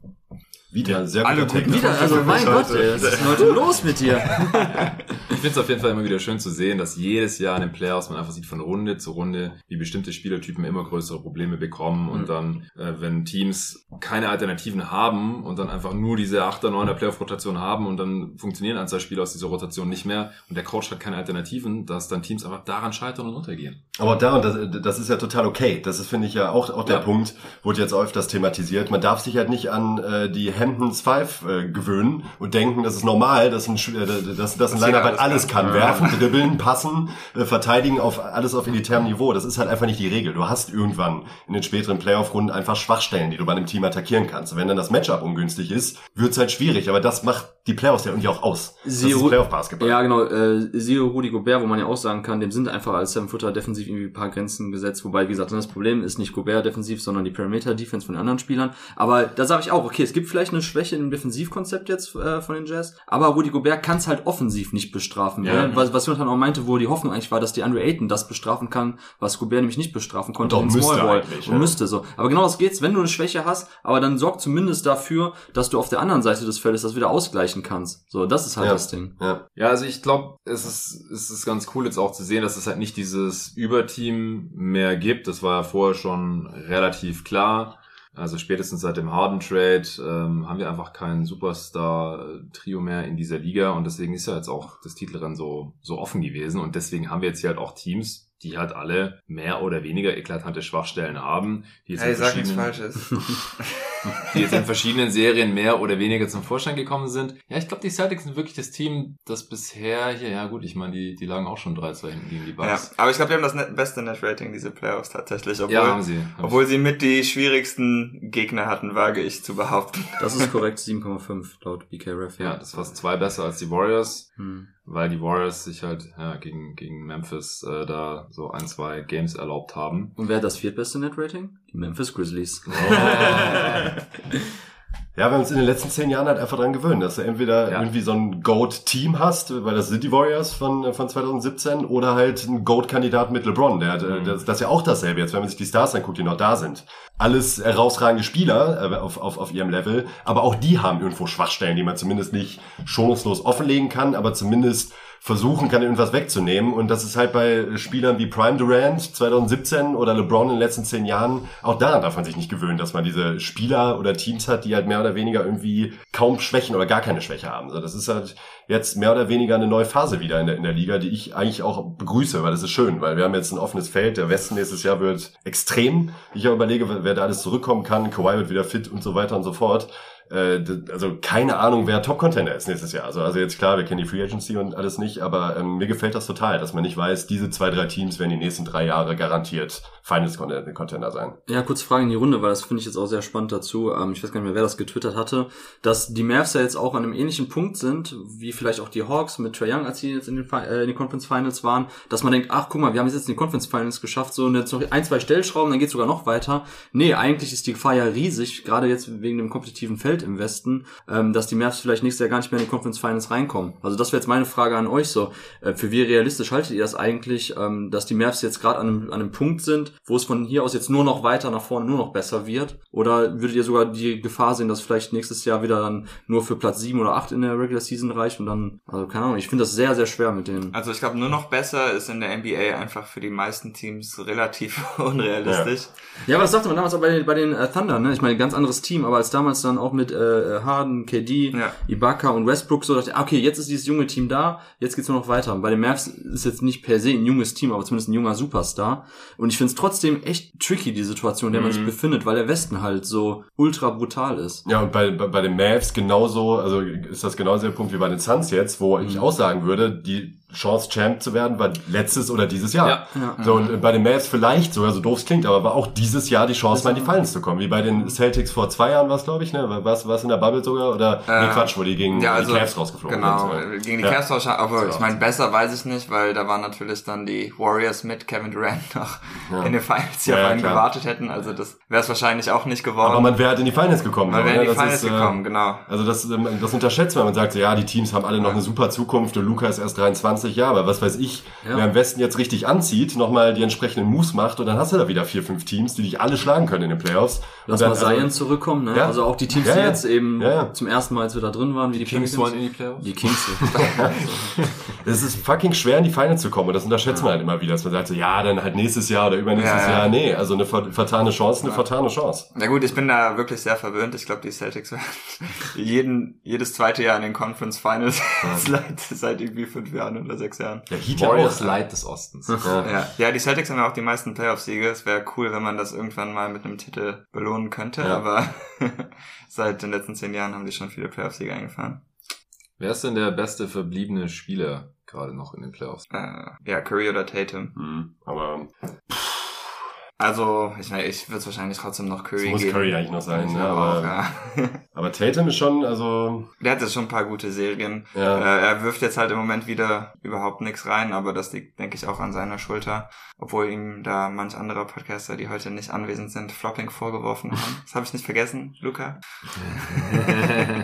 Wieder sehr Alle guter Take. Wieder, also mein. Gott, ey, was ist denn heute los mit dir? Ich finde es auf jeden Fall immer wieder schön zu sehen, dass jedes Jahr in den Playoffs man einfach sieht von Runde zu Runde, wie bestimmte Spielertypen immer größere Probleme bekommen und Mhm. dann, äh, wenn Teams keine Alternativen haben und dann einfach nur diese 8er, 9er Playoff-Rotation haben und dann funktionieren ein, zwei Spieler aus dieser Rotation nicht mehr und der Coach hat keine Alternativen, dass dann Teams einfach daran scheitern und untergehen. Aber da, und das, das ist ja total okay. Das ist, finde ich, ja auch, auch der Ja. Punkt, wurde jetzt öfters thematisiert. Man darf sich halt nicht an äh, die Hamptons Five äh, gewöhnen und denken, das ist normal, dass ein, äh, dass, dass ein Linebacker alles kann. kann. Werfen, dribbeln, passen, äh, verteidigen auf alles auf elitärem Niveau. Das ist halt einfach nicht die Regel. Du hast irgendwann in den späteren Playoff-Runden einfach Schwachstellen, die du bei einem Team attackieren kannst. Und wenn dann das Matchup ungünstig ist, wird's halt schwierig. Aber das macht die Playoffs ja irgendwie auch aus. Das Sie- ist Playoff-Basketball. Ja, genau. Äh, siehe Rudi Gobert, wo man ja auch sagen kann, dem sind einfach als Seven Footer defensiv irgendwie ein paar Grenzen gesetzt. Wobei, wie gesagt, das Problem ist nicht Gobert defensiv, sondern die Perimeter-Defense von den anderen Spielern. Aber da sage ich auch, okay, es gibt vielleicht eine Schwäche im Defensivkonzept jetzt äh, von den Jazz. Aber Rudi Gobert kann es halt offensiv nicht bestrafen. Ja. Ne? Was, was Jonathan auch meinte, wo die Hoffnung eigentlich war, dass die Andre Ayton das bestrafen kann, was Gobert nämlich nicht bestrafen konnte Und in Smallball. eigentlich, Und ja. müsste so. Aber genau das geht's, wenn du eine Schwäche hast, aber dann sorg zumindest dafür, dass du auf der anderen Seite des Feldes das wieder ausgleichen kannst. So, das ist halt Ja. das Ding. Ja. Ja, also ich glaube, es ist, es ist ganz cool jetzt auch zu sehen, dass es halt nicht dieses Überteam mehr gibt. Das war ja vorher schon relativ klar. Also spätestens seit dem Harden-Trade ähm, haben wir einfach kein Superstar-Trio mehr in dieser Liga und deswegen ist ja jetzt auch das Titelrennen so, so offen gewesen und deswegen haben wir jetzt hier halt auch Teams, die halt alle mehr oder weniger eklatante Schwachstellen haben, die jetzt Hey, in sag nichts verschiedenen- Falsches. die jetzt in verschiedenen Serien mehr oder weniger zum Vorschein gekommen sind. Ja, ich glaube, die Celtics sind wirklich das Team, das bisher hier, ja gut, ich meine, die, die lagen auch schon 3-2 hinten gegen die Ja, Bucks. aber ich glaube, die haben das net beste Net-Rating, diese Playoffs tatsächlich. Obwohl, Ja, haben sie. Hab obwohl sie mit die schwierigsten Gegner hatten, wage ich zu behaupten. Das ist korrekt, 7,5 laut BKRF. ich. ja, das war zwei besser als die Warriors, Hm. Weil die Warriors sich halt ja, gegen, gegen Memphis äh, da so ein, zwei Games erlaubt haben. Und wer hat das viertbeste Net-Rating? Die Memphis Grizzlies. Ja, wir haben uns in den letzten zehn Jahren halt einfach dran gewöhnt, dass du entweder Ja. irgendwie so ein GOAT-Team hast, weil das sind die Warriors von, von 2017, oder halt ein GOAT-Kandidat mit LeBron. Der, äh, Mhm. das, das ist ja auch dasselbe jetzt, wenn man sich die Stars anguckt, die noch da sind. Alles herausragende Spieler äh, auf, auf, auf ihrem Level, aber auch die haben irgendwo Schwachstellen, die man zumindest nicht schonungslos offenlegen kann, aber zumindest versuchen kann, irgendwas wegzunehmen. Und das ist halt bei Spielern wie Prime Durant 2017 oder LeBron in den letzten zehn Jahren, auch daran darf man sich nicht gewöhnen, dass man diese Spieler oder Teams hat, die halt mehr oder weniger irgendwie kaum Schwächen oder gar keine Schwäche haben. Das ist halt jetzt mehr oder weniger eine neue Phase wieder in der, in der Liga, die ich eigentlich auch begrüße, weil das ist schön, weil wir haben jetzt ein offenes Feld. Der Westen nächstes Jahr wird extrem. Ich überlege, wer da alles zurückkommen kann. Kawhi wird wieder fit und so weiter und so fort. Äh, also keine Ahnung, wer Top-Contender ist nächstes Jahr. Also, also jetzt klar, wir kennen die Free Agency und alles nicht, aber ähm, mir gefällt das total, dass man nicht weiß, diese zwei, drei Teams werden die nächsten drei Jahre garantiert Finals-Contender sein. Ja, kurze Frage in die Runde, weil das finde ich jetzt auch sehr spannend dazu. Ähm, ich weiß gar nicht mehr, wer das getwittert hatte, dass die Mavs ja jetzt auch an einem ähnlichen Punkt sind, wie vielleicht auch die Hawks mit Trae Young, als sie jetzt in den, äh, in den Conference Finals waren, dass man denkt, ach guck mal, wir haben es jetzt in den Conference Finals geschafft, so und jetzt noch ein, zwei Stellschrauben, dann geht sogar noch weiter. Nee, eigentlich ist die Gefahr ja riesig, gerade jetzt wegen dem kompetitiven Feld im Westen, ähm, dass die Mavs vielleicht nächstes Jahr gar nicht mehr in die Conference Finals reinkommen. Also das wäre jetzt meine Frage an euch so. Äh, für wie realistisch haltet ihr das eigentlich, ähm, dass die Mavs jetzt gerade an einem, an einem Punkt sind, wo es von hier aus jetzt nur noch weiter nach vorne, nur noch besser wird? Oder würdet ihr sogar die Gefahr sehen, dass vielleicht nächstes Jahr wieder dann nur für Platz sieben oder acht in der Regular Season reicht und dann, also keine Ahnung, ich finde das sehr, sehr schwer mit denen. Also ich glaube, nur noch besser ist in der NBA einfach für die meisten Teams relativ unrealistisch. Ja, aber das sagte man damals auch bei den, bei den äh, Thunder, ne? Ich meine, ganz anderes Team, aber als damals dann auch mit äh, Harden, KD, Ja. Ibaka und Westbrook so dachte ich, ah, okay, jetzt ist dieses junge Team da, jetzt geht's nur noch weiter. Und bei den Mavs ist jetzt nicht per se ein junges Team, aber zumindest ein junger Superstar. Und ich finde es trotzdem echt tricky, die Situation, in der man sich befindet, weil der Westen halt so ultra brutal ist. Ja, und bei, bei, bei den Mavs genauso, also ist das genauso der Punkt wie bei den Suns jetzt, wo ich auch sagen würde, die Chance, Champ zu werden, war letztes oder dieses Jahr. Ja. Ja. So, und bei den Mavs vielleicht sogar, so doof es klingt, aber war auch dieses Jahr die Chance, mal in die Finals zu kommen. Wie bei den Celtics vor zwei Jahren war es, glaube ich, ne? War es in der Bubble sogar? Oder, Äh, nee, Quatsch, wo die gegen Ja, also, die Cavs rausgeflogen genau, sind. äh, gegen die Ja. Cavs wahrscheinlich, aber ich meine, besser weiß ich nicht, weil da waren natürlich dann die Warriors mit Kevin Durant noch Ja. in den Finals, die Ja, auf einen gewartet hätten, also das wäre es wahrscheinlich auch nicht geworden. Aber man wäre halt in die Finals gekommen. Man so, wäre in ne? die Das Finals ist, äh, gekommen, genau. Also das, ähm, das unterschätzt man. Man sagt so, ja, die Teams haben alle noch eine super Zukunft und Luca ist erst 23 Jahre, aber was weiß ich, Ja. wer am Westen jetzt richtig anzieht, nochmal die entsprechenden Moves macht und dann hast du da wieder vier, fünf Teams, die dich alle schlagen können in den Playoffs. Lass und mal dann, also, Zion zurückkommen, ne? Ja. Also auch die Teams, Ja, die jetzt eben Ja, ja. zum ersten Mal jetzt wieder drin waren, wie die Kings Pelicans. wollen in die Playoffs. Die Kings. Es ist fucking schwer, in die Finals zu kommen und das unterschätzt man halt immer wieder, dass man sagt so, ja, dann halt nächstes Jahr oder übernächstes Ja, ja. Jahr. Nee, also eine ver- vertane Chance, eine vertane Chance. Na gut, ich bin da wirklich sehr verwöhnt. Ich glaube, die Celtics werden jeden, jedes zweite Jahr in den Conference Finals seit, seit irgendwie fünf Jahren oder sechs Jahren. Der Heat ja Warriors auch. Light des Ostens. Ja. Ja, die Celtics haben ja auch die meisten Playoff-Siege. Es wäre cool, wenn man das irgendwann mal mit einem Titel belohnen könnte, Ja. aber seit den letzten zehn Jahren haben die schon viele Playoff-Siege eingefahren. Wer ist denn der beste verbliebene Spieler gerade noch in den Playoffs? Äh, ja, Curry oder Tatum. Hm, aber Also, ich meine, ich würde es wahrscheinlich trotzdem noch es Curry muss geben. Curry eigentlich noch sein. Ne? glaube auch, Aber, ja. aber Tatum ist schon, also Der hat jetzt schon ein paar gute Serien. ja, Äh, er wirft jetzt halt im Moment wieder überhaupt nichts rein, aber das liegt, denke ich, auch an seiner Schulter. Obwohl ihm da manch anderer Podcaster, die heute nicht anwesend sind, Flopping vorgeworfen haben. Das habe ich nicht vergessen, Luca.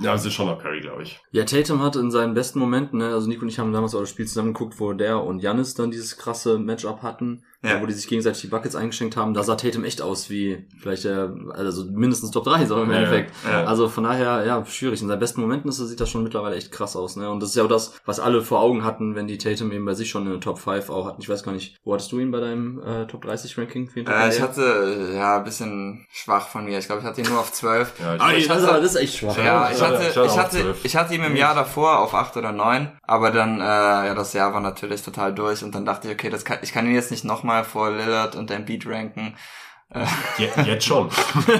ja, es ist schon noch Curry, glaube ich. Ja, Tatum hat in seinen besten Momenten, ne, also Nico und ich haben damals auch das Spiel zusammen geguckt, wo der und Janis dann dieses krasse Matchup hatten, Ja. wo die sich gegenseitig die Buckets eingeschenkt haben. Da sah Tatum echt aus wie vielleicht der, also mindestens Top 3, so im Ja, Endeffekt. ja. Also von daher, ja, schwierig. In seinen besten Momenten ist, sieht das schon mittlerweile echt krass aus, ne? Und das ist ja auch das, was alle vor Augen hatten, wenn die Tatum eben bei sich schon eine Top 5 auch hatten. Ich weiß gar nicht, wo hattest du ihn bei deinem äh, Top 30 Ranking? Äh, ich 30? hatte, ja, ein bisschen schwach von mir. Ich glaube, ich hatte ihn nur auf 12. Ja, ich, Ah, ich das, hatte- ist, aber- das ist echt schwach. Ja, ich ich hatte- ich hatte ich hatte, 12. ich hatte ihn im Jahr davor auf 8 oder 9, aber dann, äh, ja, das Jahr war natürlich total durch und dann dachte ich, okay, das kann, ich kann ihn jetzt nicht nochmal vor Lillard und Embiid ranken. je, jetzt schon.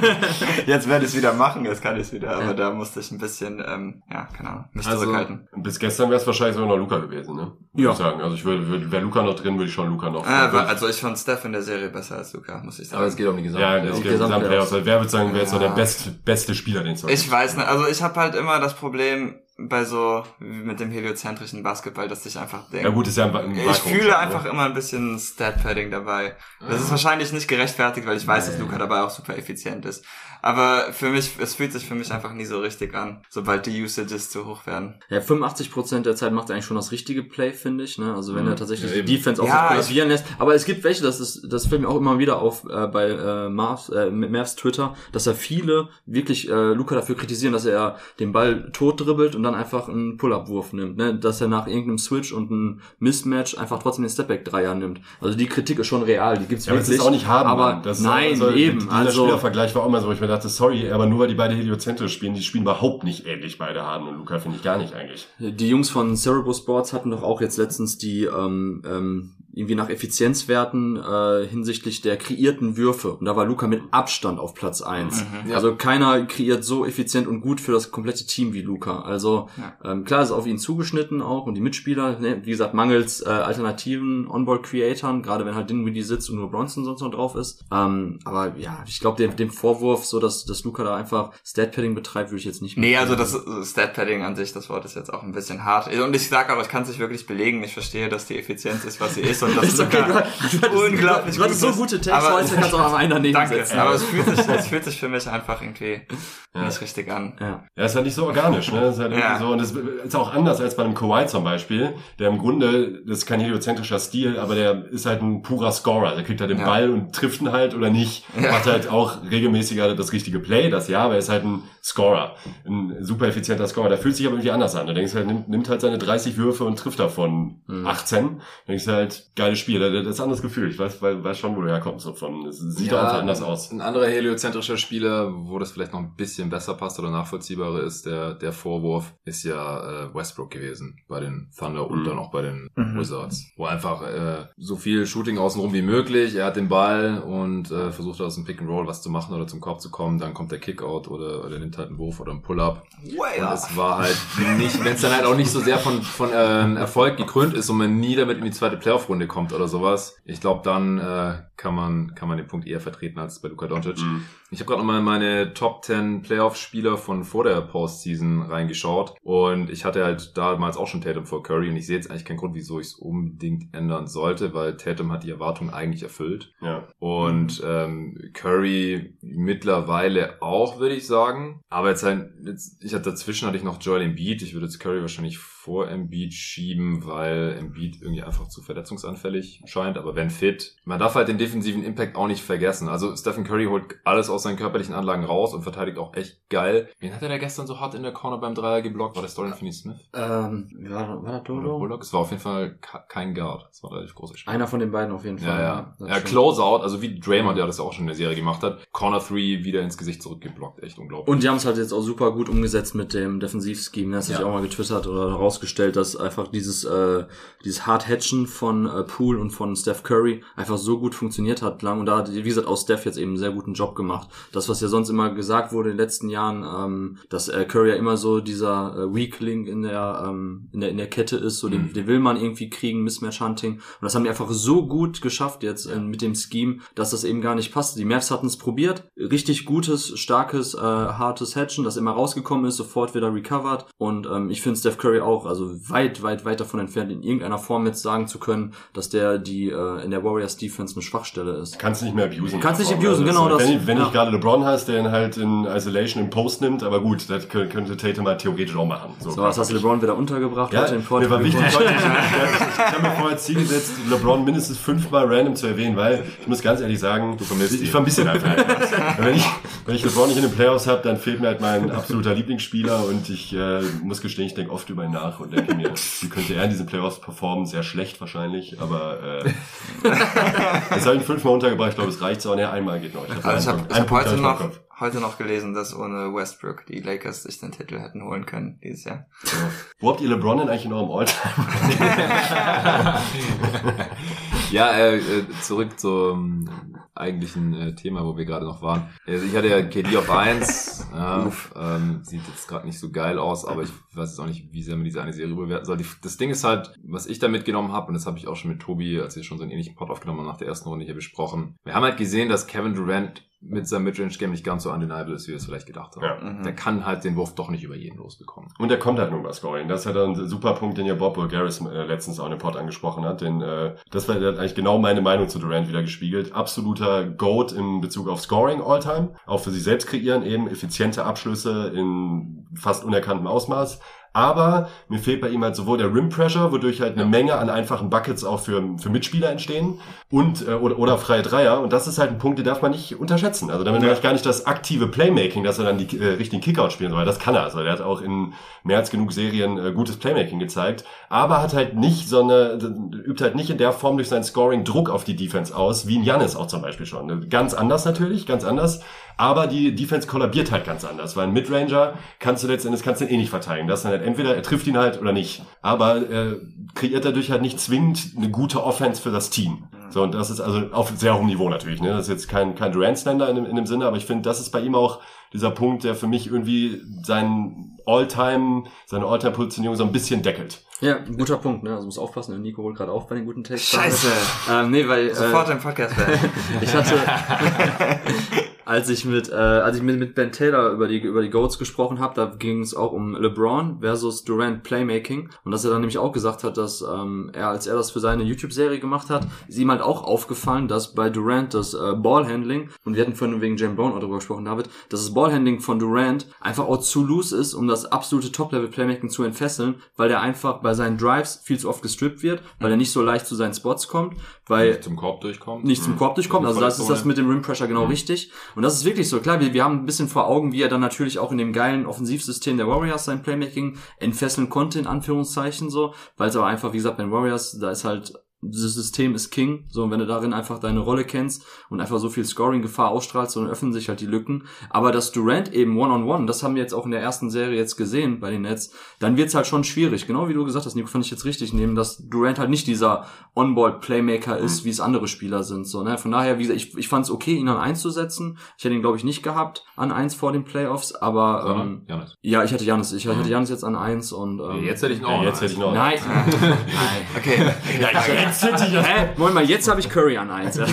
Jetzt werde ich es wieder machen, jetzt kann ich es wieder, aber da musste ich ein bisschen, ähm, ja, keine Ahnung, mich Also- zurückhalten. Bis gestern wäre es wahrscheinlich sogar noch Luca gewesen, ne? Würde Ja. Ich sagen. Also ich würde, würde wäre Luca noch drin, würde ich schon Luca noch. Äh, wa- also ich fand Steph in der Serie besser als Luca, muss ich sagen. Aber es geht um die Gesamt. ja, Ja, die geht Gesamt- insgesamt Playoffs. Wer würde sagen, wer ist so der Ja. beste, Spieler, den es Ich weiß nicht, also ich habe halt immer das Problem bei so wie mit dem heliozentrischen Basketball, dass ich einfach denke, Ja gut, ist ja ein, ein ich Vakuum, fühle einfach immer ein bisschen Stat-Padding dabei. Das ist wahrscheinlich nicht gerechtfertigt, weil ich weiß, dass Luca dabei auch super effizient ist. Aber für mich, es fühlt sich für mich einfach nie so richtig an, sobald die Usages zu hoch werden. Ja, 85% der Zeit macht er eigentlich schon das richtige Play, finde ich. Ne? Also wenn Mhm. er tatsächlich Ja, die. Defense auch Ja, sich lässt. Aber es gibt welche, das ist, das fällt mir auch immer wieder auf äh, bei äh, Marvs, äh, mit Mavs Twitter, dass er viele wirklich äh, Luca dafür kritisieren, dass er den Ball tot dribbelt und dann einfach einen Pull-Up-Wurf nimmt. Ne? Dass er nach irgendeinem Switch und einem Mismatch einfach trotzdem den Stepback-Dreier nimmt. Also die Kritik ist schon real, die gibt's Ja, aber es wirklich. ist auch nicht haben. aber. Das nein, also, eben. Dieser Also Spielervergleich war auch immer so, wo ich mir dachte, sorry, aber nur weil die beide heliozentrisch spielen, die spielen überhaupt nicht ähnlich beide Harden und Luca, finde ich gar nicht eigentlich. Die Jungs von Cerebro Sports hatten doch auch jetzt letztens die ähm, ähm, irgendwie nach Effizienzwerten äh, hinsichtlich der kreierten Würfe. Und da war Luca mit Abstand auf Platz eins. Mhm. Also keiner kreiert so effizient und gut für das komplette Team wie Luca. Also Ja. ähm, klar ist auf ihn zugeschnitten auch und die Mitspieler, ne, wie gesagt, mangels äh, alternativen Onboard-Creatoren, gerade wenn halt Dinwiddie sitzt und nur Bronson sonst noch drauf ist. Ähm, aber ja, ich glaube, dem, dem Vorwurf, so dass, dass Luca da einfach Stat-Padding betreibt, würde ich jetzt nicht Nee, mehr- also das Stat-Padding an sich, das Wort ist jetzt auch ein bisschen hart. Und ich sage auch, ich kann es nicht wirklich belegen. Ich verstehe, dass die Effizienz ist, was sie ist und das Ist okay, du, Luca du hattest, unglaublich du hattest so gute Texte, Aber- heute kannst du auch einen daneben Danke, setzen. aber es fühlt, sich, es fühlt sich für mich einfach irgendwie nicht richtig an. Ja. Ja, ist halt nicht so organisch, ne? Ist halt Ja. so, und das ist auch anders als bei einem Kawhi zum Beispiel, der im Grunde, das ist kein heliozentrischer Stil, aber der ist halt ein purer Scorer. Der kriegt halt den Ja. Ball und trifft ihn halt oder nicht. Ja. Macht halt auch regelmäßiger das richtige Play, das ja, aber er ist halt ein Scorer. Ein super effizienter Scorer. Der fühlt sich aber irgendwie anders an. Du denkst halt, nimmt, nimmt halt seine 30 Würfe und trifft davon Mhm. 18. Du denkst halt, geiles Spiel. Das ist ein anderes Gefühl. Ich weiß, weiß, weiß schon, wo du herkommst. So von, es sieht doch einfach anders aus. Ein anderer heliozentrischer Spieler, wo das vielleicht noch ein bisschen besser passt oder nachvollziehbarer ist, der, der Vorwurf, ist ja äh, Westbrook gewesen bei den Thunder und Mhm. dann auch bei den Mhm. Wizards. Wo einfach äh, so viel Shooting außenrum wie möglich, er hat den Ball und äh, versucht aus dem Pick and Roll was zu machen oder zum Korb zu kommen, dann kommt der Kickout oder, oder nimmt halt einen Wurf oder einen Pull-Up. Way Und es war halt nicht, wenn es dann halt auch nicht so sehr von, von ähm, Erfolg gekrönt ist und man nie damit in die zweite Playoff-Runde kommt oder sowas, ich glaube, dann äh, kann man kann man den Punkt eher vertreten als bei Luka Doncic. Mhm. Ich habe gerade nochmal meine Top 10 Playoff-Spieler von vor der Postseason reingeschaut und ich hatte halt damals auch schon Tatum vor Curry und ich sehe jetzt eigentlich keinen Grund, wieso ich es unbedingt ändern sollte, weil Tatum hat die Erwartungen eigentlich erfüllt Ja. und ähm, Curry mittlerweile auch, würde ich sagen. Aber jetzt halt, jetzt, ich hatte dazwischen hatte ich noch Joel Embiid. Ich würde jetzt Curry wahrscheinlich vor Embiid schieben, weil Embiid irgendwie einfach zu verletzungsanfällig scheint. Aber wenn fit, man darf halt den defensiven Impact auch nicht vergessen. Also Stephen Curry holt alles aus seinen körperlichen Anlagen raus und verteidigt auch echt geil. Wen hat er da gestern so hart in der Corner beim Dreier geblockt? War das Dorian Finney-Smith? Ähm, war, war das Dodo? Bullock? Es war auf jeden Fall kein Guard. Es war relativ großer Spieler. Einer von den beiden auf jeden Fall. Ja, ja. Ja. Closeout, also wie Draymond, der das ja auch schon in der Serie gemacht hat. Corner 3 wieder ins Gesicht zurückgeblockt. Echt unglaublich. Und die haben es halt jetzt auch super gut umgesetzt mit dem Defensivscheme. Das Ja. auch mal getwittert oder rausgefunden. rausgestellt, dass einfach dieses, äh, dieses Hard-Hatchen von äh, Poole und von Steph Curry einfach so gut funktioniert hat lang. Und da hat, wie gesagt, auch Steph jetzt eben einen sehr guten Job gemacht. Das, was ja sonst immer gesagt wurde in den letzten Jahren, ähm, dass äh, Curry ja immer so dieser äh, Weakling in der, ähm, in der in der Kette ist, so den, den will man irgendwie kriegen, Mismatch Hunting. Und das haben die einfach so gut geschafft jetzt äh, mit dem Scheme, dass das eben gar nicht passt. Die Mavs hatten es probiert, richtig gutes, starkes, äh, hartes Hatchen, das immer rausgekommen ist, sofort wieder recovered. Und ähm, ich finde Steph Curry auch, also weit, weit, weit davon entfernt, in irgendeiner Form jetzt sagen zu können, dass der die äh, in der Warriors Defense eine Schwachstelle ist. Kannst nicht mehr abusen. Kannst nicht abusen, Also genau Wenn, das. ich- wenn Ja. ich gerade LeBron hast, der ihn halt in Isolation im Post nimmt, aber gut, das kö- könnte Tatum halt theoretisch auch machen. So, was hast du LeBron wieder untergebracht Ja, heute im mir war wichtig, ich, ich, ich habe mir vorher Ziel gesetzt, LeBron mindestens fünfmal random zu erwähnen, weil ich muss ganz ehrlich sagen, vermisst ich, ich vermisse ihn einfach. wenn, ich, wenn ich LeBron nicht in den Playoffs habe, dann fehlt mir halt mein absoluter Lieblingsspieler und ich äh, muss gestehen, ich denke oft über ihn nach und denke mir, wie könnte er in diesen Playoffs performen? Sehr schlecht wahrscheinlich, aber äh, jetzt habe ich ihn fünfmal untergebracht, ich glaube, es reicht so. Ne, einmal geht noch. Ich Also ich habe ich hab Punkt heute im noch heute noch gelesen, dass ohne Westbrook die Lakers sich den Titel hätten holen können dieses Jahr. So. Wo habt ihr LeBron denn eigentlich in eurem Alltime? Ja, äh, äh, zurück zum eigentlichen äh, Thema, wo wir gerade noch waren. Also ich hatte ja KD auf 1. Ja, ähm, sieht jetzt gerade nicht so geil aus, aber ich weiß jetzt auch nicht, wie sehr man diese eine Serie bewerten soll. Die, das Ding ist halt, was ich da mitgenommen habe, und das habe ich auch schon mit Tobi, als wir schon so einen ähnlichen Pod aufgenommen haben, nach der ersten Runde hier besprochen. Wir haben halt gesehen, dass Kevin Durant mit seinem Midrange-Game nicht ganz so undeniable ist, wie wir es vielleicht gedacht haben. Ja. Mhm. Der kann halt den Wurf doch nicht über jeden losbekommen. Und er kommt halt nur über Scoring. Das ist halt ein super Punkt, den ja Bob Bulgaris äh, letztens auch in dem Pod angesprochen hat. Denn äh, das war der hat eigentlich genau meine Meinung zu Durant wieder gespiegelt. Absoluter Goat in Bezug auf Scoring Alltime. Auch für sich selbst kreieren, eben effiziente Abschlüsse in fast unerkanntem Ausmaß. Aber mir fehlt bei ihm halt sowohl der Rim Pressure, wodurch halt eine Menge an einfachen Buckets auch für, für Mitspieler entstehen und äh, oder, oder freie Dreier. Und das ist halt ein Punkt, den darf man nicht unterschätzen. Also damit meine ich gar nicht das aktive Playmaking, dass er dann die äh, richtigen Kickout spielen soll. Das kann er. Also er hat auch in mehr als genug Serien äh, gutes Playmaking gezeigt, aber hat halt nicht so eine, übt halt nicht in der Form durch sein Scoring Druck auf die Defense aus, wie ein Janis auch zum Beispiel schon. Ganz anders natürlich, ganz anders. Aber die Defense kollabiert halt ganz anders, weil ein Midranger kannst du letztendlich kannst du ihn eh nicht verteidigen. Das ist dann halt entweder er trifft ihn halt oder nicht. Aber äh, kreiert dadurch halt nicht zwingend eine gute Offense für das Team. So, und das ist also auf sehr hohem Niveau natürlich. Ne? Das ist jetzt kein, kein Durant-Slender in, dem- in dem Sinne, aber ich finde, das ist bei ihm auch dieser Punkt, der für mich irgendwie seinen All-Time, seine All-Time-Positionierung so ein bisschen deckelt. Ja, ein guter Punkt, ne? Also muss aufpassen, der Nico holt gerade auf bei den guten Takes. Scheiße! Ähm, nee, weil äh, Sofort im Podcast werden. ich hatte, als ich mit, äh, als ich mit, mit Ben Taylor über die über die Goats gesprochen habe, da ging es auch um LeBron versus Durant Playmaking und dass er dann nämlich auch gesagt hat, dass ähm, er, als er das für seine YouTube-Serie gemacht hat, ist ihm halt auch aufgefallen, dass bei Durant das äh, Ballhandling und wir hatten vorhin wegen James Brown auch darüber gesprochen, David, dass das Ballhandling von Durant einfach auch zu loose ist, um das absolute Top-Level-Playmaking zu entfesseln, weil der einfach bei seinen Drives viel zu oft gestrippt wird, weil er nicht so leicht zu seinen Spots kommt, weil Nicht zum Korb durchkommt. nicht zum Korb durchkommt. Also das ist das mit dem Rim Pressure genau richtig. Und das ist wirklich so. Klar, wir, wir haben ein bisschen vor Augen, wie er dann natürlich auch in dem geilen Offensivsystem der Warriors sein Playmaking entfesseln konnte, in Anführungszeichen so. Weil es aber einfach, wie gesagt, bei den Warriors, da ist halt dieses System ist King, so und wenn du darin einfach deine Rolle kennst und einfach so viel Scoring-Gefahr ausstrahlst, dann öffnen sich halt die Lücken. Aber dass Durant eben One-on-One, das haben wir jetzt auch in der ersten Serie jetzt gesehen bei den Nets, dann wird's halt schon schwierig. Genau wie du gesagt hast, Nico, fand ich jetzt richtig nehmen, dass Durant halt nicht dieser On-Ball-Playmaker ist, wie es andere Spieler sind. So, ne? Von daher, wie gesagt, ich, ich fand es okay, ihn an eins zu setzen. Ich hätte ihn, glaube ich, nicht gehabt an eins vor den Playoffs, aber ähm, Janis. ja, ich hatte Janis, ich hatte Janis jetzt an eins und ähm, Jetzt hätte ich noch. Ja, jetzt hätte ich noch. Nein. Okay. Ja, jetzt ich Hä? Moment mal, jetzt habe ich Curry an eins.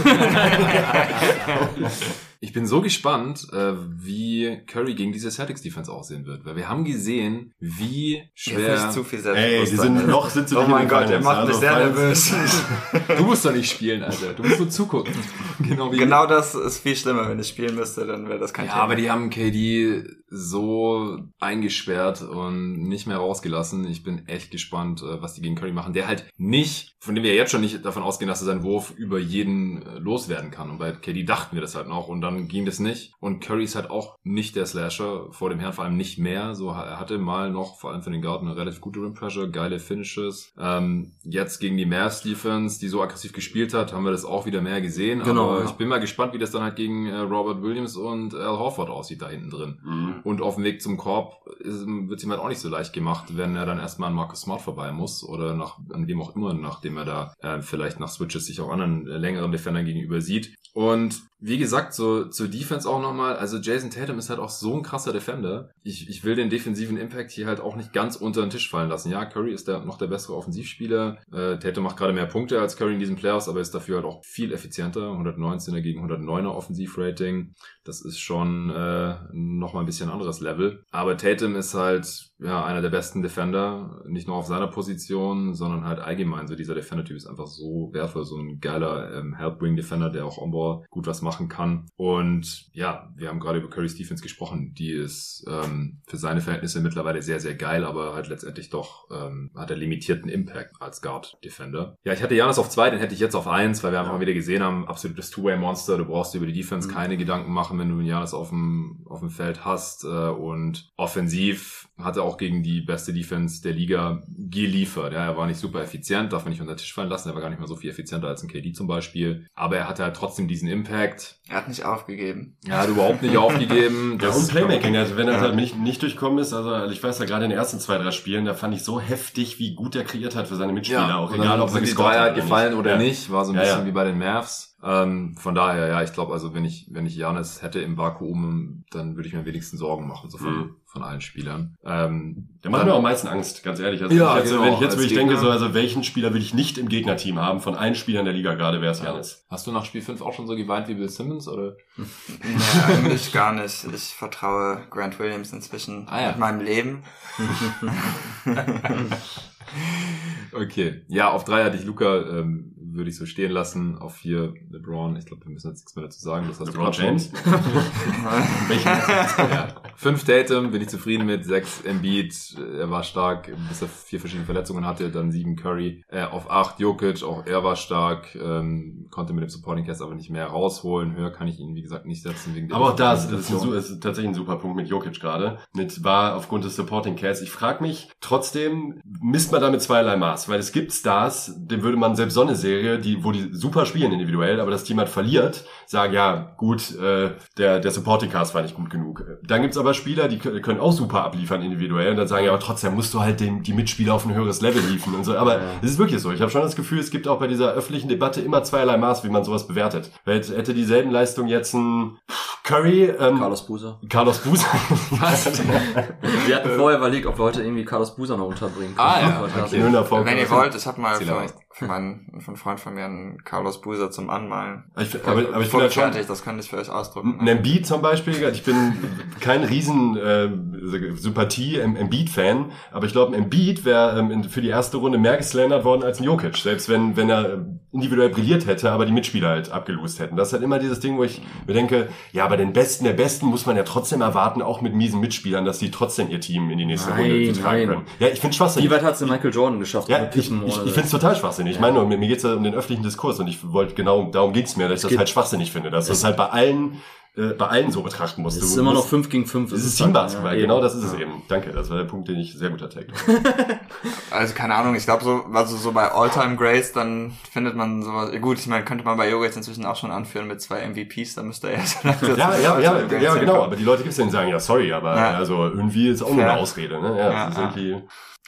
Ich bin so gespannt, äh, wie Curry gegen diese Celtics Defense aussehen wird, weil wir haben gesehen, wie Jetzt schwer. nicht zu viel Ey, die sind noch sind sie Oh mein Gott, er macht mich Also sehr nervös. Du musst doch nicht spielen, Alter. Du musst nur zugucken. genau wie. Genau das ist viel schlimmer, wenn ich spielen müsste, dann wäre das kein Ja, Thema. aber die haben KD so eingesperrt und nicht mehr rausgelassen. Ich bin echt gespannt, äh, was die gegen Curry machen. Der halt nicht, von dem wir jetzt schon nicht davon ausgehen, dass er seinen Wurf über jeden äh, loswerden kann. Und bei KD dachten wir das halt noch. Und dann dann ging das nicht. Und Curry ist halt auch nicht der Slasher vor dem Herrn, vor allem nicht mehr. So, er hatte mal noch, vor allem für den Garten, eine relativ gute Rim Pressure, geile Finishes. Ähm, jetzt gegen die Mavs Defense, die so aggressiv gespielt hat, haben wir das auch wieder mehr gesehen. Genau, Aber ja. ich bin mal gespannt, wie das dann halt gegen äh, Robert Williams und Al Horford aussieht da hinten drin. Mhm. Und auf dem Weg zum Korb ist, wird ihm halt auch nicht so leicht gemacht, wenn er dann erstmal an Marcus Smart vorbei muss oder nach, an wem auch immer, nachdem er da äh, vielleicht nach Switches sich auch anderen äh, längeren Defendern gegenüber sieht. Und wie gesagt, so zur Defense auch nochmal, also Jason Tatum ist halt auch so ein krasser Defender. Ich, ich will den defensiven Impact hier halt auch nicht ganz unter den Tisch fallen lassen. Ja, Curry ist der, noch der bessere Offensivspieler. Äh, Tatum macht gerade mehr Punkte als Curry in diesen Playoffs, aber ist dafür halt auch viel effizienter. 119er gegen 109er Offensivrating. Das ist schon äh, nochmal ein bisschen anderes Level. Aber Tatum ist halt ja einer der besten Defender, nicht nur auf seiner Position, sondern halt allgemein. So dieser Defender-Typ ist einfach so wertvoll, so ein geiler ähm, Help-Wing-Defender, der auch on-ball gut was machen kann. Und ja, wir haben gerade über Curry's Defense gesprochen. Die ist ähm, für seine Verhältnisse mittlerweile sehr, sehr geil, aber halt letztendlich doch ähm, hat er limitierten Impact als Guard-Defender. Ja, ich hatte Janis auf zwei, den hätte ich jetzt auf eins, weil wir einfach mal wieder gesehen haben, absolutes Two-Way-Monster. Du brauchst dir über die Defense Mhm. keine Gedanken machen, wenn du einen Janis auf dem, auf dem Feld hast. Äh, und offensiv hat er auch gegen die beste Defense der Liga geliefert. Ja, er war nicht super effizient, darf man nicht unter den Tisch fallen lassen. Er war gar nicht mal so viel effizienter als ein KD zum Beispiel. Aber er hatte halt trotzdem diesen Impact. Er hat nicht aufgegeben. Er hat überhaupt nicht aufgegeben. Ja, Das- und Playmaking, also wenn er Ja. halt nicht, nicht durchkommen ist, also ich weiß ja gerade in den ersten zwei, drei Spielen, da fand ich so heftig, wie gut er kreiert hat für seine Mitspieler, Ja, auch egal, ob er sind die Dreier gefallen nicht. oder ja. nicht, war so ein Ja, bisschen ja. wie bei den Mavs. Ähm, von daher, ja, ich glaube, also wenn ich, wenn ich Janis hätte im Vakuum, dann würde ich mir am wenigsten Sorgen machen, so von, Mhm. von allen Spielern. Ähm, Der macht dann- mir auch am meisten Angst, ganz ehrlich. Also Ja, wenn ich jetzt, genau, wenn ich jetzt wirklich denke, so, also welchen Spieler will ich nicht im Gegnerteam haben, von allen Spielern der Liga gerade, wäre es Janis. Hast du nach Spiel 5 auch schon so geweint wie Bill Simmons, oder? Nee, eigentlich gar nicht. Ich vertraue Grant Williams inzwischen Ah, ja. mit meinem Leben. Okay. Ja, auf drei hatte ich Luca, ähm, würde ich so stehen lassen. Auf vier LeBron. Ich glaube, wir müssen jetzt nichts mehr dazu sagen. Das hast LeBron du James? ja. Fünf Tatum, bin ich zufrieden mit. Sechs Embiid, er war stark, bis er vier verschiedene Verletzungen hatte. Dann sieben Curry. Äh, auf acht Jokic, auch er war stark. Ähm, konnte mit dem Supporting Cast aber nicht mehr rausholen. Höher kann ich ihn, wie gesagt, nicht setzen. Wegen Aber auch da ist, das ist, ein, ist tatsächlich ein super Punkt mit Jokic gerade. Mit war aufgrund des Supporting Casts. Ich frage mich, trotzdem misst man damit zweierlei Maß, weil es gibt Stars, dem würde man selbst so eine Serie, die, wo die super spielen individuell, aber das Team halt verliert, sagen, ja, gut, äh, der, der Supporting Cast war nicht gut genug. Dann gibt's aber Spieler, die kö- können auch super abliefern individuell und dann sagen, ja, aber trotzdem musst du halt den, die Mitspieler auf ein höheres Level liefen und so. Aber es ist wirklich so. Ich habe schon das Gefühl, es gibt auch bei dieser öffentlichen Debatte immer zweierlei Maß, wie man sowas bewertet. Weil jetzt hätte dieselben Leistung jetzt ein Curry, ähm, Carlos Buser. Carlos Buser. Was? Wir hatten vorher überlegt, ob wir heute irgendwie Carlos Buser noch unterbringen Ah, ja, das- okay. Wenn ihr wollt, ich habe mal Zähl für einen Freund von mir einen Carlos Buser zum Anmalen. Ich, aber, aber ich finde halt schon, das könnte ich für euch ausdrucken. ein Embiid zum Beispiel, ich bin kein riesen äh, Sympathie Embiid-Fan, aber ich glaube, ein Embiid wäre ähm, für die erste Runde mehr geslandert worden als ein Jokic, selbst wenn, wenn er individuell brilliert hätte, aber die Mitspieler halt abgelost hätten. Das ist halt immer dieses Ding, wo ich mir denke, ja, aber den Besten der Besten muss man ja trotzdem erwarten, auch mit miesen Mitspielern, dass die trotzdem ihr Team in die nächste Nein, Runde tragen nein. können. Ja, ich finde schwachsinnig. Wie weit hat's denn Michael Jordan geschafft? Ja, ich, ich, ich finde es total schwachsinnig. Ich meine, nur, mir, mir geht es ja um den öffentlichen Diskurs und ich wollte genau, darum ging's mir, dass ich das geht- halt schwachsinnig finde, dass du es halt bei allen, äh, bei allen so betrachten musst. Es Du ist immer noch musst- 5 gegen 5. Es ist halt, Teambasketball, ja, genau das ist es Ja. eben. Danke, das war der Punkt, den ich sehr gut erträgt. Also keine Ahnung, ich glaube so, also so bei All-Time Greats, dann findet man sowas. ja Gut, ich meine, könnte man bei Yoga jetzt inzwischen auch schon anführen mit zwei MVPs, da müsste er ja so langsam ja, zu ja, ja, ja, genau. Aber die Leute gibt's denen sagen, ja, sorry, aber Ja. also irgendwie ist auch nur Ja. eine Ausrede, ne? Ja, Ja, das ist ja. irgendwie.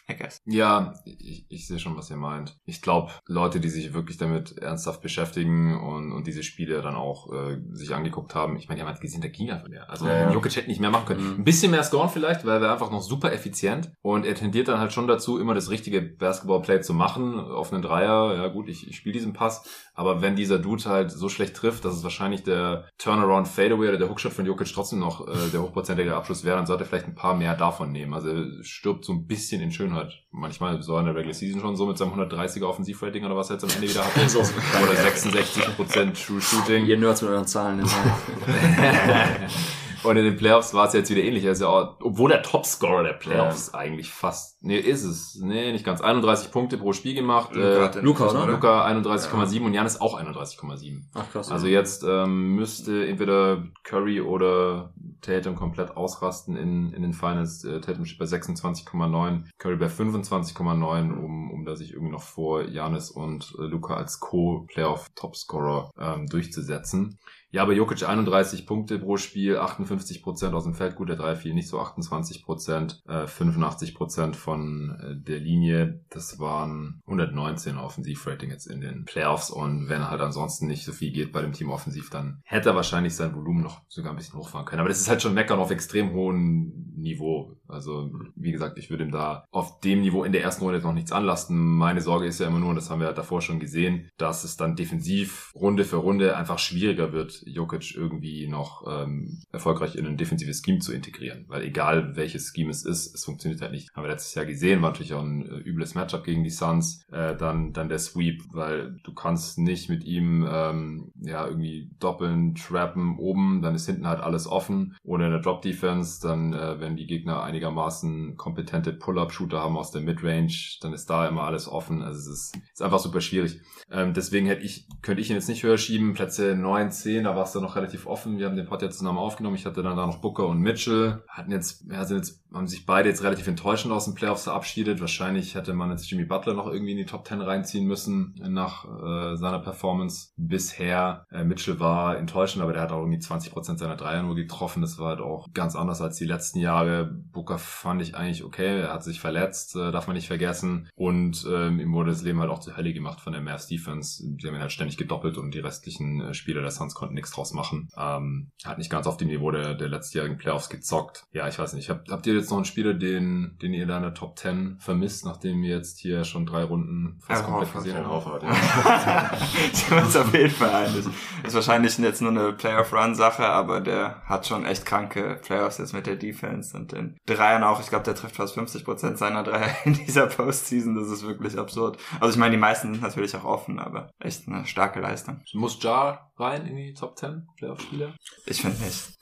Guess. Ja, ich, ich sehe schon, was ihr meint. Ich glaube, Leute, die sich wirklich damit ernsthaft beschäftigen und, und diese Spiele dann auch äh, sich angeguckt haben, ich meine, die haben halt gesehen, der ging einfach mehr. Also Ja, ja. Jokic hätte nicht mehr machen können. Mhm. Ein bisschen mehr scoren vielleicht, weil er wäre einfach noch super effizient und er tendiert dann halt schon dazu, immer das richtige Basketball-Play zu machen, auf einen Dreier. Ja gut, ich, ich spiele diesen Pass, aber wenn dieser Dude halt so schlecht trifft, dass es wahrscheinlich der Turnaround Fadeaway oder der Hookshot von Jokic trotzdem noch äh, der hochprozentige Abschluss wäre, dann sollte er vielleicht ein paar mehr davon nehmen. Also er stirbt so ein bisschen in Schönheit. Manchmal so in der Regular Season schon so mit seinem 130er Offensivrating oder was er jetzt am Ende wieder auch so oder 66% True Shooting. Ihr Nerds mit euren Zahlen. ne? Und in den Playoffs war es jetzt wieder ähnlich. Er ist ja auch, obwohl der Topscorer der Playoffs eigentlich fast, nee, ist es, nee, nicht ganz, 31 Punkte pro Spiel gemacht. Luka Äh, Schuss, oder? Luca 31,7 und Janis auch 31,7. Ach krass. Also jetzt ähm, müsste entweder Curry oder Tatum komplett ausrasten in, in den Finals. Äh, Tatum steht bei 26,9, Curry bei 25,9, um, um da sich irgendwie noch vor Janis und äh, Luca als Co-Playoff-Topscorer ähm, durchzusetzen. Ja, aber Jokic 31 Punkte pro Spiel, 58 Prozent aus dem Feld, gut, der Dreier fiel nicht so 28 Prozent, äh, 85 Prozent von äh, der Linie. Das waren 119 Offensivrating jetzt in den Playoffs und wenn halt ansonsten nicht so viel geht bei dem Team offensiv, dann hätte er wahrscheinlich sein Volumen noch sogar ein bisschen hochfahren können. Aber das ist halt schon Meckern auf extrem hohem Niveau. Also, wie gesagt, ich würde ihm da auf dem Niveau in der ersten Runde jetzt noch nichts anlasten. Meine Sorge ist ja immer nur, und das haben wir ja davor schon gesehen, dass es dann defensiv Runde für Runde einfach schwieriger wird, Jokic irgendwie noch ähm, erfolgreich in ein defensives Scheme zu integrieren. Weil egal welches Scheme es ist, es funktioniert halt nicht. Haben wir letztes Jahr gesehen, war natürlich auch ein äh, übles Matchup gegen die Suns. Äh, dann, dann der Sweep, weil du kannst nicht mit ihm ähm, ja irgendwie doppeln, trappen oben, dann ist hinten halt alles offen. Ohne eine Drop-Defense, dann äh, wenn die Gegner einigermaßen kompetente Pull-Up-Shooter haben aus der Midrange, dann ist da immer alles offen. Also es ist, ist einfach super schwierig. Ähm, deswegen hätte ich, könnte ich ihn jetzt nicht höher schieben. Plätze 9, 10, da war es dann noch relativ offen. Wir haben den Pod jetzt zusammen aufgenommen. Ich hatte dann da noch Booker und Mitchell. Hatten jetzt, ja, sind jetzt, haben sich beide jetzt relativ enttäuschend aus den Playoffs verabschiedet. Wahrscheinlich hätte man jetzt Jimmy Butler noch irgendwie in die Top 10 reinziehen müssen nach äh, seiner Performance bisher. Äh, Mitchell war enttäuschend, aber der hat auch irgendwie 20% seiner Dreier nur getroffen. Das war halt auch ganz anders als die letzten Jahre. Booker fand ich eigentlich okay. Er hat sich verletzt, äh, darf man nicht vergessen. Und ähm, ihm wurde das Leben halt auch zur Hölle gemacht von der Mavs Defense. Die haben ihn halt ständig gedoppelt und die restlichen äh, Spieler der Suns konnten nichts draus machen. Ähm, hat nicht ganz auf dem Niveau der, der letztjährigen Playoffs gezockt. Ja, ich weiß nicht. Habt, habt ihr jetzt noch einen Spieler, den, den ihr da in der Top 10 vermisst, nachdem wir jetzt hier schon drei Runden fast Al komplett Horford, gesehen haben? Horford, ja. auf jeden Fall einig. Ist wahrscheinlich jetzt nur eine Playoff-Run-Sache, aber der hat schon echt kranke Playoffs jetzt mit der Defense und den Dreiern auch. Ich glaube, der trifft fast 50% seiner Dreier in dieser Postseason. Das ist wirklich absurd. Also ich meine, die meisten sind natürlich auch offen, aber echt eine starke Leistung. Muss Jar rein in die Top 10 Playoff-Spieler? Ich finde nicht.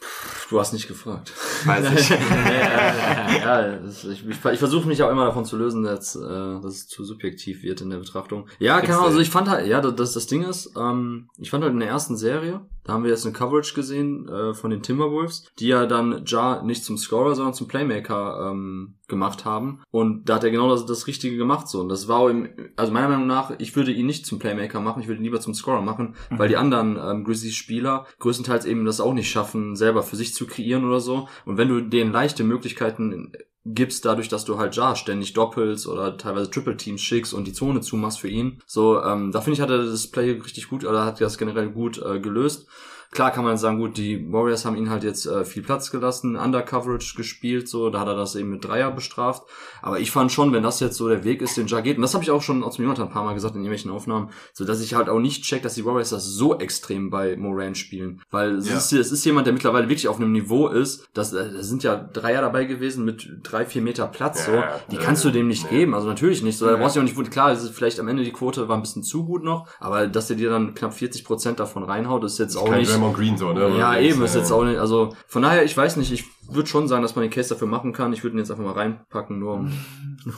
Du hast nicht gefragt. Weiß ich. ja, ich, ich, ich versuche mich auch immer davon zu lösen, dass, äh, dass es zu subjektiv wird in der Betrachtung. Ja, keine Ahnung, also ich fand halt, ja, das, das, Ding ist, ähm, ich fand halt in der ersten Serie, da haben wir jetzt eine Coverage gesehen äh, von den Timberwolves, die ja dann Ja nicht zum Scorer, sondern zum Playmaker ähm, gemacht haben. Und da hat er genau das, das Richtige gemacht so. Und das war im, also meiner Meinung nach, ich würde ihn nicht zum Playmaker machen, ich würde ihn lieber zum Scorer machen, weil die anderen ähm, Grizzlies-Spieler größtenteils eben das auch nicht schaffen, selber für sich zu kreieren oder so. Und wenn du denen leichte Möglichkeiten gibst, dadurch, dass du halt Ja ständig doppelst oder teilweise Triple Teams schickst und die Zone zumachst für ihn. So, ähm, da finde ich, hat er das Play richtig gut, oder hat das generell gut äh, gelöst. Klar kann man sagen, gut, die Warriors haben ihn halt jetzt äh, viel Platz gelassen, Under-Coverage gespielt, so, da hat er das eben mit Dreier bestraft. Aber ich fand schon, wenn das jetzt so der Weg ist, den Ja geht, und das habe ich auch schon aus dem Jonathan ein paar Mal gesagt in irgendwelchen Aufnahmen, so dass ich halt auch nicht check, dass die Warriors das so extrem bei Moran spielen. Weil es, Ja. ist, es ist jemand, der mittlerweile wirklich auf einem Niveau ist, dass äh, da sind ja Dreier dabei gewesen mit drei, vier Meter Platz, so. Die ja, kannst du dem nicht geben, also natürlich nicht. So, da brauchst du auch nicht, klar, ist vielleicht am Ende die Quote war ein bisschen zu gut noch, aber dass der dir dann knapp 40 Prozent davon reinhaut, ist jetzt auch nicht. Green so, ne? Ja, eben, ist jetzt äh, auch nicht, also von daher, ich weiß nicht, ich würde schon sagen, dass man den Case dafür machen kann. Ich würde ihn jetzt einfach mal reinpacken, nur um.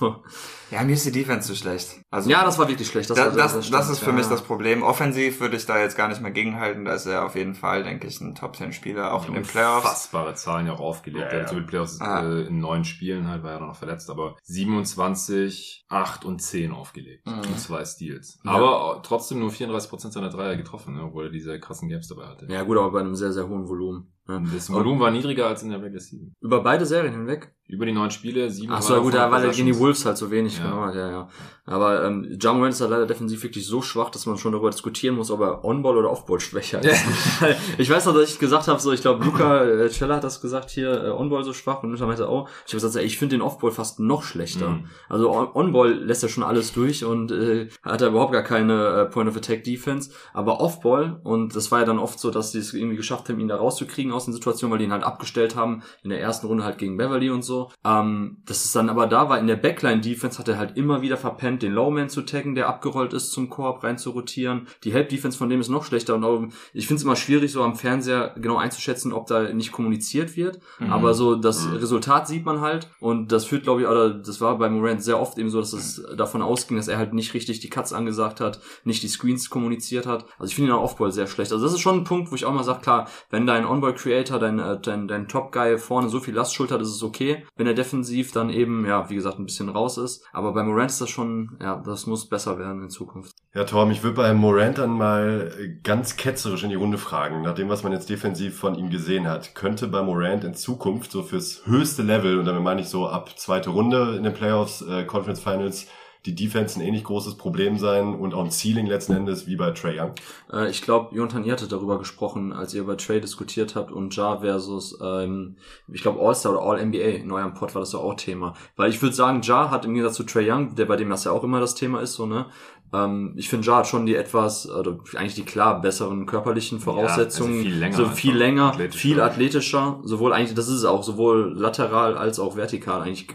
Nur. Ja, mir ist die Defense zu schlecht. Also Ja, das war wirklich schlecht. Das, war- das, das, stimmt. ist für Ja. mich das Problem. Offensiv würde ich da jetzt gar nicht mehr gegenhalten. Da ist er auf jeden Fall, denke ich, ein Top 10 Spieler, auch in den Playoffs. Unfassbare Zahlen ja auch aufgelegt. Ja, ja. so die Playoffs Ah. äh, in neun Spielen halt, war ja noch verletzt, aber 27, 8 und 10 aufgelegt. Mhm. Und zwei Steals. Ja. Aber trotzdem nur 34% seiner Dreier getroffen, ne, obwohl er diese krassen Gaps dabei hatte. Ja, gut, aber bei einem sehr, sehr hohen Volumen. Das Volumen war niedriger als in der Regular Season. Über beide Serien hinweg? Über die neun Spiele, sieben Ach so, ja, gut, da war gegen die. Wolves halt so wenig Ja. hat, ja, ja. Aber ähm, Ja Morant ist halt leider defensiv wirklich so schwach, dass man schon darüber diskutieren muss, ob er On-Ball oder Off-Ball schwächer ist. ich weiß noch, dass ich gesagt habe, so, ich glaube, Luca äh, Cella hat das gesagt hier, äh, On-Ball so schwach und Luca meinte auch, ich habe gesagt, ey, ich finde den Off-Ball fast noch schlechter. Mhm. Also On- On-Ball lässt er schon alles durch und äh, hat er überhaupt gar keine äh, Point-of-Attack-Defense, aber Off-Ball, und das war ja dann oft so, dass sie es irgendwie geschafft haben, ihn da rauszukriegen aus den Situationen, weil die ihn halt abgestellt haben, in der ersten Runde halt gegen Beverly und so. Ähm, das ist dann aber da war, in der Backline-Defense hat er halt immer wieder verpennt, den Lowman zu taggen, der abgerollt ist, zum Korb rein zu rotieren. Die Help-Defense von dem ist noch schlechter und auch, ich finde es immer schwierig, so am Fernseher genau einzuschätzen, ob da nicht kommuniziert wird. Mhm. Aber so das Mhm. Resultat sieht man halt und das führt, glaube ich, oder das war bei Morant sehr oft eben so, dass es davon ausging, dass er halt nicht richtig die Cuts angesagt hat, nicht die Screens kommuniziert hat. Also ich finde ihn auch Offball sehr schlecht. Also das ist schon ein Punkt, wo ich auch mal sage, klar, wenn dein On-Ball-Creator, dein, äh, dein, dein Top-Guy vorne so viel Last schultert, ist es okay. Wenn er defensiv dann eben, ja, wie gesagt, ein bisschen raus ist. Aber bei Morant ist das schon, ja, das muss besser werden in Zukunft. Ja, Tom, ich würde bei Morant dann mal ganz ketzerisch in die Runde fragen, nach dem, was man jetzt defensiv von ihm gesehen hat. Könnte bei Morant in Zukunft so fürs höchste Level, und damit meine ich so ab zweite Runde in den Playoffs, äh, Conference Finals, die Defense ein ähnlich großes Problem sein und auch ein Ceiling letzten Endes wie bei Trey Young? Äh, ich glaube, Jonathan, ihr hattet darüber gesprochen, als ihr über Trey diskutiert habt und Ja versus, ähm, ich glaube, All-Star oder All-NBA in eurem Pod war das ja auch Thema. Weil ich würde sagen, Ja hat im Gegensatz zu Trey Young, der bei dem das ja auch immer das Thema ist, so, ne? Ähm, ich finde, Ja hat schon die etwas, oder eigentlich die klar besseren körperlichen Voraussetzungen. also viel länger So viel länger, Athletischer. viel athletischer, sowohl eigentlich, das ist es auch, sowohl lateral als auch vertikal eigentlich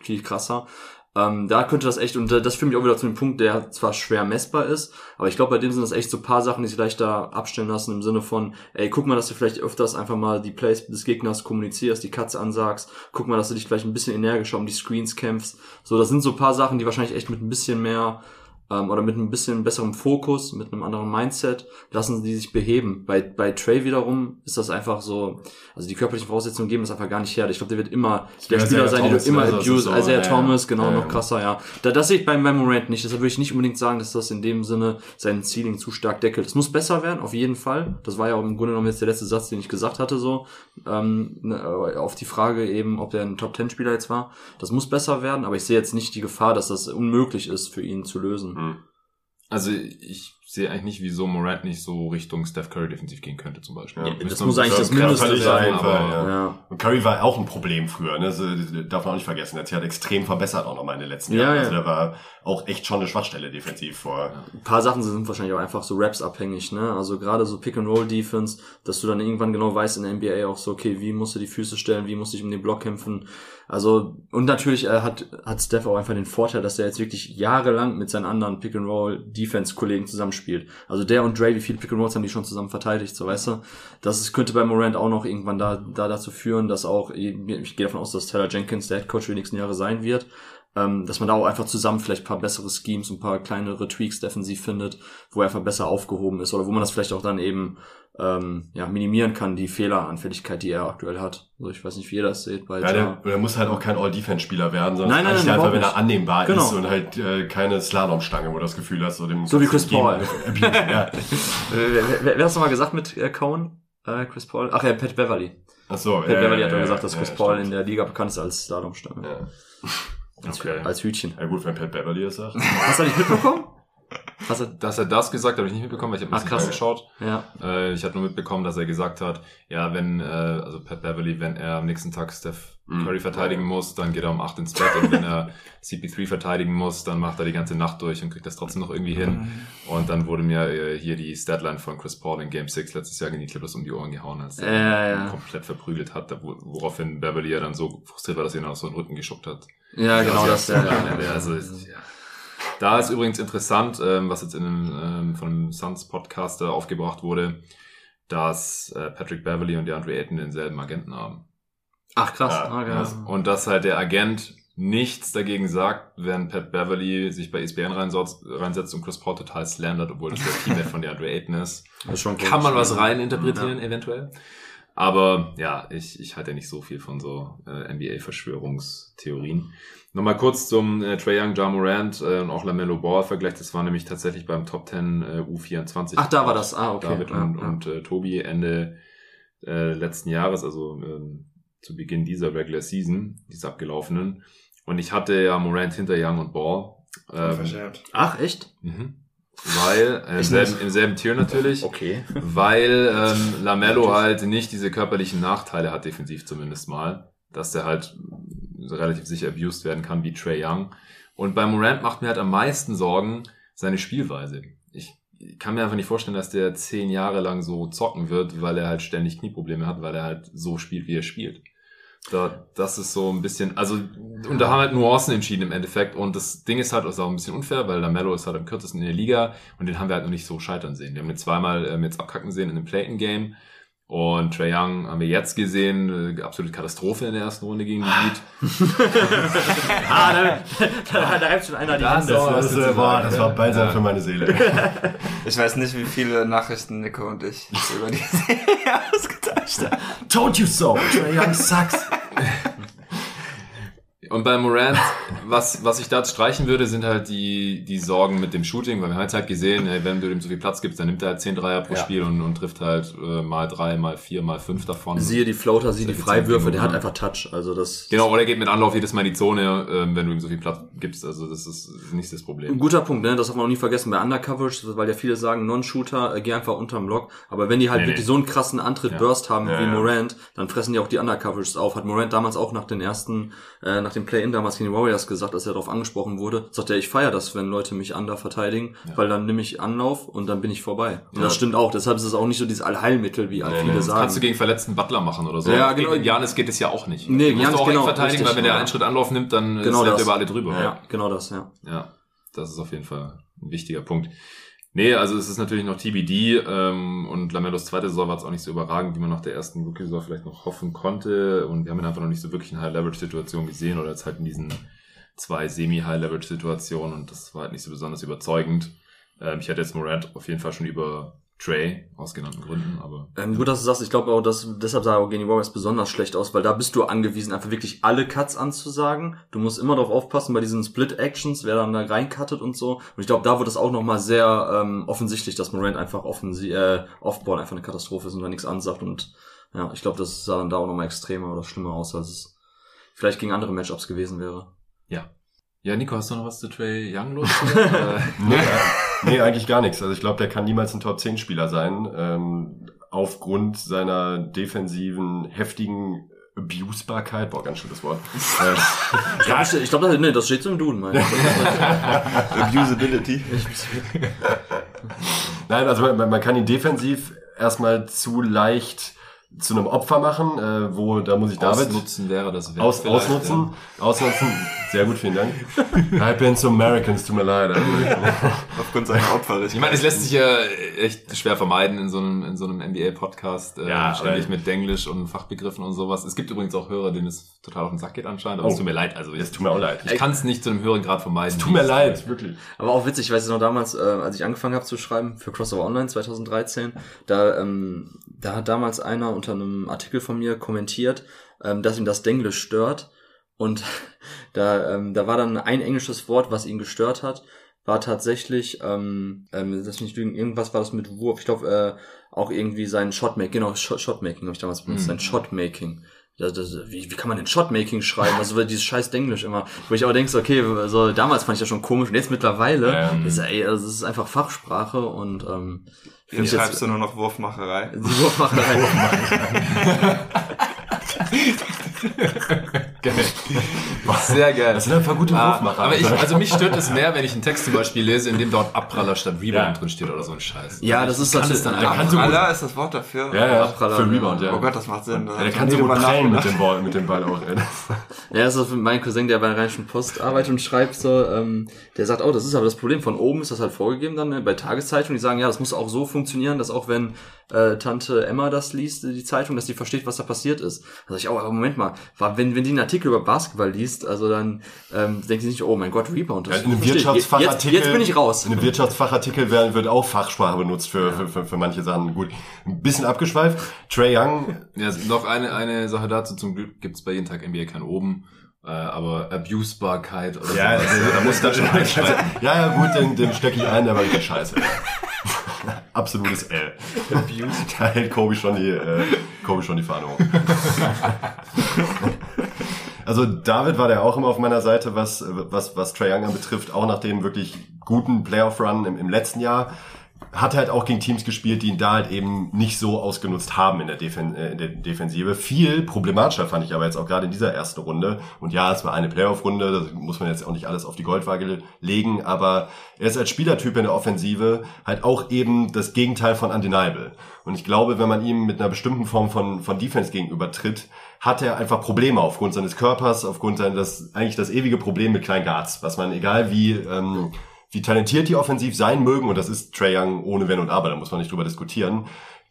viel krasser. Ähm, da könnte das echt, und das führt mich auch wieder zu dem Punkt, der zwar schwer messbar ist, aber ich glaube, bei dem sind das echt so paar Sachen, die sich leichter abstellen lassen im Sinne von, ey, guck mal, dass du vielleicht öfters einfach mal die Plays des Gegners kommunizierst, die Cuts ansagst, guck mal, dass du dich vielleicht ein bisschen energischer um die Screens kämpfst. So, das sind so paar Sachen, die wahrscheinlich echt mit ein bisschen mehr ähm, oder mit ein bisschen besserem Fokus, mit einem anderen Mindset, lassen die sich beheben. Bei, bei Trey wiederum ist das einfach so, also die körperlichen Voraussetzungen geben das einfach gar nicht her. Ich glaube, der wird immer der Spieler sein, Thomas, du immer also das ist abuse. so, Also ja, Thomas, genau, ja, noch krasser, ja. Da, das sehe ich beim, beim Morant nicht. Deshalb würde ich nicht unbedingt sagen, dass das in dem Sinne sein Ceiling zu stark deckelt. Es muss besser werden, auf jeden Fall. Das war ja auch im Grunde genommen jetzt der letzte Satz, den ich gesagt hatte, so, ähm, ne, auf die Frage eben, ob der ein Top-10-Spieler jetzt war. Das muss besser werden, aber ich sehe jetzt nicht die Gefahr, dass das unmöglich ist für ihn zu lösen. Hm. Also ich sehe eigentlich nicht, wieso Morant nicht so Richtung Steph Curry defensiv gehen könnte zum Beispiel. Ja, das muss eigentlich das Mindeste sein, aber ja. Ja. Und Curry war auch ein Problem früher, ne? Das äh, darf man auch nicht vergessen. Er hat sich halt extrem verbessert auch nochmal in den letzten Ja, Jahren. ja. Also der war auch echt schon eine Schwachstelle defensiv vor. Ein paar Sachen sind wahrscheinlich auch einfach so Raps abhängig, ne? Also gerade so Pick-and-Roll-Defense, dass du dann irgendwann genau weißt in der NBA auch so, okay, wie musst du die Füße stellen, wie musst du dich um den Block kämpfen. Also, und natürlich äh, hat, hat Steph auch einfach den Vorteil, dass er jetzt wirklich jahrelang mit seinen anderen Pick-and-Roll-Defense-Kollegen zusammenspielt. Also der und Dre, wie viele Pick-and-Rolls haben die schon zusammen verteidigt, so weißt du? Das ist, könnte bei Morant auch noch irgendwann da, da dazu führen, dass auch, ich gehe davon aus, dass Taylor Jenkins der Headcoach für die nächsten Jahre sein wird, ähm, dass man da auch einfach zusammen vielleicht ein paar bessere Schemes, ein paar kleinere Tweaks defensiv findet, wo er einfach besser aufgehoben ist oder wo man das vielleicht auch dann eben ähm, ja, minimieren kann, die Fehleranfälligkeit, die er aktuell hat. Also ich weiß nicht, wie ihr das seht bei Ja, Ja, der, der muss halt auch kein All-Defense-Spieler werden, sondern Nein, nein, nein, einfach, wenn er annehmbar Genau. ist und halt äh, keine Slalomstange, wo du das Gefühl hast, so dem So wie Chris Paul. Ja. Wer, wer, wer hat das nochmal gesagt mit äh, Cohen? Äh, Chris Paul? Ach ja, Pat Beverly. Ach so, Pat Beverly hat ja, gesagt, dass ja, Chris ja, Paul stimmt. in der Liga bekannt ist als Slalomstange. Ja. Als, Okay. als Hütchen. ja gut, wenn Pat Beverly das sagt. Hast du nicht mitbekommen? Hast du, Dass er das gesagt hat, habe ich nicht mitbekommen, weil ich habe Ach, nicht krass. angeschaut. ja. Äh, ich hatte nur mitbekommen, dass er gesagt hat, ja, wenn, äh, also Pat Beverly, wenn er am nächsten Tag Steph Mhm. Curry verteidigen muss, dann geht er um 8 ins Bett und wenn er CP3 verteidigen muss, dann macht er die ganze Nacht durch und kriegt das trotzdem noch irgendwie hin. Und dann wurde mir äh, hier die Statline von Chris Paul in Game 6 letztes Jahr gegen die Clippers um die Ohren gehauen, als er Ja, komplett verprügelt hat, wo- woraufhin Beverly ja dann so frustriert war, dass er ihn auch so in den Rücken geschuckt hat. Ja, genau das. Ja, ja, ja, also, ja. Da ist übrigens interessant, ähm, was jetzt in einem, ähm, von einem Suns Podcaster aufgebracht wurde, dass äh, Patrick Beverly und DeAndre Ayton denselben Agenten haben. Ach krass. Ja, ah, ja. ja. Und dass halt der Agent nichts dagegen sagt, wenn Pat Beverly sich bei ESPN reinsetzt, und Chris Paul total slandert, obwohl das der Teammate von DeAndre Ayton ist. Das ist schon Kann man was rein interpretieren, eventuell. Aber ja, ich, ich halte ja nicht so viel von so äh, NBA-Verschwörungstheorien. Nochmal kurz zum äh, Trae Young, Ja Morant äh, und auch LaMelo Ball Vergleich. Das war nämlich tatsächlich beim Top 10 äh, U24. Ach, da war das. Ah, okay. David Ja, und, ja. und äh, Tobi Ende äh, letzten Jahres, also ähm, zu Beginn dieser Regular Season, dieser abgelaufenen. Und ich hatte ja Morant hinter Young und Ball. Ähm, Verschämt. Ach, echt? mhm. Weil, äh, im, selben, im selben Tier natürlich Okay. weil ähm, Lamello halt nicht diese körperlichen Nachteile hat, defensiv zumindest mal, dass der halt relativ sicher abused werden kann wie Trey Young. Und bei Morant macht mir halt am meisten Sorgen seine Spielweise. Ich, kann mir einfach nicht vorstellen, dass der zehn Jahre lang so zocken wird, weil er halt ständig Knieprobleme hat, weil er halt so spielt, wie er spielt. Da, das ist so ein bisschen, also, und da haben halt Nuancen entschieden im Endeffekt. Und das Ding ist halt auch ein bisschen unfair, weil Lamello ist halt am kürzesten in der Liga und den haben wir halt noch nicht so scheitern sehen. Wir haben ihn zweimal ähm, jetzt abkacken sehen in einem Playton-Game. Und Trey Young haben wir jetzt gesehen, äh, absolute Katastrophe in der ersten Runde gegen die Heat. ah, da, da, da reibt schon einer die Das Hände. ist- Das, äh, boah, das war balsam für meine Seele. Ich weiß nicht, wie viele Nachrichten Nico und ich über die Serie ausgetauscht haben. Told you so. Trae Young sucks. Und bei Morant, was, was ich da streichen würde, sind halt die, die Sorgen mit dem Shooting, weil wir haben jetzt halt gesehen, ey, wenn du ihm so viel Platz gibst, dann nimmt er halt 10 Dreier pro Ja. Spiel und, und trifft halt äh, mal drei, mal vier, mal fünf davon. Siehe die Floater, siehe die Solche Freiwürfe, der hat einfach Touch. Also das Genau, oder er geht mit Anlauf jedes Mal in die Zone, ähm, wenn du ihm so viel Platz gibst. Also das ist nicht das Ein Problem. guter Punkt, ne? Das darf man auch nie vergessen bei Undercoverage, weil ja viele sagen, Non-Shooter, äh, geh einfach unterm Block. Aber wenn die halt Nee, wirklich nee. so einen krassen Antritt Ja. Burst haben Ja, wie. Morant, dann fressen die auch die Undercoverages auf. Hat Morant damals auch nach den ersten, äh, nach dem Play-In damals gegen die Warriors gesagt, als er darauf angesprochen wurde, sagt er, ich feiere das, wenn Leute mich under verteidigen, weil dann nehme ich Anlauf und dann bin ich vorbei. Und das stimmt auch. Deshalb ist es auch nicht so dieses Allheilmittel, wie alle Nee, viele nee. sagen. Kannst du gegen verletzten Butler machen oder so. Ja, genau. Gegen Janis geht es ja auch nicht. Nee, du auch genau, verteidigen, richtig, weil wenn der ja. einen Schritt Anlauf nimmt, dann Genau das. er über alle drüber. ja, genau das, ja. Ja, das ist auf jeden Fall ein wichtiger Punkt. Nee, also es ist natürlich noch TBD ähm, und Lamellos zweite Saison war jetzt auch nicht so überragend, wie man nach der ersten Rookie-Saison vielleicht noch hoffen konnte und wir haben ihn einfach noch nicht so wirklich in High-Leverage-Situationen gesehen oder jetzt halt in diesen zwei Semi-High-Leverage-Situationen und das war halt nicht so besonders überzeugend. Ähm, ich hätte jetzt Morant auf jeden Fall schon über Trey aus genannten Gründen, aber Ähm, gut, dass du sagst, ich glaube auch, dass deshalb sah auch gegen die Warriors besonders schlecht aus, weil da bist du angewiesen, einfach wirklich alle Cuts anzusagen. Du musst immer darauf aufpassen bei diesen Split-Actions, wer dann da reincuttet und so. Und ich glaube, da wurde es auch nochmal sehr ähm, offensichtlich, dass Morant einfach offensi äh, Offball einfach eine Katastrophe ist und da nichts ansagt. Und ja, ich glaube, das sah dann da auch nochmal extremer oder schlimmer aus, als es vielleicht gegen andere Matchups gewesen wäre. ja. Ja, Nico, hast du noch was zu Trey Young los? Äh, Nee, eigentlich gar nichts. Also ich glaube, der kann niemals ein Top-10-Spieler sein. Ähm, aufgrund seiner defensiven, heftigen Abusbarkeit. Boah, ganz schönes Wort. äh, Ich glaube, ich glaub, das, nee, das steht so im Duden, mein ich. Abusability. Nein, also man, man kann ihn defensiv erstmal zu leicht zu einem Opfer machen, äh, wo, da muss ich David Ausnutzen wäre das aus, ausnutzen. Ausnutzen. Sehr gut, vielen Dank. I've been so Americans, tut mir leid. Aufgrund seiner Ich Opferrichtung. meine, es lässt sich ja echt schwer vermeiden in so einem, in so einem NBA-Podcast, äh, Ja, ständig mit Denglisch und Fachbegriffen und sowas. Es gibt übrigens auch Hörer, denen es total auf den Sack geht anscheinend, aber Oh. es tut mir leid. Also Es tut mir auch leid. Ich kann es nicht zu einem höheren Grad vermeiden. Tut mir leid, wirklich. Aber auch witzig, ich weiß noch damals, äh, als ich angefangen habe zu schreiben für Crossover Online 2013, da, ähm, da hat damals einer unter einem Artikel von mir kommentiert, ähm, dass ihn das Denglisch stört. Und da, ähm, da war dann ein englisches Wort, was ihn gestört hat, war tatsächlich, ähm, ähm, das nicht lügen, irgendwas war das mit Wurf. Ich glaube, äh, auch irgendwie sein Shotmaking, genau, Shot, Shotmaking habe ich damals benutzt, Mhm. sein Shotmaking. Ja, das, wie, wie kann man denn Shotmaking schreiben? Also dieses scheiß Denglisch immer. Wo ich aber denke, so, okay, also damals fand ich das schon komisch und jetzt mittlerweile, Ähm. ist, ey, also es ist einfach Fachsprache und ähm, Jetzt schreibst du nur noch Wurfmacherei. die Wurfmacherei. Geil. Sehr geil. Das sind einfach gute Ah, Wurfmacher. aber ich, also mich stört es mehr, wenn ich einen Text zum Beispiel lese, in dem dort Abpraller statt Rebound Ja. drin steht oder so ein Scheiß. Ja, das ist natürlich- dann einfach. Allah ist das Wort dafür. ja, ja, Abpraller, für Rebound, ja. Oh Gott, das macht Sinn. Ja, der kann so gut prellen mit dem Ball, mit dem Ball auch. Ey. Ja, das ist mein Cousin, der bei der Rheinischen Post arbeitet und schreibt so, ähm, der sagt, oh, das ist aber das Problem. Von oben ist das halt vorgegeben dann ne, bei Tageszeitungen. Die sagen, ja, das muss auch so funktionieren, dass auch wenn äh, Tante Emma das liest, die Zeitung, dass die versteht, was da passiert ist. Da sag ich, oh, aber Moment mal, war, wenn, wenn die einen Artikel über Basketball liest, also dann ähm, denkt sie nicht, oh mein Gott, Rebound. Das Ja, in einem. Wirtschaftsfachartikel. Jetzt, jetzt bin ich raus. In einem Wirtschaftsfachartikel werden, wird auch Fachsprache benutzt für, für, für, für manche Sachen. Gut, ein bisschen abgeschweift. Trey Young, Ja, noch eine, eine Sache dazu. Zum Glück gibt's bei jeden Tag NBA kein oben. Äh, aber Abusbarkeit oder ja, sowas. also, da muss da schon einschalten. Ja, ja, gut, den, den stecke ich ein, der war richtig scheiße. Absolutes L. Da hält Kobe schon die, äh, Kobe schon die Fahne hoch. Also David war der auch immer auf meiner Seite, was, was, was Trae Young betrifft, auch nach dem wirklich guten Playoff-Run im, im letzten Jahr. Hat halt auch gegen Teams gespielt, die ihn da halt eben nicht so ausgenutzt haben in der, Defen äh, in der Defensive. Viel problematischer fand ich aber jetzt auch gerade in dieser ersten Runde. Und ja, es war eine Playoff-Runde, da muss man jetzt auch nicht alles auf die Goldwaage legen, aber er ist als Spielertyp in der Offensive halt auch eben das Gegenteil von undeniable. Und ich glaube, wenn man ihm mit einer bestimmten Form von, von Defense gegenüber tritt, hat er einfach Probleme aufgrund seines Körpers, aufgrund seines, eigentlich das ewige Problem mit kleinen Guards, was man, egal wie, ähm, wie talentiert die offensiv sein mögen, und das ist Trae Young ohne Wenn und Aber, da muss man nicht drüber diskutieren,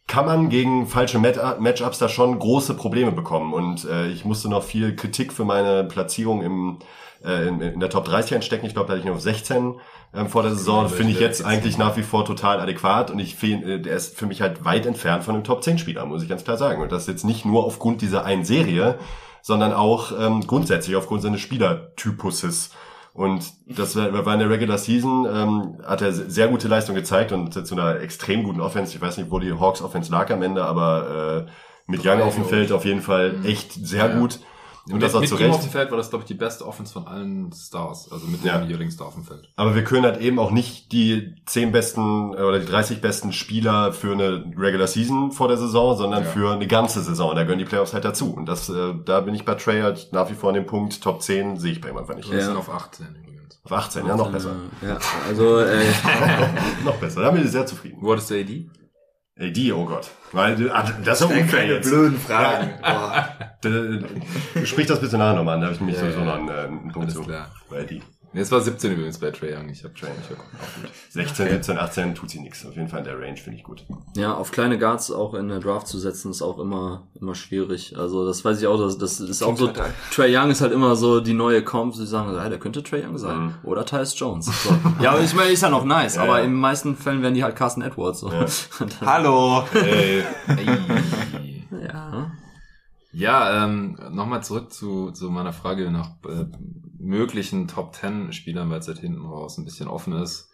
kann man gegen falsche Matchups da schon große Probleme bekommen. Und äh, ich musste noch viel Kritik für meine Platzierung im, äh, in, in der Top 30 einstecken. Ich glaube, da hatte ich noch 16 ähm, vor der Saison. Finde ich jetzt eigentlich nach wie vor total adäquat. Und ich finde, äh, der ist für mich halt weit entfernt von einem Top 10 Spieler, muss ich ganz klar sagen. Und das jetzt nicht nur aufgrund dieser einen Serie, sondern auch ähm, grundsätzlich aufgrund seines Spielertypuses. Und das war, war in der Regular Season, ähm, hat er sehr gute Leistung gezeigt und zu einer extrem guten Offense. Ich weiß nicht, wo die Hawks Offense lag am Ende, aber äh, mit Young auf dem Feld auf jeden Fall echt sehr Ja. gut. Und Und das auch mit zu ihm auf Recht. dem Feld war das, glaube ich, die beste Offense von allen Stars. Also mit Ja. dem jeweiligen Star auf dem Feld. Aber wir können halt eben auch nicht die 10 besten äh, oder die 30 besten Spieler für eine Regular Season vor der Saison, sondern Ja. für eine ganze Saison. Da gehören die Playoffs halt dazu. Und das, äh, da bin ich bei Trey halt nach wie vor an dem Punkt Top 10 sehe ich bei ihm einfach nicht. Wir Ja. sind auf 18 übrigens. Auf 18, ja, noch besser. Äh, Ja, also äh, noch besser. Da bin ich sehr zufrieden. Wo hattest du AD? Ey, die, oh Gott. Weil, ah, das ist ja unfair jetzt. blöden Fragen. Boah. Du sprich das bitte nachher nochmal an, da habe ich nämlich Ja, sowieso noch einen, äh, einen Punkt Alles zu. klar. Bei die. Nee, es war 17 übrigens bei Trae Young. Ich habe Trae nicht geguckt. Auch gut. 16, 17, 18 tut sie nichts. Auf jeden Fall in der Range finde ich gut. ja, auf kleine Guards auch in der Draft zu setzen, ist auch immer immer schwierig. Also das weiß ich auch, das, das ist auch so. Trey Young ist halt immer so die neue Comp, sie sagen, ja, der könnte Trey Young sein. Mhm. Oder Tyus Jones. So. ja, ich meine, ist ja noch nice, Ja, aber ja. in den meisten Fällen werden die halt Carson Edwards. So. Ja. Hallo. Ey, Ey. ja. Ja, ähm, nochmal zurück zu, zu meiner Frage nach äh, möglichen Top 10 Spielern, weil es halt hinten raus ein bisschen offen ist.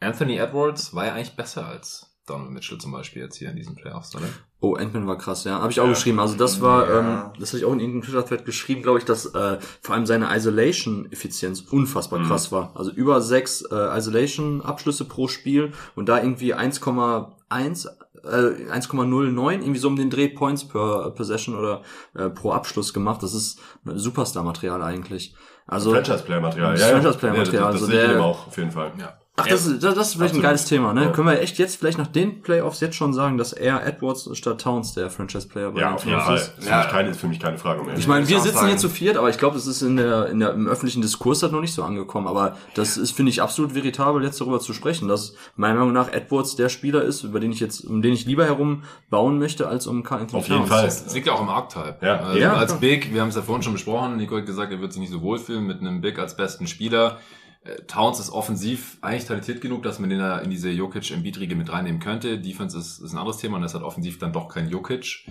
Anthony Edwards war ja eigentlich besser als Donovan Mitchell zum Beispiel jetzt hier in diesen Playoffs, oder? Oh, Ant-Man war krass, ja. Habe ich auch Ja. geschrieben. Also das war, Ja. ähm, das habe ich auch in irgendeinem Twitter-Thread geschrieben, glaube ich, dass äh, vor allem seine Isolation-Effizienz unfassbar Mhm. krass war. Also über sechs äh, Isolation-Abschlüsse pro Spiel und da irgendwie 1,1 äh, 1,09 irgendwie so um den Dreh Points per Possession oder äh, pro Abschluss gemacht. Das ist Superstar-Material eigentlich. Also Franchise-Player-Material. Das Franchise-Player-Material, Ja, das, das also sehe ich ihm auch, auf jeden Fall. Ja. Ach, das, ist, das, das ist vielleicht Absolut. ein geiles Thema, ne? Ja. Können wir echt jetzt vielleicht nach den Playoffs jetzt schon sagen, dass er Edwards statt Towns der Franchise-Player bei Ja, den auf jeden Playoffs Fall. ist? Ist, für Ja. mich keine, ist für mich keine Frage mehr. Ich meine, wir sitzen sagen. hier zu viert, aber ich glaube, es ist in der, in der, im öffentlichen Diskurs halt noch nicht so angekommen. Aber das ist, finde ich, absolut veritabel, jetzt darüber zu sprechen, dass meiner Meinung nach Edwards der Spieler ist, über den ich jetzt, um den ich lieber herum bauen möchte, als um Carl Anthony Auf jeden Towns. Fall. Es liegt ja auch im Archetype. Ja. Also Ja, als klar. Big, wir haben es ja vorhin schon besprochen, Nico hat gesagt, er wird sich nicht so wohlfühlen mit einem Big als besten Spieler. Äh, Towns ist offensiv eigentlich talentiert genug, dass man den da in diese Jokic-Embiid-Riege mit reinnehmen könnte. Defense ist, ist ein anderes Thema und das hat offensiv dann doch kein Jokic.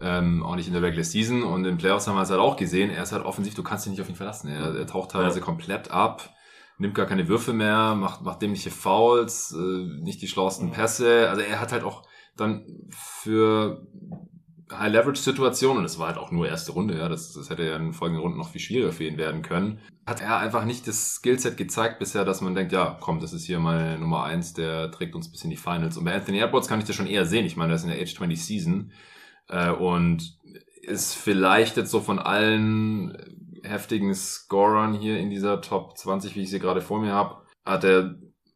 Ähm, auch nicht in der Regular Season und in Playoffs haben wir es halt auch gesehen. Er ist halt offensiv, du kannst dich nicht auf ihn verlassen. Er, er taucht teilweise Ja. komplett ab, nimmt gar keine Würfe mehr, macht, macht dämliche Fouls, äh, nicht die schlauesten Pässe. Also er hat halt auch dann für High-Leverage-Situation, und es war halt auch nur erste Runde, ja, das, das hätte ja in den folgenden Runden noch viel schwieriger für ihn werden können, hat er einfach nicht das Skillset gezeigt bisher, dass man denkt, ja, komm, das ist hier mal Nummer eins, der trägt uns bis in die Finals. Und bei Anthony Edwards kann ich das schon eher sehen. Ich meine, das ist in der Age 20 Season äh, und ist vielleicht jetzt so von allen heftigen Scorern hier in dieser Top 20, wie ich sie gerade vor mir habe, hat er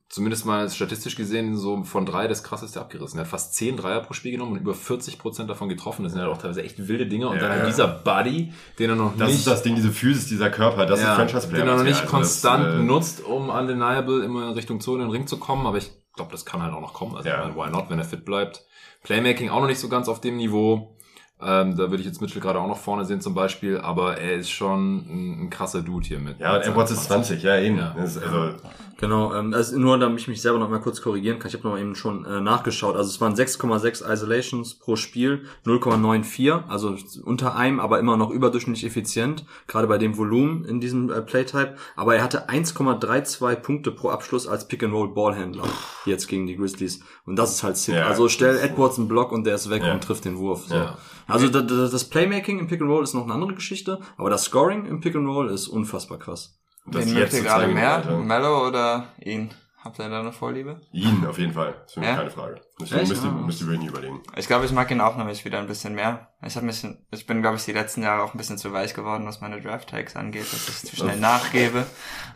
zumindest mal statistisch gesehen so von drei das krasseste abgerissen. Er hat fast zehn Dreier pro Spiel genommen und über 40 Prozent davon getroffen. Das sind halt auch teilweise echt wilde Dinge. Und Ja, dann halt ja. dieser Buddy, den er noch Das nicht ist das Ding, diese Physis, dieser Körper, das ja, ist Franchise-Player. den er noch nicht Also konstant das, äh, nutzt, um undeniable immer in Richtung Zone in den Ring zu kommen. Aber ich glaube, das kann halt auch noch kommen. Also Ja. why not, wenn er fit bleibt. Playmaking auch noch nicht so ganz auf dem Niveau. Ähm, da würde ich jetzt Mitchell gerade auch noch vorne sehen zum Beispiel. Aber er ist schon ein, ein krasser Dude hier mit. Ja, und Edwards ist 20, ja, eben. Ja. Das ist, also, Genau, ähm, also nur damit ich mich selber noch mal kurz korrigieren kann, ich habe noch mal eben schon äh, nachgeschaut. Also es waren 6,6 Isolations pro Spiel, 0,94, also unter einem, aber immer noch überdurchschnittlich effizient, gerade bei dem Volumen in diesem äh, Playtype. Aber er hatte 1,32 Punkte pro Abschluss als Pick-and-Roll-Ballhändler jetzt gegen die Grizzlies. Und das ist halt sick. Ja, also stell Edwards einen Block und der ist weg Ja. und trifft den Wurf. So. Ja. Also da- da- das Playmaking im Pick-and-Roll ist noch eine andere Geschichte, aber das Scoring im Pick-and-Roll ist unfassbar krass. das Wen zu gerade mehr? Alter. Mello oder ihn? Habt ihr da eine Vorliebe? Ihn auf jeden Fall. Das ist für mich Ja? keine Frage. Müsste, Echt? müsste, müsste ich wirklich überlegen. Ich glaube, ich mag ihn auch nämlich wieder ein bisschen mehr. Ich habe mich, ich bin, glaube ich, die letzten Jahre auch ein bisschen zu weich geworden, was meine Draft-Tags angeht, dass ich zu schnell nachgebe.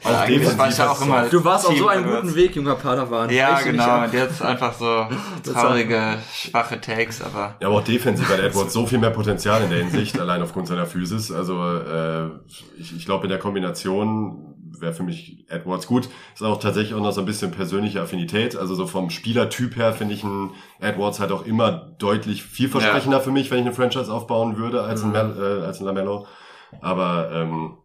Weil Auch eigentlich war ich ja auch du immer. Du warst auf so einem guten Weg, junger Padawan. Ja, Echt genau. Und jetzt einfach so traurige, schwache Takes, aber Ja, aber auch defensiv hat Edwards so viel mehr Potenzial in der Hinsicht, allein aufgrund seiner Physis. Also äh, ich, ich glaube, in der Kombination wäre für mich Edwards gut. Ist auch tatsächlich auch noch so ein bisschen persönliche Affinität. Also so vom Spielertyp her finde ich einen Edwards halt auch immer deutlich vielversprechender für mich, wenn ich eine Franchise aufbauen würde, als ein, Mel äh, als ein Lamello. Aber ähm,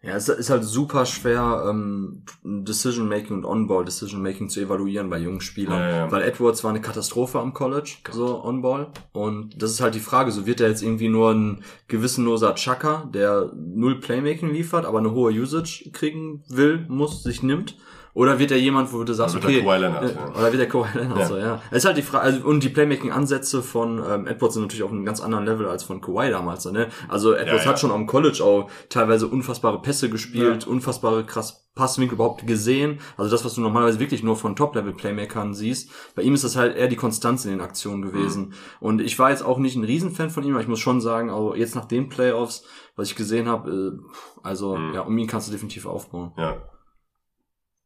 Ja, es ist halt super schwer, ähm, Decision-Making und On-Ball Decision-Making zu evaluieren bei jungen Spielern. Ja, ja. Weil Edwards war eine Katastrophe am College, so On-Ball. Und das ist halt die Frage, so wird er jetzt irgendwie nur ein gewissenloser Chucker, der null Playmaking liefert, aber eine hohe Usage kriegen will, muss, sich nimmt. Oder wird er jemand, wo du sagst, Oder wird okay, er Kawhi Leonard, äh, ja. oder wird er Kawhi Leonard, Ja. so, ja. Es ist halt die Frage, also, und die Playmaking-Ansätze von ähm, Edwards sind natürlich auf einem ganz anderen Level als von Kawhi damals, ne? Also Edwards ja. hat schon am College auch teilweise unfassbare Pässe gespielt, unfassbare krass Passwinkel überhaupt gesehen. Also das, was du normalerweise wirklich nur von Top-Level-Playmakern siehst. Bei ihm ist das halt eher die Konstanz in den Aktionen gewesen. Mhm. Und ich war jetzt auch nicht ein Riesenfan von ihm, aber ich muss schon sagen, also jetzt nach den Playoffs, was ich gesehen habe, äh, also Mhm. ja, um ihn kannst du definitiv aufbauen. ja.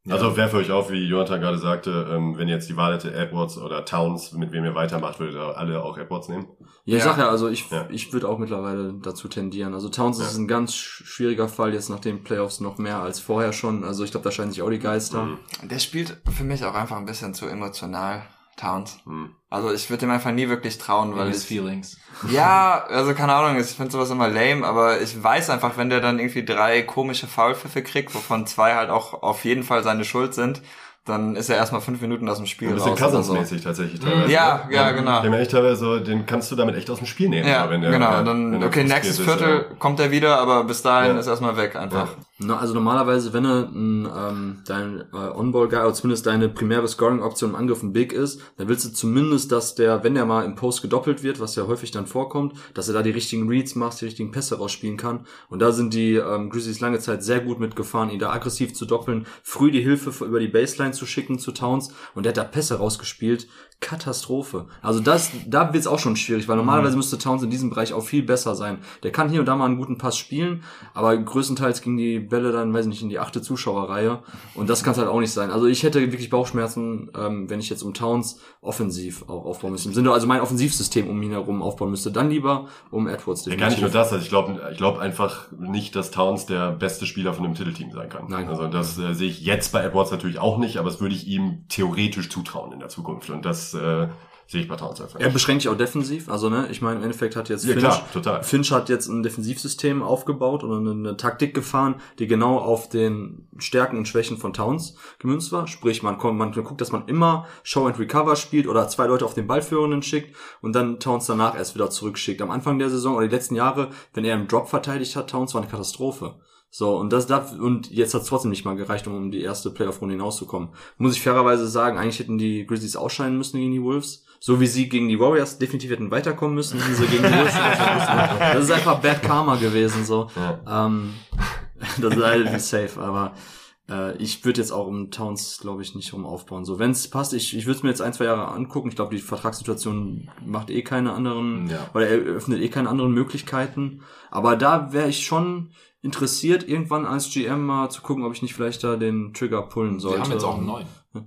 Also werfe euch auf, wie Jonathan gerade sagte, ähm, wenn ihr jetzt die Wahl hätte, Edwards oder Towns, mit wem ihr weitermacht, würdet ihr alle auch Edwards nehmen? Ja, ich Ja. sag ja, also ich, Ja. ich würde auch mittlerweile dazu tendieren. Also Towns ist ein ganz sch- schwieriger Fall, jetzt nach den Playoffs noch mehr als vorher schon. Also ich glaube, da scheinen sich auch die Geister. Mhm. der spielt für mich auch einfach ein bisschen zu emotional, Towns. Hm. Also ich würde ihm einfach nie wirklich trauen, weil ich, Feelings. Ja, also keine Ahnung, ich finde sowas immer lame, aber ich weiß einfach, wenn der dann irgendwie drei komische Foulpfiffe kriegt, wovon zwei halt auch auf jeden Fall seine Schuld sind, dann ist er erstmal fünf Minuten aus dem Spiel Ein bisschen oder so. Cousins-mäßig tatsächlich teilweise. Ja, ne? ja, genau. Den, echt teilweise so, den kannst du damit echt aus dem Spiel nehmen. Ja, wenn der- genau. ja, dann, wenn er okay, nächstes ist, Viertel ja. kommt er wieder, aber bis dahin Ja. ist erstmal weg einfach. Na, also normalerweise, wenn du ein, ähm, dein äh, On-Ball-Guy oder zumindest deine primäre Scoring-Option im Angriff ein Big ist, dann willst du zumindest, dass der, wenn der mal im Post gedoppelt wird, was ja häufig dann vorkommt, dass er da die richtigen Reads macht, die richtigen Pässe rausspielen kann. Und da sind die ähm, Grizzlies lange Zeit sehr gut mitgefahren, ihn da aggressiv zu doppeln, früh die Hilfe über die Baseline zu schicken zu Towns und der hat da Pässe rausgespielt. Katastrophe. Also das, da wird's auch schon schwierig, weil normalerweise müsste Towns in diesem Bereich auch viel besser sein. Der kann hier und da mal einen guten Pass spielen, aber größtenteils ging die Bälle dann, weiß ich nicht, in die achte Zuschauerreihe. Und das kann halt auch nicht sein. Also ich hätte wirklich Bauchschmerzen, ähm, wenn ich jetzt um Towns offensiv auch aufbauen müsste. Im Sinne, also mein Offensivsystem um ihn herum aufbauen müsste. Dann lieber um Edwards. Ja, gar nicht nur das, also ich glaube ich glaub einfach nicht, dass Towns der beste Spieler von einem Titelteam sein kann. Nein. Also das äh, sehe ich jetzt bei Edwards natürlich auch nicht, aber das würde ich ihm theoretisch zutrauen in der Zukunft. Und das äh, sehe ich bei Towns einfach Er beschränkt sich auch defensiv. Also, ne, ich meine, im Endeffekt hat jetzt Ja, Finch, klar, total. Finch hat jetzt ein Defensivsystem aufgebaut oder eine, eine Taktik gefahren, die genau auf den Stärken und Schwächen von Towns gemünzt war. Sprich, man, kommt, man guckt, dass man immer Show and Recover spielt oder zwei Leute auf den Ballführenden schickt und dann Towns danach erst wieder zurückschickt. Am Anfang der Saison oder die letzten Jahre, wenn er im Drop verteidigt hat, Towns war eine Katastrophe. So, und das darf, und jetzt hat es trotzdem nicht mal gereicht, um um die erste Playoff-Runde hinauszukommen. Muss ich fairerweise sagen, eigentlich hätten die Grizzlies ausscheiden müssen gegen die Wolves. So wie sie gegen die Warriors definitiv hätten weiterkommen müssen, hätten sie gegen die Wolves. Das ist einfach Bad Karma gewesen, so. Ja. Ähm, das ist halt safe, aber äh, ich würde jetzt auch um Towns, glaube ich, nicht rum aufbauen. So, wenn es passt, ich, ich würde es mir jetzt ein, zwei Jahre angucken. Ich glaube, die Vertragssituation macht eh keine anderen, Ja. oder eröffnet eh keine anderen Möglichkeiten. Aber da wäre ich schon interessiert, irgendwann als GM mal zu gucken, ob ich nicht vielleicht da den Trigger pullen sollte. Wir haben jetzt auch einen neuen.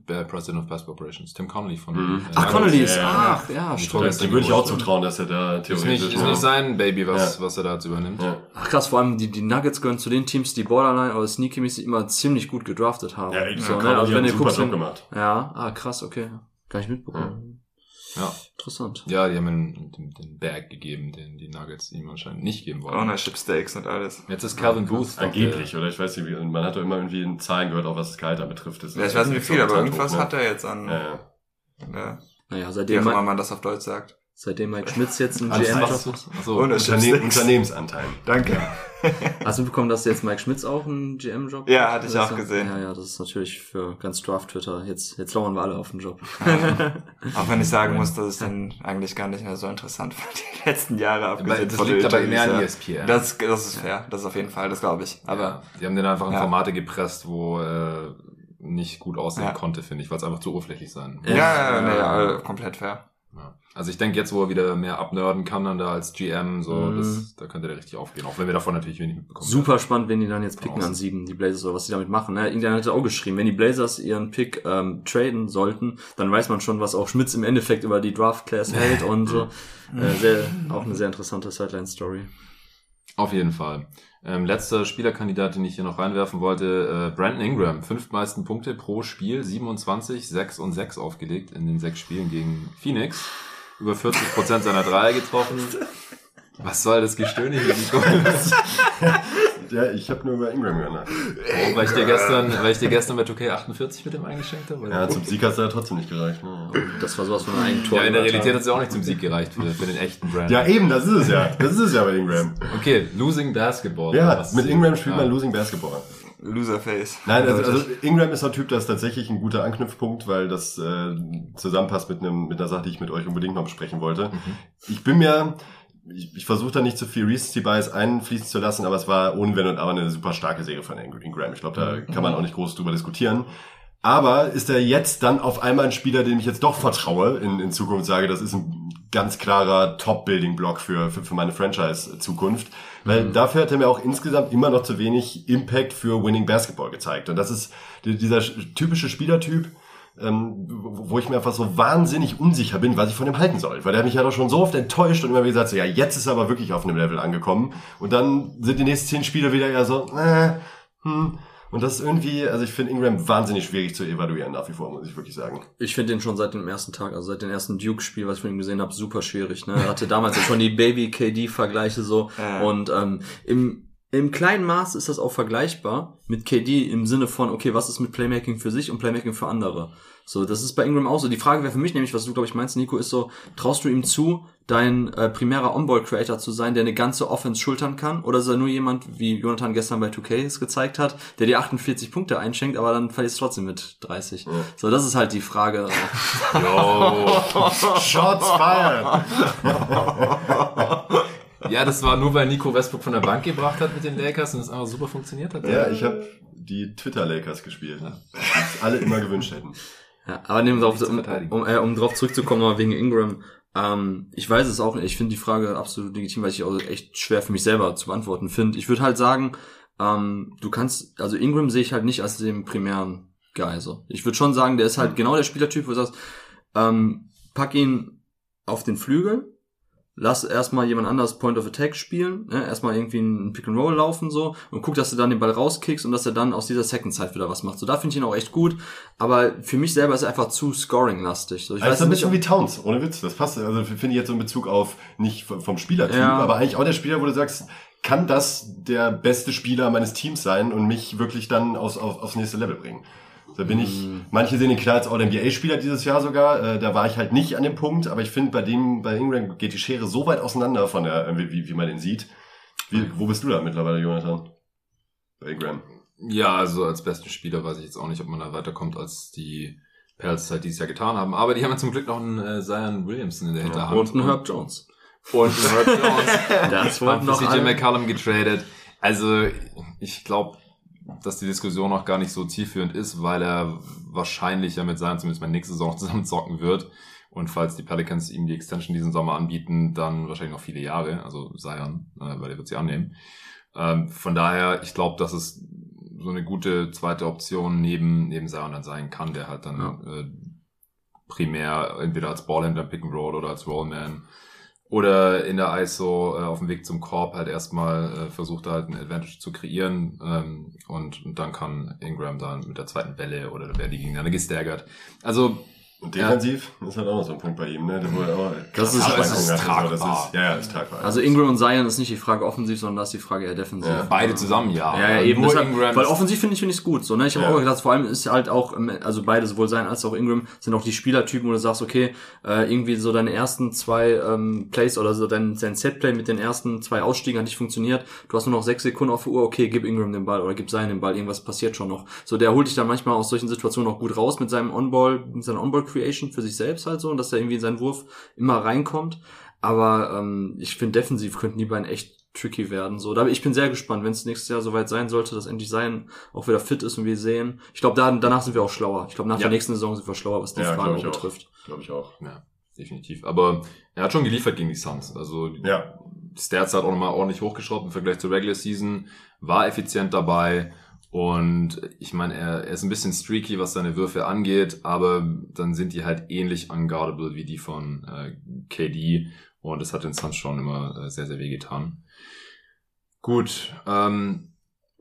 Der President of Basketball Operations, Tim Connolly von. Mhm. äh, Ach. Connolly ist, Ja, ach, ja, stimmt. Dem würde ich auch zutrauen, dass er da Ist nicht, theoretisch... ist nicht sein Baby, was, Ja. was er da jetzt übernimmt. ja. Ach krass, vor allem die, die Nuggets gehören zu den Teams, die Borderline oder Sneaky-mäßig immer ziemlich gut gedraftet haben. Ja, ich so, ne? Also wenn ihr wenn, gemacht. ja, ah krass, okay. Gar nicht mitbekommen. Ja. Interessant. Ja, die haben ihm den, den Bag gegeben, den die Nuggets ihm anscheinend nicht geben wollen. Ownership Stakes und alles. Jetzt ist Calvin Booth. Angeblich, oder ich weiß nicht, wie, man hat doch immer irgendwie in Zahlen gehört, auch was Gehalt betrifft. Das Ja, ich weiß nicht wie viel, aber ein irgendwas Zeitdruck, hat er jetzt an, ne? Ja, ja. ja, Naja, wie seitdem, auch immer man das auf Deutsch sagt. seitdem Mike Schmitz jetzt einen Alles GM-Job hat. Achso. Unternehmensanteil. Danke. Hast du mitbekommen, dass jetzt Mike Schmitz auch einen GM-Job Ja, hatte ich auch ja- gesehen. Ja, ja, das ist natürlich für ganz Draft-Twitter. Jetzt, jetzt lauern wir alle auf den Job. Auch wenn ich sagen muss, dass ich den eigentlich gar nicht mehr so interessant fand, die letzten Jahre abgesehen Das von liegt aber mehr an ESPN. ja. Das, das ist fair, das ist auf jeden Fall, das glaube ich. Aber die haben den einfach in Ja. Formate gepresst, wo äh, nicht gut aussehen Ja. konnte, finde ich, weil es einfach zu oberflächlich sein. Ja, ja, ja, ja, äh, komplett fair. Ja. Also ich denke jetzt, wo er wieder mehr abnörden kann dann da als GM, so, Mhm. das, da könnte der richtig aufgehen, auch wenn wir davon natürlich wenig mitbekommen. Super spannend, wenn die dann jetzt picken Aus. an sieben, die Blazers oder was die damit machen. Ne? Irgendjemand hat auch geschrieben, wenn die Blazers ihren Pick ähm, traden sollten, dann weiß man schon, was auch Schmitz im Endeffekt über die Draft Class hält und so. Äh, sehr, auch eine sehr interessante Sideline-Story. Auf jeden Fall. Ähm, letzter Spielerkandidat, den ich hier noch reinwerfen wollte, äh, Brandon Ingram. Fünf meisten Punkte pro Spiel, 27, 6 und 6 aufgelegt in den sechs Spielen gegen Phoenix. Über 40 Prozent seiner Dreier getroffen. Was soll das Gestöhne hier, Nico? Ja, ich habe nur über Ingram gehört. Oh, weil ich dir gestern, weil ich dir gestern bei 2K48 mit dem eingeschenkt habe? Ja, zum Sieg hat er trotzdem nicht gereicht. Ne? Das war sowas von einem Eigentor. Ja, in der Realität hat es ja auch nicht zum Sieg gereicht für, für den echten Brandon. Ja, eben, das ist es ja. Das ist es ja bei Ingram. Okay, Losing Basketball. Ja, mit Ingram spielt Ja. man Losing Basketball. Loserface. Nein, also, also Ingram ist so ein Typ, das ist tatsächlich ein guter Anknüpfpunkt, weil das äh, zusammenpasst mit einem mit einer Sache, die ich mit euch unbedingt mal besprechen wollte. Ich bin mir, ich, ich versuche da nicht zu viel Recency Bias einfließen zu lassen, aber es war ohne Wenn und Aber eine super starke Serie von Ingram. Ich glaube, da kann man auch nicht groß drüber diskutieren. Aber ist er jetzt dann auf einmal ein Spieler, dem ich jetzt doch vertraue in, in Zukunft, sage, das ist ein ganz klarer Top-Building-Block für, für, für meine Franchise-Zukunft. Weil dafür hat er mir auch insgesamt immer noch zu wenig Impact für Winning Basketball gezeigt. Und das ist die- dieser typische Spielertyp, ähm, wo ich mir einfach so wahnsinnig unsicher bin, was ich von ihm halten soll. Weil der hat mich ja doch schon so oft enttäuscht und immer wieder gesagt, so, ja, jetzt ist er aber wirklich auf einem Level angekommen. Und dann sind die nächsten zehn Spiele wieder eher so, äh, hm. Und das ist irgendwie, also ich finde Ingram wahnsinnig schwierig zu evaluieren nach wie vor, muss ich wirklich sagen. Ich finde den schon seit dem ersten Tag, also seit dem ersten Duke-Spiel, was ich von ihm gesehen habe, super schwierig. Ne? Er hatte damals ja schon die Baby-KD-Vergleiche so. Ja. Und ähm, im, im kleinen Maß ist das auch vergleichbar mit KD im Sinne von, okay, was ist mit Playmaking für sich und Playmaking für andere? So, das ist bei Ingram auch so. Die Frage wäre für mich nämlich, was du, glaube ich, meinst, Nico, ist so, traust du ihm zu, dein äh, primärer On-Ball-Creator zu sein, der eine ganze Offense schultern kann? Oder ist er nur jemand, wie Jonathan gestern bei 2K es gezeigt hat, der dir 48 Punkte einschenkt, aber dann verlierst du trotzdem mit 30? So, das ist halt die Frage. Shots fired! Ja, das war nur, weil Nico Westbrook von der Bank gebracht hat mit den Lakers und es einfach super funktioniert hat. Ja, ich habe die Twitter-Lakers gespielt, die es alle immer gewünscht hätten. Ja, aber nehmen wir auf, um, um, äh, um drauf zurückzukommen, aber wegen Ingram. Ähm, ich weiß es auch nicht. Ich finde die Frage absolut legitim, weil ich auch echt schwer für mich selber zu beantworten finde. Ich würde halt sagen, ähm, du kannst, also Ingram sehe ich halt nicht als den primären. So. Ich würde schon sagen, der ist halt genau der Spielertyp, wo du sagst, ähm, pack ihn auf den Flügel, lass erstmal jemand anders Point of Attack spielen, ne? erstmal irgendwie ein Pick and Roll laufen so und guck, dass du dann den Ball rauskickst und dass er dann aus dieser Second Side wieder was macht. So, da finde ich ihn auch echt gut, aber für mich selber ist er einfach zu scoring-lastig. So, ich Also weiß ist ein bisschen wie Towns, ohne Witz. Das passt, also finde ich jetzt so in Bezug auf, nicht vom Spielertyp, Ja. aber eigentlich auch der Spieler, wo du sagst, kann das der beste Spieler meines Teams sein und mich wirklich dann aufs, auf, aufs nächste Level bringen? Da bin ich, Mhm. manche sehen ihn klar als All-NBA-Spieler dieses Jahr sogar, äh, da war ich halt nicht an dem Punkt, aber ich finde, bei dem, bei Ingram geht die Schere so weit auseinander von der, äh, wie, wie man den sieht. Wie, wo bist du da mittlerweile, Jonathan? Bei Ingram. Ja, also als besten Spieler weiß ich jetzt auch nicht, ob man da weiterkommt, als die Pels halt dieses Jahr getan haben. Aber die haben ja zum Glück noch einen äh, Zion Williamson in der Hinterhand. und ein Herb Jones. Und einen Herb Jones. Das haben für CJ McCollum getradet. Also ich glaube, dass die Diskussion noch gar nicht so zielführend ist, weil er wahrscheinlich ja mit Zion zumindest mal nächste Saison noch zusammen zocken wird. Und falls die Pelicans ihm die Extension diesen Sommer anbieten, dann wahrscheinlich noch viele Jahre. Also Zion, äh, weil er wird sie annehmen. Ähm, von daher, ich glaube, dass es so eine gute zweite Option neben, neben Zion dann sein kann, der halt dann Ja. äh, primär entweder als Ballhändler Pick and Roll oder als Rollman oder in der ISO äh, auf dem Weg zum Korb halt erstmal äh, versucht halt ein Advantage zu kreieren ähm, und, und dann kann Ingram dann mit der zweiten Welle oder werden die gegeneinander gestaggert. Also Und defensiv ist halt auch noch so ein Punkt bei ihm, ne? Der wohl auch Das ist- das ist so. tragbar. Das ist, ja, ja, ist tragbar. Also Ingram und Zion ist nicht die Frage offensiv, sondern das ist die Frage eher defensiv. Ja. beide zusammen, ja. Ja, ja, Aber eben. Deshalb, Ingram weil ist- offensiv finde ich finde ich es gut. So, ne? Ich habe Ja. auch gedacht, vor allem ist halt auch, also beide, sowohl sein als auch Ingram, sind auch die Spielertypen, wo du sagst, okay, äh, irgendwie so deine ersten zwei ähm, Plays oder so dein, dein Setplay mit den ersten zwei Ausstiegen hat nicht funktioniert. Du hast nur noch sechs Sekunden auf der Uhr, okay, gib Ingram den Ball oder gib seinen den Ball, irgendwas passiert schon noch. So, der holt dich dann manchmal aus solchen Situationen auch gut raus mit seinem On-Ball, mit seiner On-Ball-Creation für sich selbst halt so, und dass er irgendwie in seinen Wurf immer reinkommt. Aber ähm, ich finde, defensiv könnten die beiden echt tricky werden. So, da, ich bin sehr gespannt, wenn es nächstes Jahr soweit sein sollte, dass endlich sein auch wieder fit ist und wir sehen. Ich glaube, da, danach sind wir auch schlauer. Ich glaube, nach Ja. der nächsten Saison sind wir schlauer, was die Ja, Frage glaub ich auch. betrifft. Glaube ich auch. Ja, definitiv. Aber er hat schon geliefert gegen die Suns. Also Ja. Stats hat auch nochmal ordentlich hochgeschraubt im Vergleich zur Regular Season, war effizient dabei und ich meine, er, er ist ein bisschen streaky, was seine Würfe angeht, aber dann sind die halt ähnlich unguardable wie die von äh, KD und das hat den Suns schon immer äh, sehr, sehr wehgetan. Gut, ähm,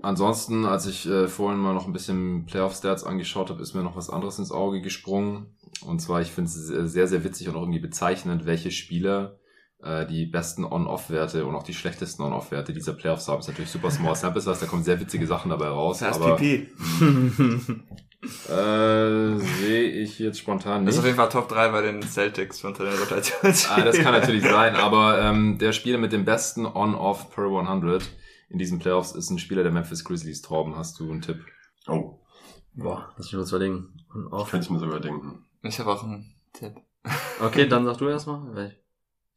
ansonsten, als ich äh, vorhin mal noch ein bisschen Playoff-Stats angeschaut habe, ist mir noch was anderes ins Auge gesprungen. Und zwar, ich finde es sehr, sehr witzig und auch irgendwie bezeichnend, welche Spieler äh, die besten On-Off-Werte und auch die schlechtesten On-Off-Werte dieser Playoffs haben. ist natürlich super small sample size, da kommen sehr witzige Sachen dabei raus. Das heißt aber PP. äh, sehe ich jetzt spontan Das ist nicht. auf jeden Fall Top 3 bei den Celtics unter den Rotations. Ah, das kann natürlich sein, aber ähm, der Spieler mit dem besten On-Off per 100 in diesen Playoffs ist ein Spieler der Memphis Grizzlies. Torben, hast du einen Tipp? Oh, Boah, lass mich kurz überlegen. Ich auf. könnte es mir sogar denken. Ich habe auch einen Tipp. Okay, dann sag du erstmal.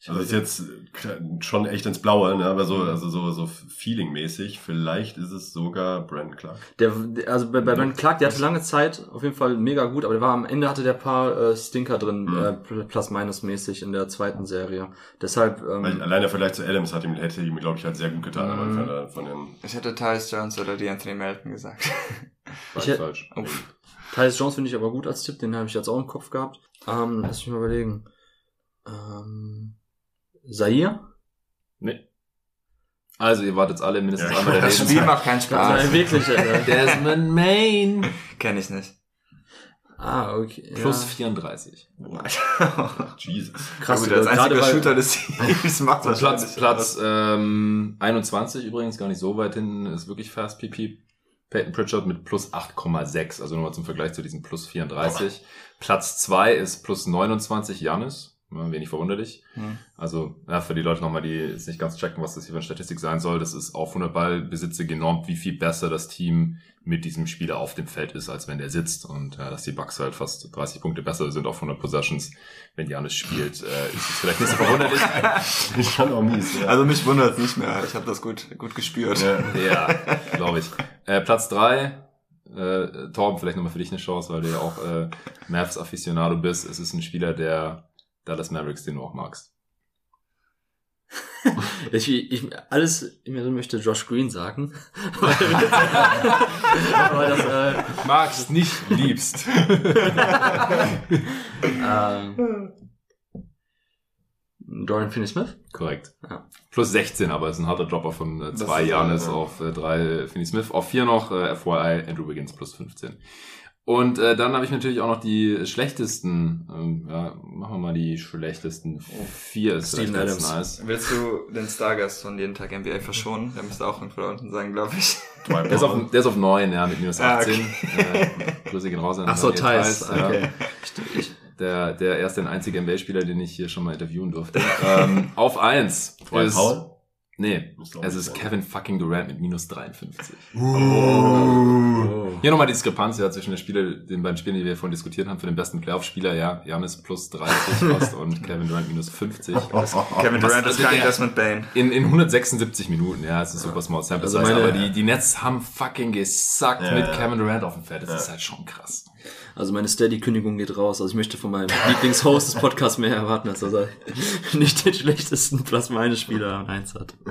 Weil Also ist jetzt äh, schon echt ins Blaue, ne? aber so, also so, so feeling-mäßig. Vielleicht ist es sogar Brandon Clark. Der, also bei, bei Brandon Clark, der hatte lange Zeit auf jeden Fall mega gut, aber der war am Ende hatte der paar äh, Stinker drin, Mhm. äh, plus-minus-mäßig in der zweiten Serie. Deshalb, Weil ähm, allein der Vergleich zu Adams hat ihm, hätte ihm, glaube ich, halt sehr gut getan am Mhm. Von den. Ich hätte Tyus Jones oder die Anthony Melton gesagt. War Ich hätt- falsch. Oh. Tyus Jones finde ich aber gut als Tipp, den habe ich jetzt auch im Kopf gehabt. Ähm, lass mich mal überlegen. Ähm, Zaire? Nee. Also, ihr wartet alle mindestens Ja. einmal der Das Spiel Lebenszeit. macht keinen Nein, Spaß. wirklich, Alter. Desmond Main. Kenn ich nicht. Ah, okay. Plus ja. 34. Jesus. Krass, Gut, als einziger Shooter des Teams macht Platz, wahrscheinlich Platz ähm, 21 übrigens, gar nicht so weit hinten, ist wirklich fast PP. Peyton Pritchard mit plus 8,6, also nur mal zum Vergleich zu diesem plus 34. Platz 2 ist plus 29 Janis, Ja, wenig verwunderlich. Hm. Also ja, für die Leute nochmal, die jetzt nicht ganz checken, was das hier für eine Statistik sein soll, das ist auf 100 Ballbesitze genormt, wie viel besser das Team mit diesem Spieler auf dem Feld ist, als wenn der sitzt. Und ja, dass die Bucks halt fast 30 Punkte besser sind auf 100 Possessions, wenn Janis spielt, äh, ist es vielleicht nicht so verwunderlich. Ist schon auch mies. Ja. Also mich wundert es nicht mehr. Ich habe das gut, gut gespürt. ja. Ja, glaube ich. Äh, Platz drei äh, Torben, vielleicht nochmal für dich eine Chance, weil du ja auch äh, Mavs Aficionado bist. Es ist ein Spieler, der Dallas Mavericks, den du auch magst. Ich, ich, alles in mir drin möchte Josh Green sagen. Aber das, äh, Magst, nicht liebst. ähm, Dorian Finney-Smith? Korrekt. Ja. Plus 16, aber es ist ein harter Dropper von äh, zwei ist, Janis ja. auf äh, drei Finney Smith, auf vier noch äh, FYI Andrew Wiggins plus 15. Und äh, dann habe ich natürlich auch noch die schlechtesten, ähm, ja, machen wir mal die schlechtesten. Vier ist Steven Adams. nice. Willst du den Stargast von jeden Tag NBA verschonen? Der müsste auch irgendwo da unten sein, glaube ich. Der ist, auf, der ist auf 9, ja, mit minus Ah, 18. okay. Äh, Grüße gehen raus an Ach so, Thais. Thais, ja. Okay. Stimmt, ich- Der, der erste und einzige NBA-Spieler, den ich hier schon mal interviewen durfte. ähm, auf 1 Dwight ist... Powell? Nee, auch es ist sein. Kevin fucking Durant mit minus 53. Oh. Hier nochmal die Diskrepanz ja, zwischen den, Spiele, den beiden Spielen, die wir vorhin diskutiert haben, für den besten Playoff-Spieler, ja, Janis plus 30 fast und Kevin Durant minus 50. Kevin Durant ist kein Desmond Bain. In, in 176 Minuten, ja, es ist super small sample Also meine- aber die, die Nets haben fucking gesackt Ja, mit ja. Kevin Durant auf dem Feld. Das Ja. ist halt schon krass. Also meine Steady-Kündigung geht raus. Also ich möchte von meinem Lieblingshost des Podcasts mehr erwarten, als dass er nicht den schlechtesten Plus-Minus-Spieler an 1 hat.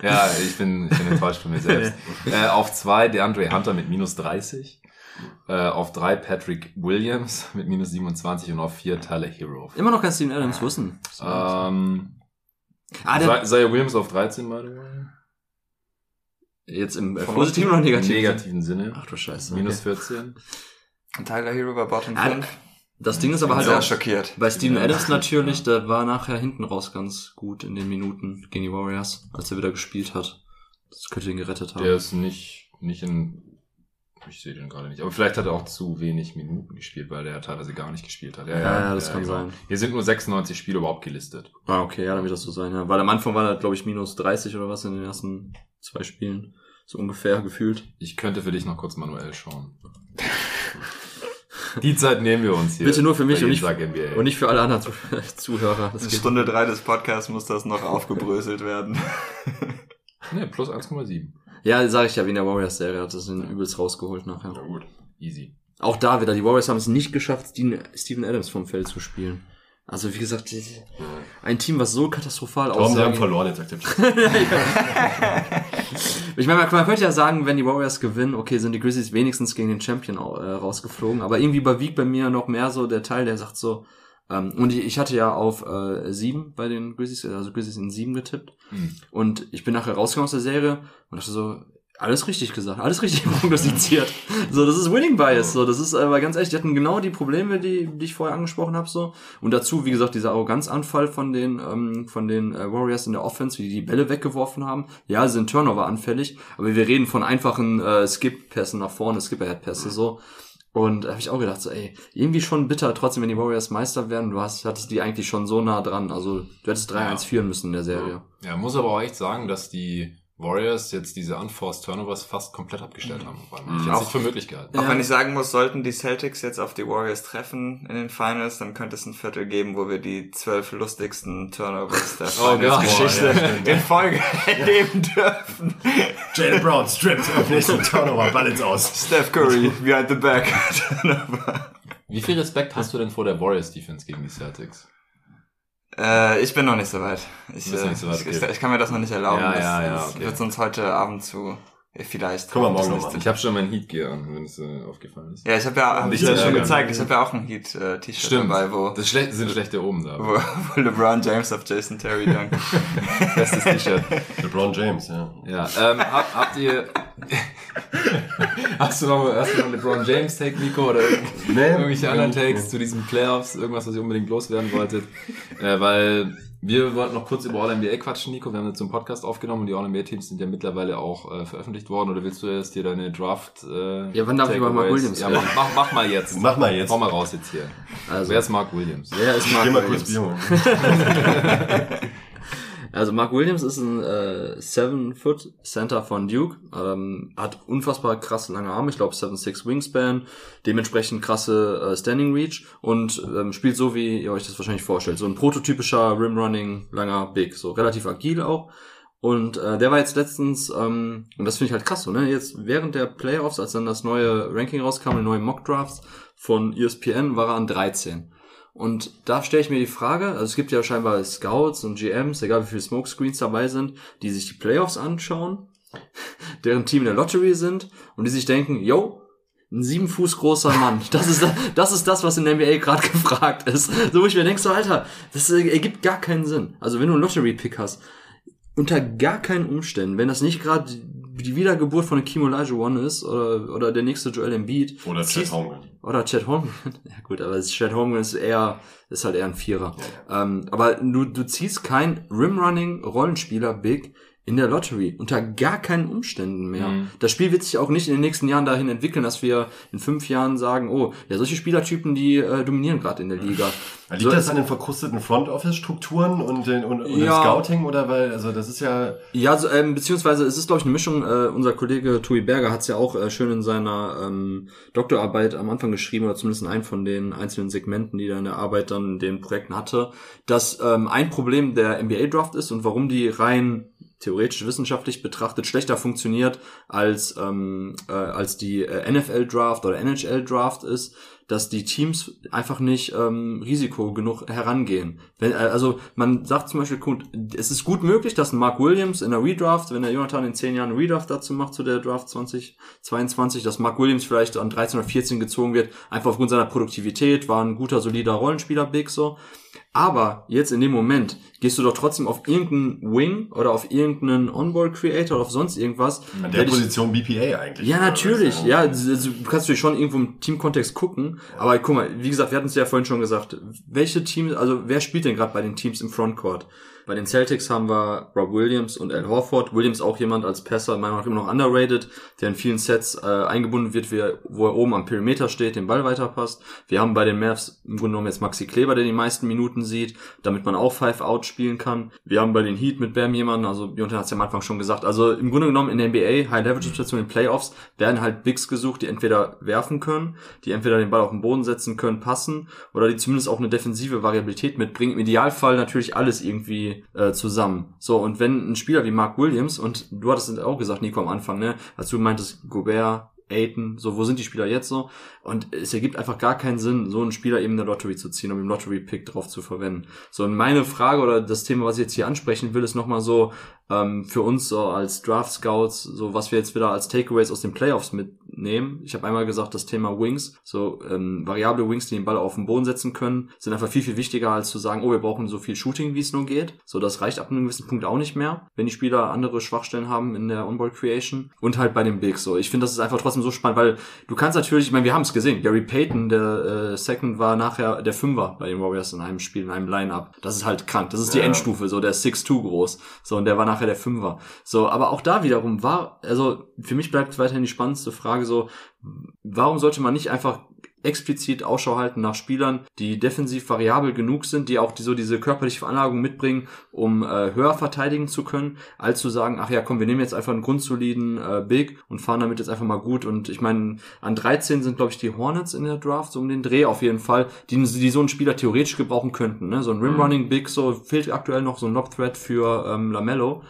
Ja, ich bin, ich bin enttäuscht von mir selbst. äh, auf zwei DeAndre Hunter mit minus 30. Äh, auf drei Patrick Williams mit minus 27 und auf vier Tyler Hero. Immer noch kein Steven Adams wissen. Ähm, ah, Isaiah Williams auf 13, by the way. Jetzt im äh, positiven oder Im negativen? negativen Sinne. Ach du Scheiße. Minus Okay. 14. Und Tyler Hero war Bottom Ah, 5. Das Ding ist aber halt sehr auch, schockiert. bei Steven Ja. Adams natürlich, der war nachher hinten raus ganz gut in den Minuten gegen die Warriors, als er wieder gespielt hat. Das könnte ihn gerettet haben. Der ist nicht, nicht in, ich sehe den gerade nicht, aber vielleicht hat er auch zu wenig Minuten gespielt, weil der teilweise gar nicht gespielt hat. Ja, ja, das kann genau. sein. Hier sind nur 96 Spiele überhaupt gelistet. Ah, okay, ja, dann wird das so sein, ja. Weil am Anfang war er, glaube ich, minus 30 oder was in den ersten zwei Spielen. So ungefähr gefühlt. Ich könnte für dich noch kurz manuell schauen. Die Zeit nehmen wir uns hier. Bitte nur für mich und nicht, und nicht für alle anderen Zuh Zuhörer. Das. Stunde drei des Podcasts muss das noch aufgebröselt werden. ne, plus 1,7. Ja, sage ich ja, wie in der Warriors-Serie hat das den übelst rausgeholt nachher. Na gut. Easy. Auch da wieder, die Warriors haben es nicht geschafft, Steven Adams vom Feld zu spielen. Also wie gesagt, ein Team, was so katastrophal Tom, sie aussah. haben verloren, jetzt akzeptiert. Ich meine, man, könnte ja sagen, wenn die Warriors gewinnen, okay, sind die Grizzlies wenigstens gegen den Champion äh, rausgeflogen. Aber irgendwie überwiegt bei mir noch mehr so der Teil, der sagt so, ähm, und ich, hatte ja auf äh, sieben bei den Grizzlies, also Grizzlies in sieben getippt. Hm. Und ich bin nachher rausgekommen aus der Serie und dachte so, alles richtig gesagt, alles richtig prognostiziert. so, das ist Winning Bias. So, das ist aber ganz ehrlich, die hatten genau die Probleme, die, die ich vorher angesprochen habe. So und dazu, wie gesagt, dieser Arroganzanfall von den ähm, von den äh, Warriors in der Offense, wie die die Bälle weggeworfen haben. Ja, sie sind Turnover anfällig, aber wir reden von einfachen äh, Skip-Pässen nach vorne, Skip-Ahead-Pässe so. Und da habe ich auch gedacht, so, ey, irgendwie schon bitter, trotzdem, wenn die Warriors Meister werden, du hast, hattest die eigentlich schon so nah dran. Also du hättest 3-1 Ja. führen müssen in der Serie. Ja, muss aber auch echt sagen, dass die Warriors jetzt diese Unforced Turnovers fast komplett abgestellt haben. Einmal. Ich hätte es Auch- für möglich gehalten. Auch Ja. wenn ich sagen muss, sollten die Celtics jetzt auf die Warriors treffen in den Finals, dann könnte es ein Viertel geben, wo wir die zwölf lustigsten Turnovers der Oh. Finals-Geschichte Ja, in Folge erleben dürfen. Jalen Brown strippt auf nächsten Turnover, Ball ins Aus. Steph Curry behind the back. Turnover. Wie viel Respekt hast du denn vor der Warriors Defense gegen die Celtics? Äh, ich bin noch nicht so weit. Ich, äh, nicht so weit, ich, ich, ich kann mir das noch nicht erlauben. Ja, das, ja, ja, okay. wird uns heute Abend zu äh, vielleicht. Guck mal, morgen das noch nächste- mal. Ich habe schon mein Heat Gear an, wenn es äh, aufgefallen ist. Ja, ich habe ja, hab ich zu schon gezeigt, ich habe ja auch ein Heat-T-Shirt dabei, wo, Das schle sind schlechte oben da. wo, wo LeBron James auf Jason Terry dankt. Bestes T-Shirt. LeBron James, ja. Ja, ähm, hab, habt ihr. hast, du noch, hast du noch LeBron James Take, Nico? Oder irgend- Nee, irgendwelche anderen Takes nee. zu diesen Playoffs? Irgendwas, was ihr unbedingt loswerden wolltet? Äh, weil wir wollten noch kurz über All-NBA quatschen, Nico. Wir haben jetzt so einen Podcast aufgenommen und die All-NBA-Teams sind ja mittlerweile auch äh, veröffentlicht worden. Oder willst du jetzt dir deine Draft. Äh, Ja, wann darf ich über Mark Williams Ja, reden? mach, mach, mach mal jetzt. Mach mal jetzt. Hau mal raus jetzt hier. Also, Wer ist Mark Williams? wer ist Mark Geh mal kurz Williams? Bier. Also Mark Williams ist ein äh, Seven Foot Center von Duke, ähm, hat unfassbar krasse lange Arme, ich glaube 7'6 Wingspan, dementsprechend krasse äh, Standing Reach und ähm, spielt so, wie ihr euch das wahrscheinlich vorstellt. So ein prototypischer Rim-Running, langer Big, so relativ agil auch. Und äh, der war jetzt letztens, ähm, und das finde ich halt krass, so, ne? Jetzt während der Playoffs, als dann das neue Ranking rauskam, die neuen Mock Drafts von ESPN, war er an 13. Und da stelle ich mir die Frage, also es gibt ja scheinbar Scouts und GMs, egal wie viele Smokescreens dabei sind, die sich die Playoffs anschauen, deren Team in der Lottery sind und die sich denken, yo, ein sieben Fuß großer Mann, das ist das, das, ist das was in der NBA gerade gefragt ist. So wo ich mir denke, so Alter, das ergibt gar keinen Sinn. Also wenn du einen Lottery-Pick hast, unter gar keinen Umständen, wenn das nicht gerade die Wiedergeburt von Kim Olajuwon ist oder, oder der nächste Joel Embiid, Oder ziehst- Holmgren. oder Chad Holmgren. Ja gut, aber Chad Holmgren ist eher, ist halt eher ein Vierer. Ähm, aber du, du ziehst kein Rim-Running Rollenspieler Big in der Lottery. Unter gar keinen Umständen mehr. Mhm. Das Spiel wird sich auch nicht in den nächsten Jahren dahin entwickeln, dass wir in fünf Jahren sagen, oh, ja, solche Spielertypen, die äh, dominieren gerade in der Liga. Liegt So- das an den verkrusteten Front-Office-Strukturen und, den, und, und Ja. dem Scouting oder weil, also das ist ja, Ja, so, ähm, beziehungsweise es ist, glaube ich, eine Mischung. Äh, unser Kollege Tui Berger hat es ja auch äh, schön in seiner ähm, Doktorarbeit am Anfang geschrieben, oder zumindest in einem von den einzelnen Segmenten, die er in der Arbeit dann in den Projekten hatte, dass ähm, ein Problem der NBA-Draft ist und warum die rein theoretisch wissenschaftlich betrachtet schlechter funktioniert als ähm, äh, als die äh, NFL Draft oder NHL Draft ist, dass die Teams einfach nicht ähm, Risiko genug herangehen. Wenn, äh, also man sagt zum Beispiel, es ist gut möglich, dass ein Mark Williams in der Redraft, wenn der Jonathan in zehn Jahren Redraft dazu macht zu der Draft 2022, dass Mark Williams vielleicht an 13 oder 14 gezogen wird, einfach aufgrund seiner Produktivität, war ein guter, solider Rollenspieler, Big so. Aber jetzt in dem Moment gehst du doch trotzdem auf irgendeinen Wing oder auf irgendeinen Onboard Creator oder auf sonst irgendwas. an der der dich- Position BPA eigentlich. ja, natürlich. Ja, du kannst natürlich schon irgendwo im Teamkontext gucken. Aber guck mal, wie gesagt, wir hatten es ja vorhin schon gesagt. Welche Teams, also wer spielt denn gerade bei den Teams im Frontcourt? Bei den Celtics haben wir Rob Williams und Al Horford. Williams auch jemand als Passer, meiner Meinung nach immer noch underrated, der in vielen Sets äh, eingebunden wird, wie er, wo er oben am Perimeter steht, den Ball weiterpasst. Wir haben bei den Mavs im Grunde genommen jetzt Maxi Kleber, der die meisten Minuten sieht, damit man auch Five Out spielen kann. Wir haben bei den Heat mit Bam jemanden, also Jonathan hat es ja am Anfang schon gesagt, also im Grunde genommen in der NBA, High-Level-Situation in Playoffs, werden halt Bigs gesucht, die entweder werfen können, die entweder den Ball auf den Boden setzen können, passen, oder die zumindest auch eine defensive Variabilität mitbringen. Im Idealfall natürlich alles irgendwie äh, zusammen. So, und wenn ein Spieler wie Mark Williams, und du hattest es auch gesagt, Nico, am Anfang, ne, als du meintest, Gobert, Aiton, so, wo sind die Spieler jetzt so? Und es ergibt einfach gar keinen Sinn, so einen Spieler eben in der Lottery zu ziehen, um den Lottery-Pick drauf zu verwenden. So, und meine Frage oder das Thema, was ich jetzt hier ansprechen will, ist nochmal so, ähm, für uns so als Draft Scouts, so was wir jetzt wieder als Takeaways aus den Playoffs mitnehmen. Ich habe einmal gesagt, das Thema Wings, so ähm, variable Wings, die den Ball auf den Boden setzen können, sind einfach viel, viel wichtiger, als zu sagen, oh, wir brauchen so viel Shooting, wie es nur geht. So, das reicht ab einem gewissen Punkt auch nicht mehr, wenn die Spieler andere Schwachstellen haben in der Onboard Creation. Und halt bei den Bigs. So, ich finde, das ist einfach trotzdem so spannend, weil du kannst natürlich, ich meine, wir haben es gesehen, Gary Payton, der äh, Second, war nachher der Fünfer bei den Warriors in einem Spiel, in einem Line-Up. Das ist halt krank. Das ist die Ja. Endstufe, so der ist 6'2 groß. So, und der war nachher der Fünfer. So, aber auch da wiederum war, also für mich bleibt weiterhin die spannendste Frage so, warum sollte man nicht einfach explizit Ausschau halten nach Spielern, die defensiv variabel genug sind, die auch die, so diese körperliche Veranlagung mitbringen, um äh, höher verteidigen zu können, als zu sagen, ach ja, komm, wir nehmen jetzt einfach einen grundsoliden äh, Big und fahren damit jetzt einfach mal gut. Und ich meine, an 13 sind, glaube ich, die Hornets in der Draft, so um den Dreh auf jeden Fall, die, die so einen Spieler theoretisch gebrauchen könnten. Ne? So ein Rim-Running Big, so fehlt aktuell noch so ein Lob-Threat für ähm, Lamello.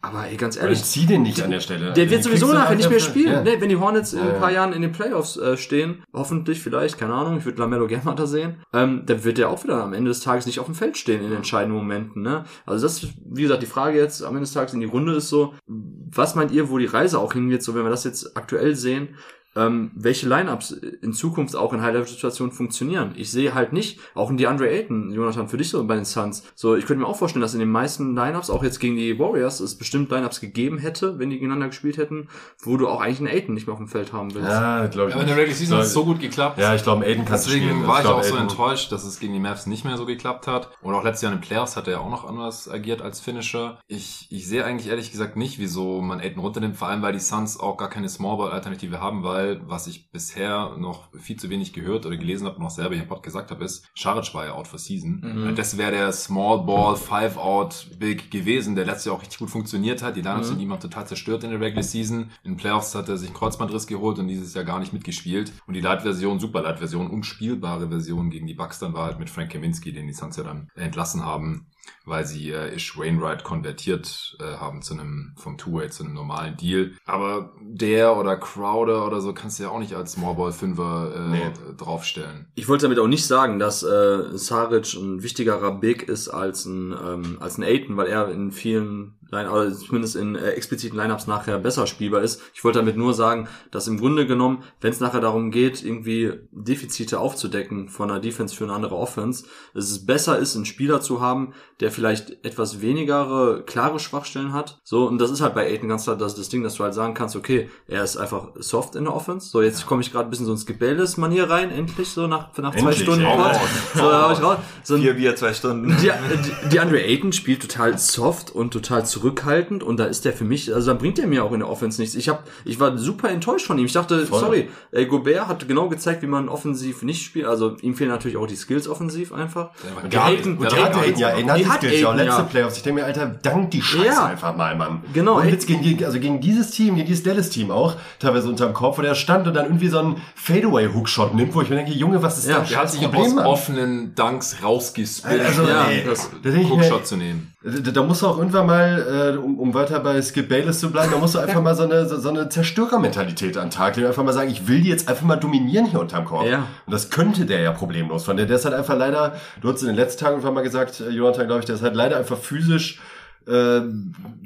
Aber ey, ganz Ich ehrlich, zieh den nicht an der Stelle. der Also, wird den sowieso nachher nicht mehr spielen. Ja. Ne, wenn die Hornets in ein paar Jahren in den Playoffs äh, stehen, hoffentlich, vielleicht, keine Ahnung, ich würde Lamello gerne mal da sehen, ähm, dann wird der auch wieder am Ende des Tages nicht auf dem Feld stehen in entscheidenden Momenten. Ne? Also das ist, wie gesagt, die Frage jetzt am Ende des Tages in die Runde ist so, was meint ihr, wo die Reise auch hingeht, so wenn wir das jetzt aktuell sehen, ähm, welche Lineups in Zukunft auch in High-Level-Situationen funktionieren. Ich sehe halt nicht, auch in die Andre Ayton, Jonathan, für dich so bei den Suns. So, ich könnte mir auch vorstellen, dass in den meisten Lineups, auch jetzt gegen die Warriors, es bestimmt Lineups gegeben hätte, wenn die gegeneinander gespielt hätten, wo du auch eigentlich einen Ayton nicht mehr auf dem Feld haben willst. Ja, glaube ich. Aber in der Regular. Season hat es so gut geklappt. Ja, ich glaube, Aiden kann Deswegen spielen. war ich glaub, auch so Aiden- enttäuscht, dass es gegen die Mavs nicht mehr so geklappt hat. Und auch letztes Jahr in den Playoffs hat er ja auch noch anders agiert als Finisher. Ich, ich sehe eigentlich ehrlich gesagt nicht, wieso man Aiden runternimmt, vor allem weil die Suns auch gar keine Smallball-Alternative haben, weil, was ich bisher noch viel zu wenig gehört oder gelesen habe und auch selber hier im Pod gesagt habe, ist, Scharic war ja out for season. Mhm. Das wäre der Small-Ball, Five-Out-Big gewesen, der letztes Jahr auch richtig gut funktioniert hat. Die Lineups Mhm. sind ihm auch total zerstört in der Regular Season. In den Playoffs hat er sich einen Kreuzbandriss geholt und dieses Jahr gar nicht mitgespielt. Und die Light-Version, super Light-Version, unspielbare Version gegen die Bucks dann war halt mit Frank Kaminski, den die Suns ja dann entlassen haben, weil sie äh, Ish Wainwright konvertiert äh, haben zu einem, vom Two-Way zu einem normalen Deal. Aber der oder Crowder oder so kannst du ja auch nicht als Smallball-Fünfer äh, Nee. draufstellen. Ich wollte damit auch nicht sagen, dass äh, Saric ein wichtigerer Big ist als ein, ähm, als ein Aiton, weil er in vielen Line oder zumindest in äh, expliziten Lineups nachher besser spielbar ist. Ich wollte damit nur sagen, dass im Grunde genommen, wenn es nachher darum geht, irgendwie Defizite aufzudecken von einer Defense für eine andere Offense, dass es besser ist, einen Spieler zu haben, der vielleicht etwas weniger klare Schwachstellen hat. So, und das ist halt bei Aiton ganz klar das, das Ding, dass du halt sagen kannst, okay, er ist einfach soft in der Offense. So, jetzt komme ich gerade ein bisschen so ins Gebäldes-Manier rein, endlich, so nach, nach zwei Endlich, Stunden ey. Pod. So, da ich raus. So Vier Bier, zwei Stunden. die, die, die Andre Ayton spielt total soft und total zurückhaltend und da ist der für mich, also da bringt er mir auch in der Offense nichts. Ich hab, ich war super enttäuscht von ihm. Ich dachte, Voll. sorry, äh, Gobert hat genau gezeigt, wie man offensiv nicht spielt. Also ihm fehlen natürlich auch die Skills offensiv einfach. Der Ayton- der war Ayton- gar Aiden, ja, Aiden hat Die hat Skills, ja, letzte ja. Playoffs. Ich denke mir, Alter, dank die Scheiße Ja. einfach mal, Mann. Genau, Und jetzt gegen, also gegen dieses Team, gegen dieses Dallas-Team auch, teilweise unterm Kopf, wo der stand und dann irgendwie so einen Fadeaway-Hookshot nimmt, wo ich mir denke, Junge, was ist Ja, das Der hat sich aus offenen Dunks rausgespillt, Also, Ja, ey, das- da denke ich mir, Hookshot zu nehmen. Da, da musst du auch irgendwann mal, äh, um, um weiter bei Skip Bayless zu bleiben, da musst du einfach mal so eine, so, so eine Zerstörermentalität an den Tag legen. Einfach mal sagen, ich will die jetzt einfach mal dominieren hier unterm Korb. Ja. Und das könnte der ja problemlos von der. Der ist halt einfach leider, du hast in den letzten Tagen einfach mal gesagt, äh, Jonathan, glaube ich, der ist halt leider einfach physisch äh,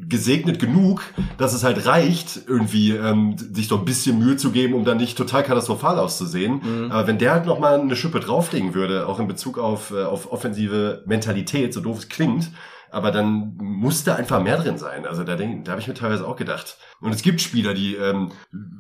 gesegnet genug, dass es halt reicht, irgendwie ähm, sich so ein bisschen Mühe zu geben, um dann nicht total katastrophal auszusehen. Aber wenn der halt noch mal eine Schippe drauflegen würde, auch in Bezug auf, äh, auf offensive Mentalität, so doof es klingt, aber dann musste einfach mehr drin sein. Also da, denk, da habe ich mir teilweise auch gedacht. Und es gibt Spieler, die ähm,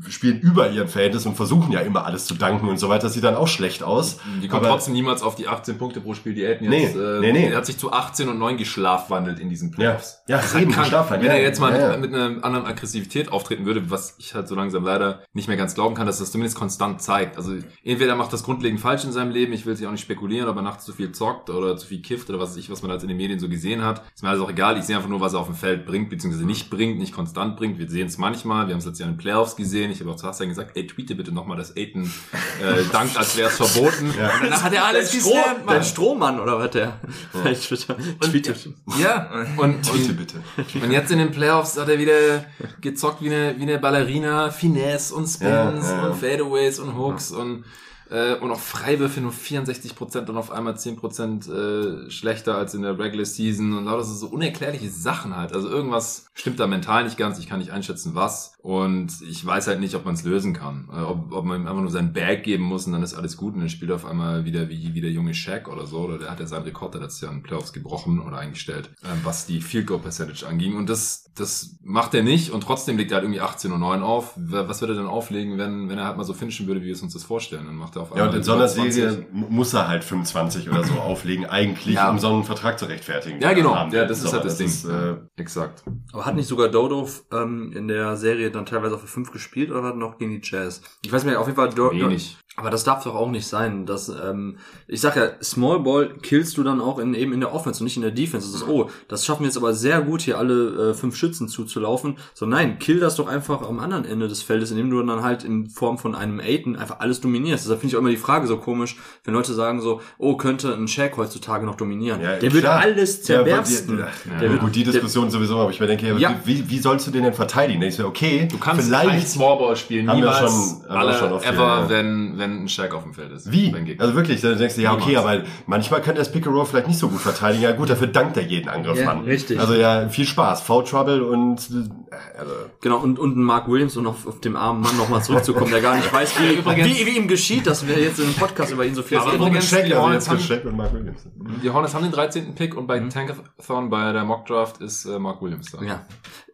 spielen über ihren Verhältnis und versuchen ja immer alles zu danken und so weiter. Das sieht dann auch schlecht aus. Die kommt Aber- trotzdem niemals auf die 18 Punkte pro Spiel, die Nee, jetzt, äh, nee, nee. er hat sich zu 18 und 9 geschlafwandelt in diesen Ja, Playoffs. ja, halt eben, krank. Schlafwandel, Wenn ja, er jetzt mal ja, ja. mit, mit einer anderen Aggressivität auftreten würde, was ich halt so langsam leider nicht mehr ganz glauben kann, dass das zumindest konstant zeigt. Also entweder macht das grundlegend falsch in seinem Leben, ich will sich auch nicht spekulieren, ob er nachts zu viel zockt oder zu viel kifft oder was weiß ich, was man halt in den Medien so gesehen hat. Ist mir alles auch egal. Ich sehe einfach nur, was er auf dem Feld bringt, beziehungsweise nicht bringt, nicht konstant bringt. Wir sehen es manchmal. Wir haben es letztes Jahr in den Playoffs gesehen. Ich habe auch zu Hassan gesagt, ey, tweete bitte nochmal, dass Aiden äh, dankt, als wäre es verboten. Und danach hat er alles Stroh, geslammt, Mann. Strohmann oder was der? Bei Twitter tweetet. Ja, und, und, bitte. und jetzt in den Playoffs hat er wieder gezockt wie eine, wie eine Ballerina, Finesse und Spins Ja, ja, ja. und Fadeaways und Hooks und äh, und auch Freiwürfe nur 64% und auf einmal 10% äh, schlechter als in der Regular Season. Und lauter so, unerklärliche Sachen halt. Also irgendwas stimmt da mental nicht ganz, ich kann nicht einschätzen was. Und ich weiß halt nicht, ob man es lösen kann. Äh, ob, ob man ihm einfach nur seinen Bag geben muss und dann ist alles gut und dann spielt er auf einmal wieder wie, wie der junge Shaq oder so. Oder der hat ja seinen Rekord letztes Jahr in den Playoffs gebrochen oder eingestellt, ähm, was die Field Goal Percentage anging. Und das, das macht er nicht und trotzdem legt er halt irgendwie 18 und 9 auf. Was würde er denn auflegen, wenn, wenn er halt mal so finishen würde, wie wir es uns das vorstellen? Dann macht er auf Ja, und in so einer 20. Serie mu- muss er halt 25 oder so auflegen, eigentlich, Ja. um so einen Vertrag zu rechtfertigen. Ja, genau. Ja, das ist So, halt das, Ding. ist, äh, Exakt. Aber hat nicht sogar Dodo ähm, in der Serie dann teilweise auch für 5 gespielt oder war noch gegen die Jazz? Ich weiß nicht, auf jeden Fall Do Wenig. Aber das darf doch auch nicht sein, dass ähm, ich sag ja, Small Ball killst du dann auch in, eben in der Offense und nicht in der Defense. Das ist, oh, das schaffen wir jetzt aber sehr gut, hier alle äh, fünf Schützen zuzulaufen. So nein, kill das doch einfach am anderen Ende des Feldes, indem du dann halt in Form von einem Aiden einfach alles dominierst. Deshalb finde ich auch immer die Frage so komisch, wenn Leute sagen so, oh, könnte ein Shaq heutzutage noch dominieren. Ja, der wird klar. alles Ja, zerbersten. ja, Der wird- gut, die Diskussion sowieso, aber ich mir denke, ja, Ja. Wie, wie sollst du den denn verteidigen? Ich so, okay, Du kannst vielleicht. Smallball spielen, Haben wir niemals, schon- alle, schon oft ever, hier, ja. wenn, wenn ein Shaq auf dem Feld ist. Wie? Also wirklich, da denkst du, ja, okay, aber manchmal könnte das Pick and Roll vielleicht nicht so gut verteidigen. Ja gut, dafür dankt er jeden Angriff Ja, an. richtig. Also ja, viel Spaß. Foul Trouble und äh, also, Genau, und, und ein Mark Williams, um auf, auf dem armen Mann nochmal zurückzukommen, der gar nicht weiß, wie, wie, wie ihm geschieht, dass wir jetzt in einem Podcast über ihn so viel Aber reden. übrigens, Shaq, die also Hornets jetzt haben- und Mark Williams. Die Hornets haben den 13. Pick und bei Mhm. Tankathon, bei der Mock Draft, ist äh, Mark Williams da. Ja.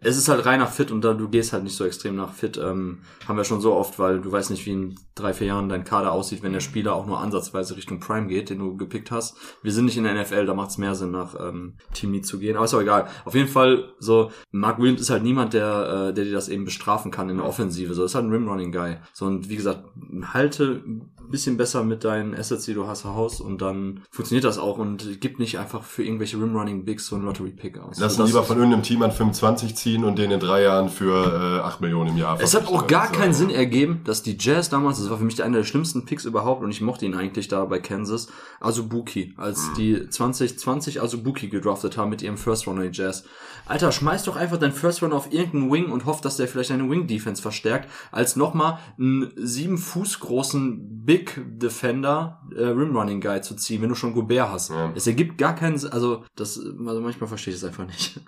Es ist halt reiner Fit und da du gehst halt nicht so extrem nach Fit, ähm, haben wir schon so oft, weil du weißt nicht, wie in drei, vier Jahren dein Kader aussieht, wenn der Spieler auch nur ansatzweise Richtung Prime geht, den du gepickt hast. Wir sind nicht in der NFL, da macht es mehr Sinn, nach ähm, Team Need zu gehen. Aber ist auch egal. Auf jeden Fall, so, Mark Williams ist halt niemand, der, äh, der dir das eben bestrafen kann in der Offensive. So, ist halt ein Rim-Running-Guy. So, und wie gesagt, halte bisschen besser mit deinen Assets, die du hast, Haus und dann funktioniert das auch und gib nicht einfach für irgendwelche Rim-Running-Bigs so einen Lottery-Pick aus. Lass ihn lieber von irgendeinem Team an 25 ziehen und den in drei Jahren für äh, 8 Millionen im Jahr Es hat auch gar Also, keinen Sinn ergeben, dass die Jazz damals, das war für mich einer der schlimmsten Picks überhaupt und ich mochte ihn eigentlich da bei Kansas, Azubuki, als die 2020 Azubuki gedraftet haben mit ihrem First Runner die Jazz. Alter, schmeiß doch einfach deinen First Runner auf irgendeinen Wing und hoff, dass der vielleicht deine Wing Defense verstärkt, als nochmal einen sieben Fuß großen Big Defender äh, Rim Running Guy zu ziehen, wenn du schon Gobert hast. Ja. Es ergibt gar keinen also das, also manchmal verstehe ich es einfach nicht.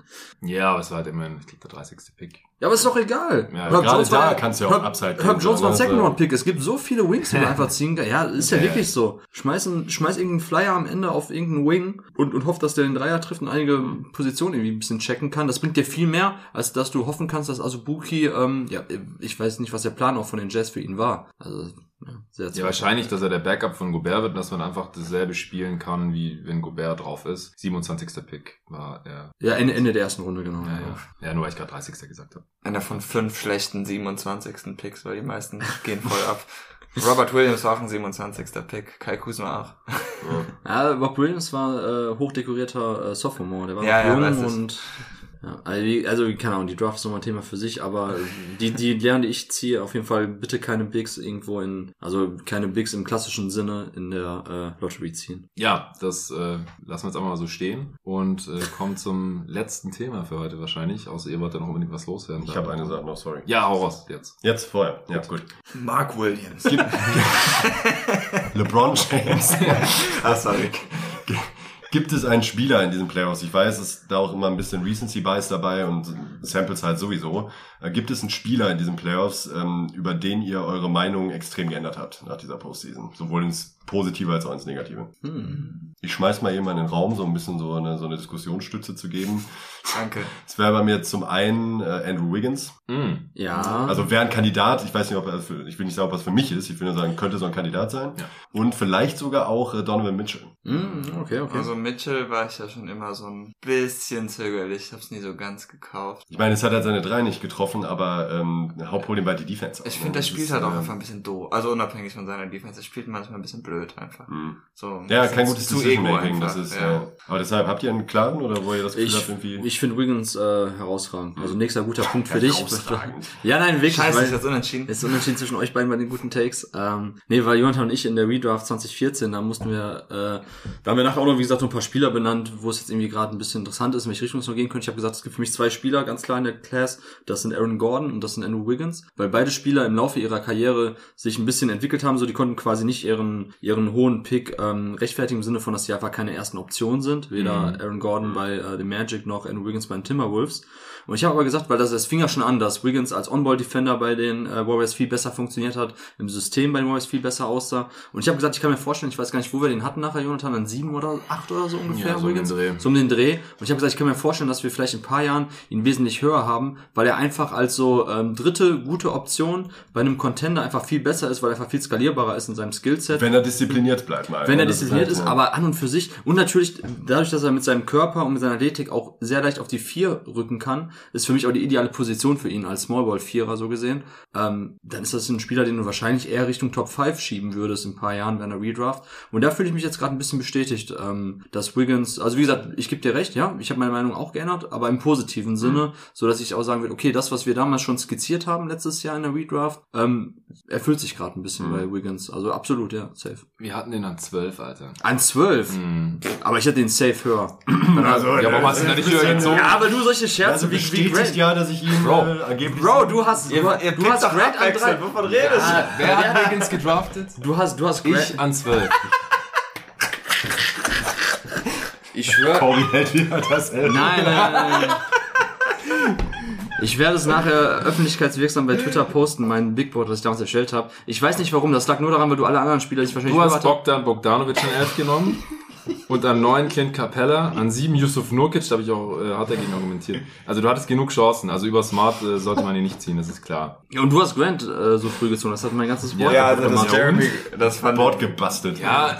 Ja, aber es war halt immerhin, ich glaube, der 30. Pick. Ja, aber ist doch egal. Ja, Herb gerade Jones da war- kannst du ja auch Herb- Upside Herb Jones war ein also- Second Round Pick. Es gibt so viele Wings, die man einfach ziehen kann. Ja, ist ja, Ja. wirklich so. Schmeiß, einen, schmeiß irgendeinen Flyer am Ende auf irgendeinen Wing und, und hofft, dass der den Dreier trifft und einige Positionen irgendwie ein bisschen checken kann. Das bringt dir viel mehr, als dass du hoffen kannst, dass Azubuki, ähm, ja, ich weiß nicht, was der Plan auch von den Jazz für ihn war. Also, ja, sehr Ja, wahrscheinlich, dass er der Backup von Gobert wird und dass man einfach dasselbe spielen kann, wie wenn Gobert drauf ist. 27. Pick war er. Ja, Ende, Ende der ersten Runde, genau. Ja, ja. ja nur weil ich gerade 30. gesagt habe. Einer von fünf schlechten 27. Picks, weil die meisten gehen voll ab. Robert Williams war auch ein 27. Pick. Kai Kuzma auch. Ja, Bob Williams war äh, hochdekorierter äh, Sophomore, der war Ja, noch ja, jung und ja, also, also keine Ahnung, die Draft ist nochmal ein Thema für sich, aber die, die Lehren, die ich ziehe, auf jeden Fall bitte keine Bigs irgendwo in, also keine Bigs im klassischen Sinne in der äh, Lottery ziehen. Ja, das äh, lassen wir jetzt einfach mal so stehen und äh, kommen zum letzten Thema für heute wahrscheinlich. Außer ihr wollt da noch unbedingt was loswerden. Ich habe eine Sache noch, sorry. Ja, hau raus jetzt. Jetzt vorher. Ja, gut. Mark Williams. LeBron James. ah, sorry. Gibt es einen Spieler in diesen Playoffs? Ich weiß, es da auch immer ein bisschen Recency Bias dabei und Samples halt sowieso. Äh, Gibt es einen Spieler in diesen Playoffs, ähm, über den ihr eure Meinung extrem geändert habt nach dieser Postseason? Sowohl ins Positive als auch ins Negative. Hm. Ich schmeiß mal eben mal in den Raum, so ein bisschen so eine, so eine Diskussionsstütze zu geben. Danke. Es wäre bei mir zum einen äh, Andrew Wiggins. Mm. Ja. Also wäre ein Kandidat, ich weiß nicht, ob er für, ich will nicht sagen, ob das für mich ist, ich will nur sagen, könnte so ein Kandidat sein. Ja. Und vielleicht sogar auch äh, Donovan Mitchell. Hm, okay, okay. Also Mitchell war ich ja schon immer so ein bisschen zögerlich. Ich hab's nie so ganz gekauft. Ich meine, es hat halt seine drei nicht getroffen, aber ähm, Hauptproblem war die Defense. Ich auch, finde, ne? der spielt ist, halt auch äh, einfach ein bisschen doof. Also unabhängig von seiner Defense. Er spielt manchmal ein bisschen blöd einfach. mh. So, Ja, kein gutes zu Decision ego Making, das einfach, ist, ja. Aber deshalb, habt ihr einen klaren oder wo ihr das Gefühl ich habt, irgendwie ich finde Wiggins äh, herausragend. Also nächster guter Punkt für dich. Ja, nein, wirklich. Scheiße, weil- ist jetzt unentschieden. Es ist unentschieden zwischen euch beiden bei den guten Takes. Ähm, nee, weil Jonathan und ich in der Redraft 2014, da mussten wir, äh, da haben wir nachher auch noch, wie gesagt, noch ein paar Spieler benannt, wo es jetzt irgendwie gerade ein bisschen interessant ist, in welche Richtung es noch gehen könnte. Ich habe gesagt, es gibt für mich zwei Spieler ganz klar in der Class. Das sind Aaron Gordon und das sind Andrew Wiggins, weil beide Spieler im Laufe ihrer Karriere sich ein bisschen entwickelt haben. So, die konnten quasi nicht ihren, ihren hohen Pick ähm, rechtfertigen im Sinne von, dass sie einfach keine ersten Optionen sind. Weder Aaron Gordon bei äh, den Magic noch Andrew Wiggins bei den Timberwolves. Und ich habe aber gesagt, weil das, das fing ja schon an, dass Wiggins als On-Ball-Defender bei den äh, Warriors viel besser funktioniert hat, im System bei den Warriors viel besser aussah. Und ich habe gesagt, ich kann mir vorstellen, ich weiß gar nicht, wo wir den hatten nachher, Jonathan, an sieben oder acht oder so ungefähr, Ja, so um den Wiggins. Dreh. So um den Dreh. Und ich habe gesagt, ich kann mir vorstellen, dass wir vielleicht in ein paar Jahren ihn wesentlich höher haben, weil er einfach als so ähm, dritte gute Option bei einem Contender einfach viel besser ist, weil er einfach viel skalierbarer ist in seinem Skillset Wenn er diszipliniert bleibt mal. wenn er diszipliniert halt, ist, aber an und für sich und natürlich dadurch, dass er mit seinem Körper und mit seiner Athletik auch sehr leicht auf die Vier rücken kann, ist für mich auch die ideale Position für ihn als Smallball-Vierer so gesehen. Ähm, dann ist das ein Spieler, den du wahrscheinlich eher Richtung Top 5 schieben würdest in ein paar Jahren bei einer Redraft. Und da fühle ich mich jetzt gerade ein bisschen bestätigt, ähm, dass Wiggins, also wie gesagt, ich gebe dir recht, ja, ich habe meine Meinung auch geändert, aber im positiven Sinne, so dass ich auch sagen will, okay, das, was wir damals schon skizziert haben letztes Jahr in der Redraft, ähm, erfüllt sich gerade ein bisschen bei Wiggins. Also absolut, ja, safe. Wir hatten den an 12, Alter. An 12. Mm. Aber ich hatte den Safe höher. Also, Ja, warum hast du ihn da nicht höher gezogen? Ja, aber du solche Scherze Also wie bestätigt ja, dass ich ihn Bro. äh, angeblich... Bro, du hast, Ihr- du, ihr du hast doch Grant an drei. Wovon redest Ja, Wer hat Wiggins gedraftet? du hast, du hast Grant. Ich an 12. Ich schwöre. Kobe hält wieder das. Nein, nein, nein, nein. Ich werde es nachher öffentlichkeitswirksam bei Twitter posten, mein Big Board, was ich damals erstellt habe. Ich weiß nicht warum, das lag nur daran, weil du alle anderen Spieler sich wahrscheinlich Du hast. Bogdan Bogdanovic an 11 genommen. Und an 9 Clint Capella, an 7 Yusuf Nurkic, da habe ich auch äh, hart dagegen argumentiert. Also du hattest genug Chancen, also über Smart äh, sollte man ihn nicht ziehen, das ist klar. Ja, Und du hast Grant äh, so früh gezogen, das hat mein ganzes Board Ja, also das. Jeremy, das fand Board gebastelt. Ja,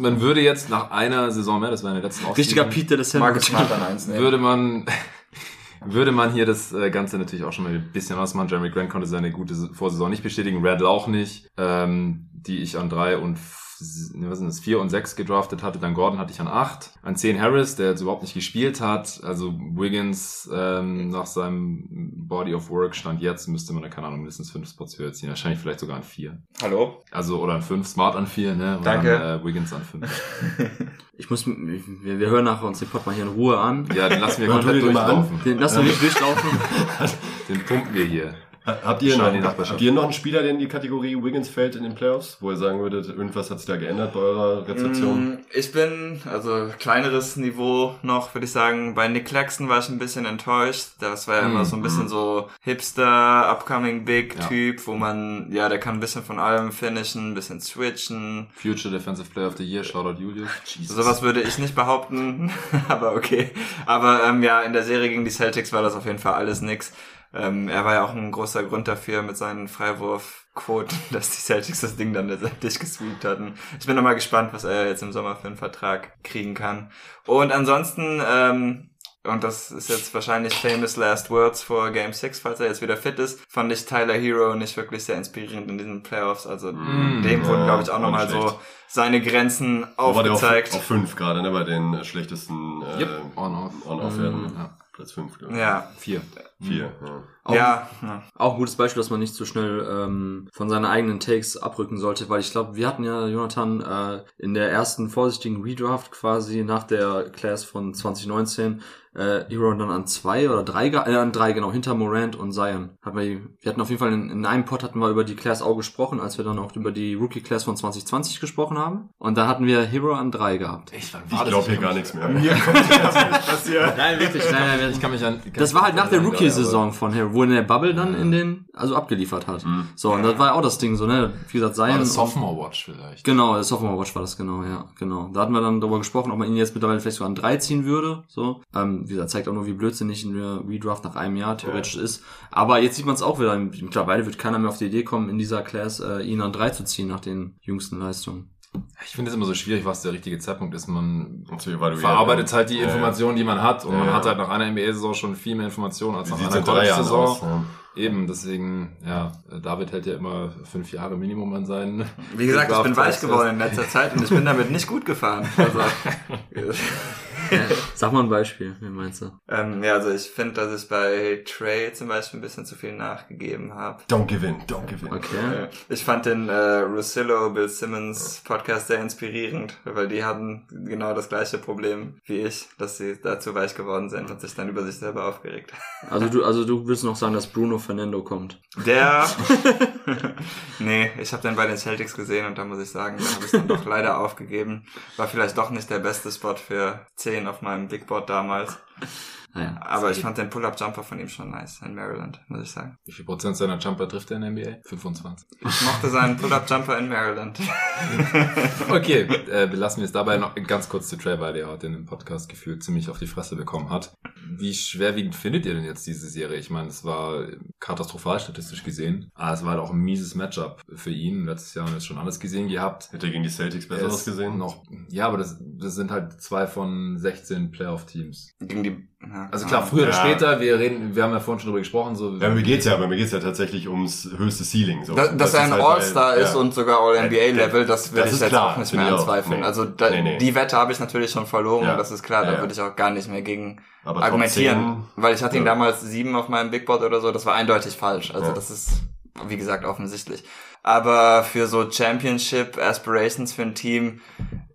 man würde jetzt nach einer Saison mehr, das war in der letzten Richtiger Peter des Marcus Smart an eins nehmen. würde man würde man hier das äh, Ganze natürlich auch schon mal ein bisschen ausmachen. Jeremy Grant konnte seine gute Vorsaison nicht bestätigen, Red auch nicht, ähm, die ich an drei und ne, was sind das, vier und sechs gedraftet hatte. Dann Gordon hatte ich an acht. An zehn Harris, der jetzt überhaupt nicht gespielt hat. Also Wiggins ähm, nach seinem Body of Work stand jetzt, müsste man da, keine Ahnung, mindestens fünf Spots höher ziehen. Wahrscheinlich vielleicht sogar an vier. Hallo? Also, oder an fünf, Smart an vier, ne? Und Danke. Dann, äh, Wiggins an fünf. Ich muss, wir, wir hören nachher uns den Pod mal hier in Ruhe an. Ja, den lassen wir komplett durchlaufen. Den lassen wir nicht durchlaufen. Den pumpen wir hier. Habt ihr, noch, habt ihr noch einen Spieler, der in die Kategorie Wiggins fällt in den Playoffs, wo ihr sagen würdet, irgendwas hat sich da geändert bei eurer Rezeption? Mm, Ich bin, also kleineres Niveau noch, würde ich sagen. Bei Nick Claxton war ich ein bisschen enttäuscht. Das war ja immer Mm, so ein bisschen so Hipster, Upcoming Big Ja. Typ, wo man, ja, der kann ein bisschen von allem finishen, ein bisschen switchen. Future Defensive Player of the Year, Shoutout Julius. Sowas würde ich nicht behaupten, aber okay. Aber ähm, ja, in der Serie gegen die Celtics war das auf jeden Fall alles nix. Ähm, er war ja auch ein großer Grund dafür mit seinen Freiwurfquoten, dass die Celtics das Ding dann letztendlich gesweept hatten. Ich bin nochmal gespannt, was er jetzt im Sommer für einen Vertrag kriegen kann. Und ansonsten, ähm, und das ist jetzt wahrscheinlich famous last words vor Game 6, falls er jetzt wieder fit ist, fand ich Tyler Hero nicht wirklich sehr inspirierend in diesen Playoffs. Also Mm. dem wurden, Ja, glaube ich, auch nochmal so seine Grenzen Wo war der aufgezeigt. Auf, auf fünf gerade, ne, bei den schlechtesten äh, Yep, on-off. On-Off-Werten. Mhm. Ja. Platz fünf, glaube ich. Ja, Vier. Vier. Ja. Auch, ja, ja. auch ein gutes Beispiel, dass man nicht so schnell ähm, von seinen eigenen Takes abrücken sollte, weil ich glaube, wir hatten ja, Jonathan, äh, in der ersten vorsichtigen Redraft quasi nach der Class von 2019 äh, Hero dann an zwei oder drei, ge- äh, an drei, genau, hinter Morant und Zion. Hatten wir, wir hatten auf jeden Fall in, in einem Pod hatten wir über die Class auch gesprochen, als wir dann auch über die Rookie Class von 2020 gesprochen haben. Und da hatten wir Hero an drei gehabt. Ich, wann Ich glaube hier gar nichts mehr. Nein, wirklich, nein, nein, Ich kann mich an. kann Das war halt nach der Rookie-Saison von Hero, wo in der Bubble dann in den also abgeliefert hat. Mhm. So, und das war ja auch das Ding, so, ne? Wie gesagt, War Zion. das Sophomore Watch vielleicht. Genau, der Sophomore Watch war das, genau, ja, genau. Da hatten wir dann darüber gesprochen, ob man ihn jetzt mittlerweile vielleicht sogar an drei ziehen würde, so. Ähm, wie gesagt, zeigt auch nur, wie blödsinnig ein Redraft nach einem Jahr theoretisch ist. Aber jetzt sieht man es auch wieder. Mittlerweile wird keiner mehr auf die Idee kommen, in dieser Class äh, ihn an drei zu ziehen nach den jüngsten Leistungen. Ich finde es immer so schwierig, was der richtige Zeitpunkt ist. Man evaluieren. verarbeitet halt die Ja, ja. Informationen, die man hat. Und Ja, man ja. hat halt nach einer NBA-Saison schon viel mehr Informationen als nach einer College-Saison. aus? Ja. Eben, deswegen, ja, David hält ja immer fünf Jahre Minimum an seinen. Wie gesagt, ich bin weich geworden in letzter Zeit und ich bin damit nicht gut gefahren. Also, Sag mal ein Beispiel, wie meinst du? ähm, ja, also ich finde, dass ich bei Trey zum Beispiel ein bisschen zu viel nachgegeben habe. Don't give in, don't give in. Okay. Ich fand den äh, Russillo Bill Simmons Podcast sehr inspirierend, weil die hatten genau das gleiche Problem wie ich, dass sie dazu weich geworden sind und sich dann über sich selber aufgeregt. Also du, also du willst noch sagen, dass Bruno Fernando kommt. Der, nee, ich habe den bei den Celtics gesehen und da muss ich sagen, da habe ich dann doch leider aufgegeben. War vielleicht doch nicht der beste Spot für 10 auf meinem Big Board damals. Naja. Aber ich fand den Pull-Up-Jumper von ihm schon nice in Maryland, muss ich sagen. Wie viel Prozent seiner Jumper trifft er in der NBA? 25. Ich mochte seinen Pull-Up-Jumper in Maryland. Okay, äh, belassen wir es dabei noch ganz kurz zu Trey, weil der heute in dem Podcast gefühlt ziemlich auf die Fresse bekommen hat. Wie schwerwiegend findet ihr denn jetzt diese Serie? Ich meine, es war katastrophal statistisch gesehen, aber es war halt auch ein mieses Matchup für ihn. Letztes Jahr haben wir jetzt schon alles gesehen gehabt. Hätte er gegen die Celtics besser Er ausgesehen? Noch, ja, aber das, das sind halt zwei von 16 Playoff-Teams. Gegen die, ja, Also klar, früher oder Ja. später, wir reden, wir haben ja vorhin schon drüber gesprochen, so. Ja, mir geht's ja, aber mir geht's ja tatsächlich ums höchste Ceiling. So. Da, dass Das er ein halt All-Star bei- ist ja. und sogar All-NBA-Level, das würde Das ich ist jetzt klar, auch nicht mehr anzweifeln. Nee. Also da, Nee, nee. die Wette habe ich natürlich schon verloren, Ja. das ist klar, da ja. würde ich auch gar nicht mehr gegen Aber argumentieren. 10, Weil ich hatte ihn damals sieben auf meinem Big Board oder so, das war eindeutig falsch. Also Ja. das ist, wie gesagt, offensichtlich. Aber für so Championship Aspirations für ein Team,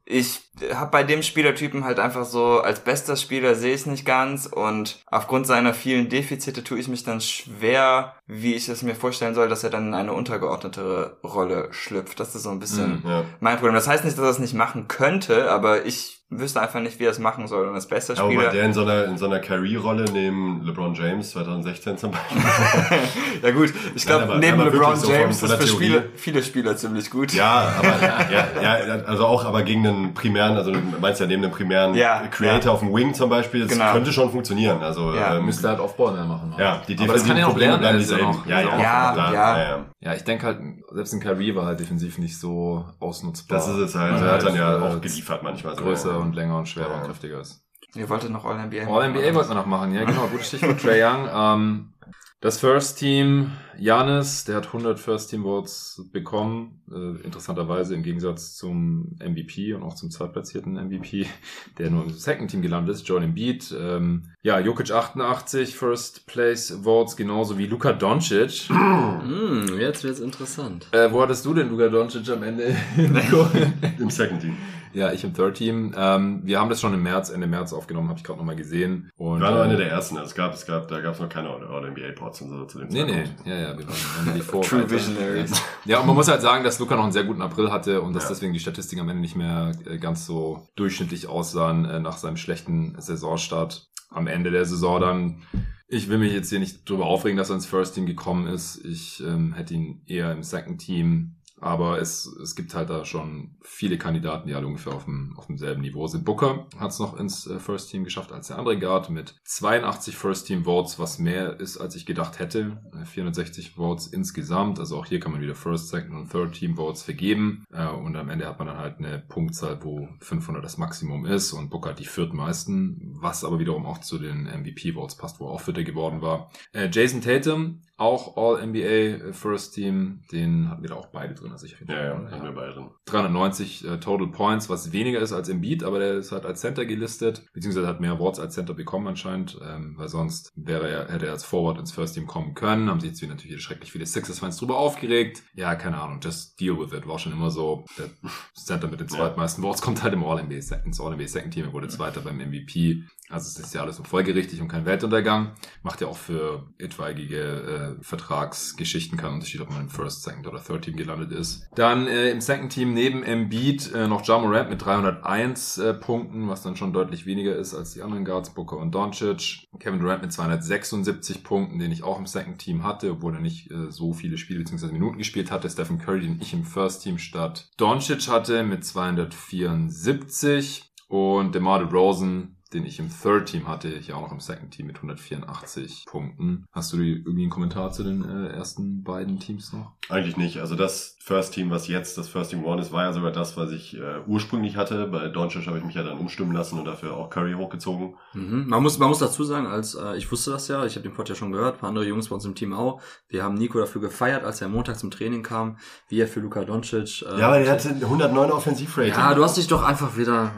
ich habe bei dem Spielertypen halt einfach so, als bester Spieler sehe ich es nicht ganz und aufgrund seiner vielen Defizite tue ich mich dann schwer, wie ich es mir vorstellen soll, dass er dann in eine untergeordnetere Rolle schlüpft. Das ist so ein bisschen Ja. mein Problem. Das heißt nicht, dass er es nicht machen könnte, aber ich wüsste einfach nicht, wie er es machen soll. Und als bester Aber Spieler... bei der in so einer, in so einer Carrie-Rolle neben LeBron James 2016 zum Beispiel. ja gut, ich glaube, aber- neben aber LeBron so James ist für. Spiele, viele Spieler ziemlich gut. Ja, aber ja, ja, also auch aber gegen einen primären, also du meinst ja neben einem primären Ja, Creator ja. auf dem Wing zum Beispiel, das Genau. könnte schon funktionieren. Also Ja, ähm, müsste halt Off-Ball mehr machen. ja, die Aber das kann defensiven ja auch Probleme lernen, bleiben dieselben. noch- Ja, ja, Ja, ja. ja, ja. Ja, ich denke halt, selbst in Kyrie war halt defensiv nicht so ausnutzbar. Das ist es halt. Er hat dann ja äh, auch geliefert manchmal. so. Größer und länger und schwerer Ja. und kräftiger ist. Ihr wolltet noch All-NBA All-NBA wollten wir noch machen, ja genau, gutes Stichwort, Trae Young. Ähm, das First Team, Janis, der hat 100 First Team Votes bekommen, äh, interessanterweise im Gegensatz zum MVP und auch zum zweitplatzierten MVP, der nur im Second Team gelandet ist, Joel Embiid. Ähm, ja, Jokic 88 First Place Votes, genauso wie Luka Doncic. Hm, jetzt wird's interessant. Äh, wo hattest du denn Luka Doncic am Ende? Nico? Im Second Team. Ja, ich im Third Team. Ähm, wir haben das schon im März, Ende März aufgenommen, habe ich gerade nochmal gesehen. Und, War nur äh, eine der ersten. Also es gab, es gab, da gab es noch keine All-NBA-Pods und so zu dem Nee, nee, Zeitpunkt. ja, ja, wir waren, die Vorreiter. True Visionaries. Ja, und man muss halt sagen, dass Luca noch einen sehr guten April hatte und dass Ja. deswegen die Statistiken am Ende nicht mehr äh, ganz so durchschnittlich aussahen äh, nach seinem schlechten Saisonstart. Am Ende der Saison dann. Ich will mich jetzt hier nicht drüber aufregen, dass er ins First Team gekommen ist. Ich ähm, hätte ihn eher im Second Team. Aber es, es gibt halt da schon viele Kandidaten, die alle ungefähr auf, dem, auf demselben Niveau sind. Booker hat es noch ins äh, First Team geschafft als der andere Guard mit 82 First Team Votes, was mehr ist, als ich gedacht hätte. Äh, 460 Votes insgesamt. Also auch hier kann man wieder First, Second und Third Team Votes vergeben. Äh, und am Ende hat man dann halt eine Punktzahl, wo 500 das Maximum ist. Und Booker hat die viertmeisten, was aber wiederum auch zu den MVP Votes passt, wo er auch Vierter geworden war. Äh, Jason Tatum, auch All-NBA First Team, den hatten wir da auch beide drin. Also ich Ja, ja, hatten wir beide drin. 390 äh, Total Points, was weniger ist als im Beat, aber der ist halt als Center gelistet, beziehungsweise hat mehr Awards als Center bekommen anscheinend, ähm, weil sonst wäre er, hätte er als Forward ins First Team kommen können. Haben sich jetzt wieder natürlich schrecklich viele Sixers-Fans drüber aufgeregt. Ja, keine Ahnung, just deal with it. War schon immer so. Der Center mit den zweitmeisten Awards kommt halt im All-NBA, ins All-NBA Second Team. Er wurde Zweiter beim MVP. Also es ist ja alles so folgerichtig und kein Weltuntergang. Macht ja auch für etwaige äh, Vertragsgeschichten kein Unterschied, ob man im First, Second oder Third Team gelandet ist. Dann äh, im Second Team neben Embiid äh, noch Ja Morant mit 301 äh, Punkten, was dann schon deutlich weniger ist als die anderen Guards, Booker und Doncic. Kevin Durant mit 276 Punkten, den ich auch im Second Team hatte, obwohl er nicht äh, so viele Spiele bzw. Minuten gespielt hatte. Stephen Curry, den ich im First Team statt Doncic hatte mit 274 und DeMar DeRozan den ich im Third Team hatte, hier auch noch im Second Team mit 184 Punkten. Hast du irgendwie einen Kommentar zu den äh, ersten beiden Teams noch? Eigentlich nicht. Also das First Team, was jetzt das First Team One ist, war ja sogar das, was ich äh, ursprünglich hatte. Bei Doncic habe ich mich ja dann umstimmen lassen und dafür auch Curry hochgezogen. Mhm. Man muss man muss dazu sagen, als äh, ich wusste das ja, ich habe den Pod ja schon gehört, ein paar andere Jungs bei uns im Team auch. Wir haben Nico dafür gefeiert, als er Montag zum Training kam, wie er für Luka Doncic. Äh, Ja, aber der hatte 109 Offensivrating. ja, du hast dich doch einfach wieder,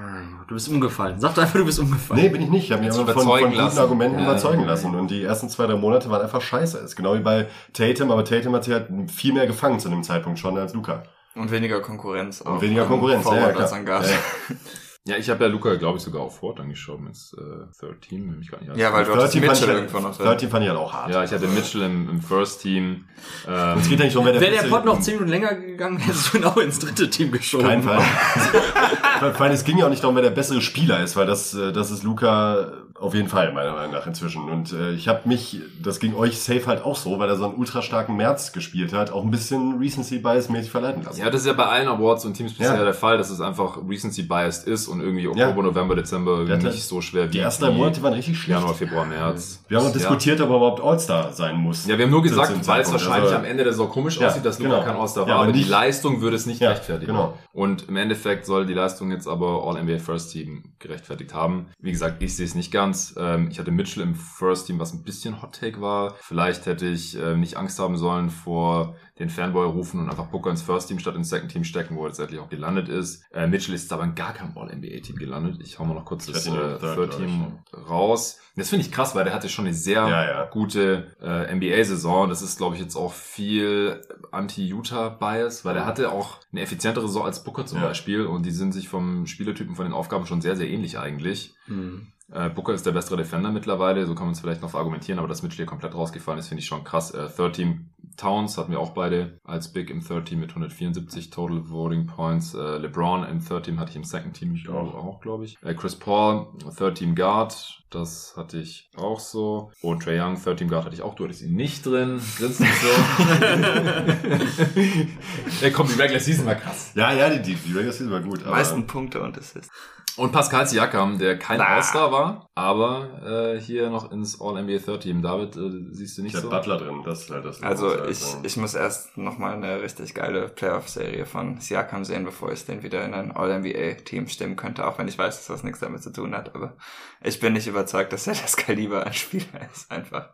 du bist umgefallen. Sag doch einfach, du bist umgefallen. Nee, bin ich nicht. Ich habe mich aber von, guten lassen. Argumenten Ja. überzeugen lassen. Und die ersten zwei, drei Monate waren einfach scheiße. Ist genau wie bei Tatum, aber Tatum hat sich halt viel mehr gefangen zu dem Zeitpunkt schon als Luca. Und weniger Konkurrenz. Und auch weniger am Konkurrenz, ja, Forward ja, als klar. Ja, Ja, ich habe ja Luca, glaube ich, sogar auf Ford angeschoben ins äh, Third Team. wenn mich gar nicht Ja, weil du Third hattest Team fand Mitchell ich, irgendwo noch Third drin. Team fand ich halt auch hart. Ja, ich hatte Mitchell im, im First Team. Ähm, Es geht ja nicht um, wer der Wäre der Pod noch zehn Minuten länger gegangen, hättest du ihn auch ins dritte Team geschoben. Kein Fall. Vor allem, es ging ja auch nicht darum, wer der bessere Spieler ist, weil das, äh, das ist Luca auf jeden Fall, meiner Meinung nach, inzwischen. Und äh, ich habe mich, das ging euch safe halt auch so, weil er so einen ultra starken März gespielt hat, auch ein bisschen Recency-Bias-mäßig verleiten lassen. ja, das ist ja bei allen Awards und Teams bisher Ja. der Fall, dass es einfach Recency-biased ist und irgendwie Oktober, Ja. November, Dezember Der nicht so schwer wie Die ersten drei Monate waren richtig schlecht. Januar, Februar, März. Wir haben Ja. diskutiert, ob er überhaupt All-Star sein muss. Ja, wir haben nur gesagt, weil es wahrscheinlich Also, am Ende der Saison komisch aussieht, dass Luca genau. kein All-Star war, aber aber die Leistung würde es nicht rechtfertigen. genau. Und im Endeffekt soll die Leistung jetzt aber All-NBA First Team gerechtfertigt haben. Wie gesagt, ich sehe es nicht ganz. Ähm, ich hatte Mitchell im First Team, was ein bisschen Hot Take war. Vielleicht hätte ich äh, nicht Angst haben sollen vor den Fanboy-Rufen und einfach Booker ins First Team statt ins Second Team stecken, wo er letztendlich auch gelandet ist. Äh, Mitchell ist aber in gar keinem All-NBA-Team gelandet. Ich hau mal noch kurz Ich das äh, Third, Team raus. Das finde ich krass, weil der hatte schon eine sehr Ja, ja. gute äh, NBA-Saison. Das ist, glaube ich, jetzt auch viel Anti-Utah-Bias, weil er hatte auch eine effizientere Saison als Booker zum Ja. Beispiel und die sind sich vom Spielertypen, von den Aufgaben schon sehr, sehr ähnlich eigentlich. Mhm. Äh, Booker ist der bessere Defender mittlerweile, so kann man es vielleicht noch argumentieren, aber dass Mitchell hier komplett rausgefallen ist, finde ich schon krass. Äh, Third Team Towns hatten wir auch beide als Big im Third Team mit 174 Total Voting Points. Äh, LeBron im Third Team hatte ich im Second Team Ich auch, auch. glaube ich. Äh, Chris Paul, Third Team Guard, das hatte ich auch so. Und Trey Young, Third Team Guard hatte ich auch, du hattest ihn nicht drin. Grinst nicht so. Ey, komm, die Regular Season war krass. Ja, ja, die, die, die Regular Season war gut. Aber Meisten Punkte und Assists. Und Pascal Siakam, der kein. All-Star war, aber äh, hier noch ins All-NBA Third Team. David, äh, siehst du ich nicht hatte so? Butler drin, das ist halt das. Also ich, halt, ich muss erst nochmal eine richtig geile Playoff-Serie von Siakam sehen, bevor ich den wieder in ein All-NBA-Team stimmen könnte, auch wenn ich weiß, dass das nichts damit zu tun hat. Aber ich bin nicht überzeugt, dass er das Kaliber an Spieler ist, einfach.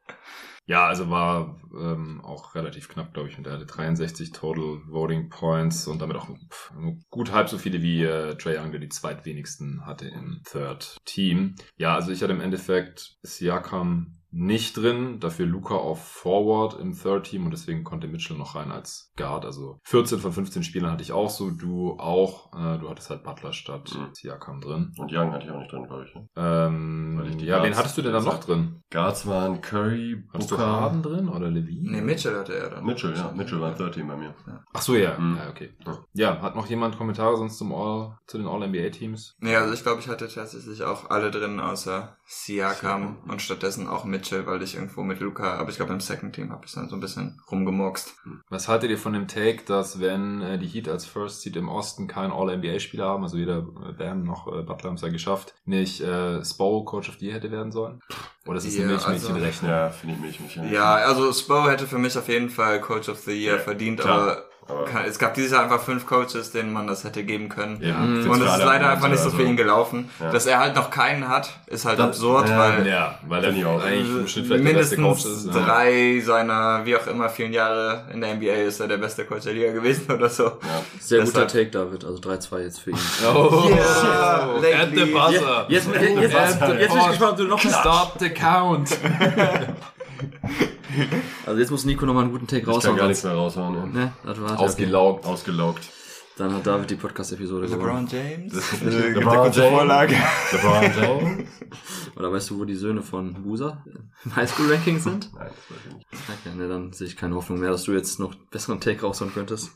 Ja, also war ähm, auch relativ knapp, glaube ich. Und er hatte 63 Total Voting Points und damit auch pff, gut halb so viele wie äh, Trey Young, der die zweitwenigsten hatte im Third Team. Ja, also ich hatte im Endeffekt Siakam nicht drin, dafür Luca auf Forward im Third Team und deswegen konnte Mitchell noch rein als Guard. Also 14 von 15 Spielern hatte ich auch so, du auch. Äh, du hattest halt Butler statt Mhm. Siakam drin. Und Young hatte ich auch nicht drin, glaube ich. Ne? Ähm, ich ja, wen Guards hattest du denn da noch drin? Guards waren Curry, Hattest du Booker, Harden drin oder Levine? Nee, Mitchell hatte er dann. Mitchell, ja. Mitchell war Third Team bei mir. Ach so, ja. Mhm. Ja, okay. Ja. Ja, hat noch jemand Kommentare sonst zum All, zu den All-NBA-Teams? Nee, also ich glaube, ich hatte tatsächlich auch alle drin, außer Siakam und stattdessen auch Mitchell, weil ich irgendwo mit Luca, aber ich glaube im Second Team habe ich dann so ein bisschen rumgemurkst. Was haltet ihr von dem Take, dass wenn äh, die Heat als First Seed im Osten keinen All-NBA-Spieler haben, also weder äh, Bam noch äh, Butler haben es ja geschafft, nicht äh, Spo Coach of the Year hätte werden sollen? Oder ist es eine Ja, Milchmädchenrechnung? Ja, finde ich mich. mich Ja, also Spo hätte für mich auf jeden Fall Coach of the Year Ja, verdient, klar. aber Aber es gab dieses Jahr einfach fünf Coaches, denen man das hätte geben können. Ja. Mhm. Und es ist leider einfach nicht so also- für ihn gelaufen. Ja. Dass er halt noch keinen hat, ist halt Das- absurd, ja, weil Ja, weil er ich auch. eigentlich im Schnitt vielleicht der beste mindestens Coach ist. Drei seiner, wie auch immer, vielen Jahre in der NBA ist er der beste Coach der Liga gewesen oder so. Ja. Sehr Deshalb- guter Take, David. Also 3-2 jetzt für ihn. Oh, Yeah, at lately. the buzzer. Jetzt, jetzt, jetzt, jetzt, jetzt bin ich gespannt, ob du noch Stop the count. Also jetzt muss Nico nochmal einen guten Take Ich kann raushauen. gar nichts mehr raushauen. Ne? Ne, das war's. Ausgelaugt. Ausgelaugt. Dann hat David die Podcast-Episode gewonnen. LeBron James. LeBron eine kurze James. Vorlage. LeBron James? Oder weißt du, wo die Söhne von Busa im Highschool-Ranking sind? Nein, das weiß ich nicht. Ja, ne, dann sehe ich keine Hoffnung mehr, dass du jetzt noch besseren Take raushauen könntest.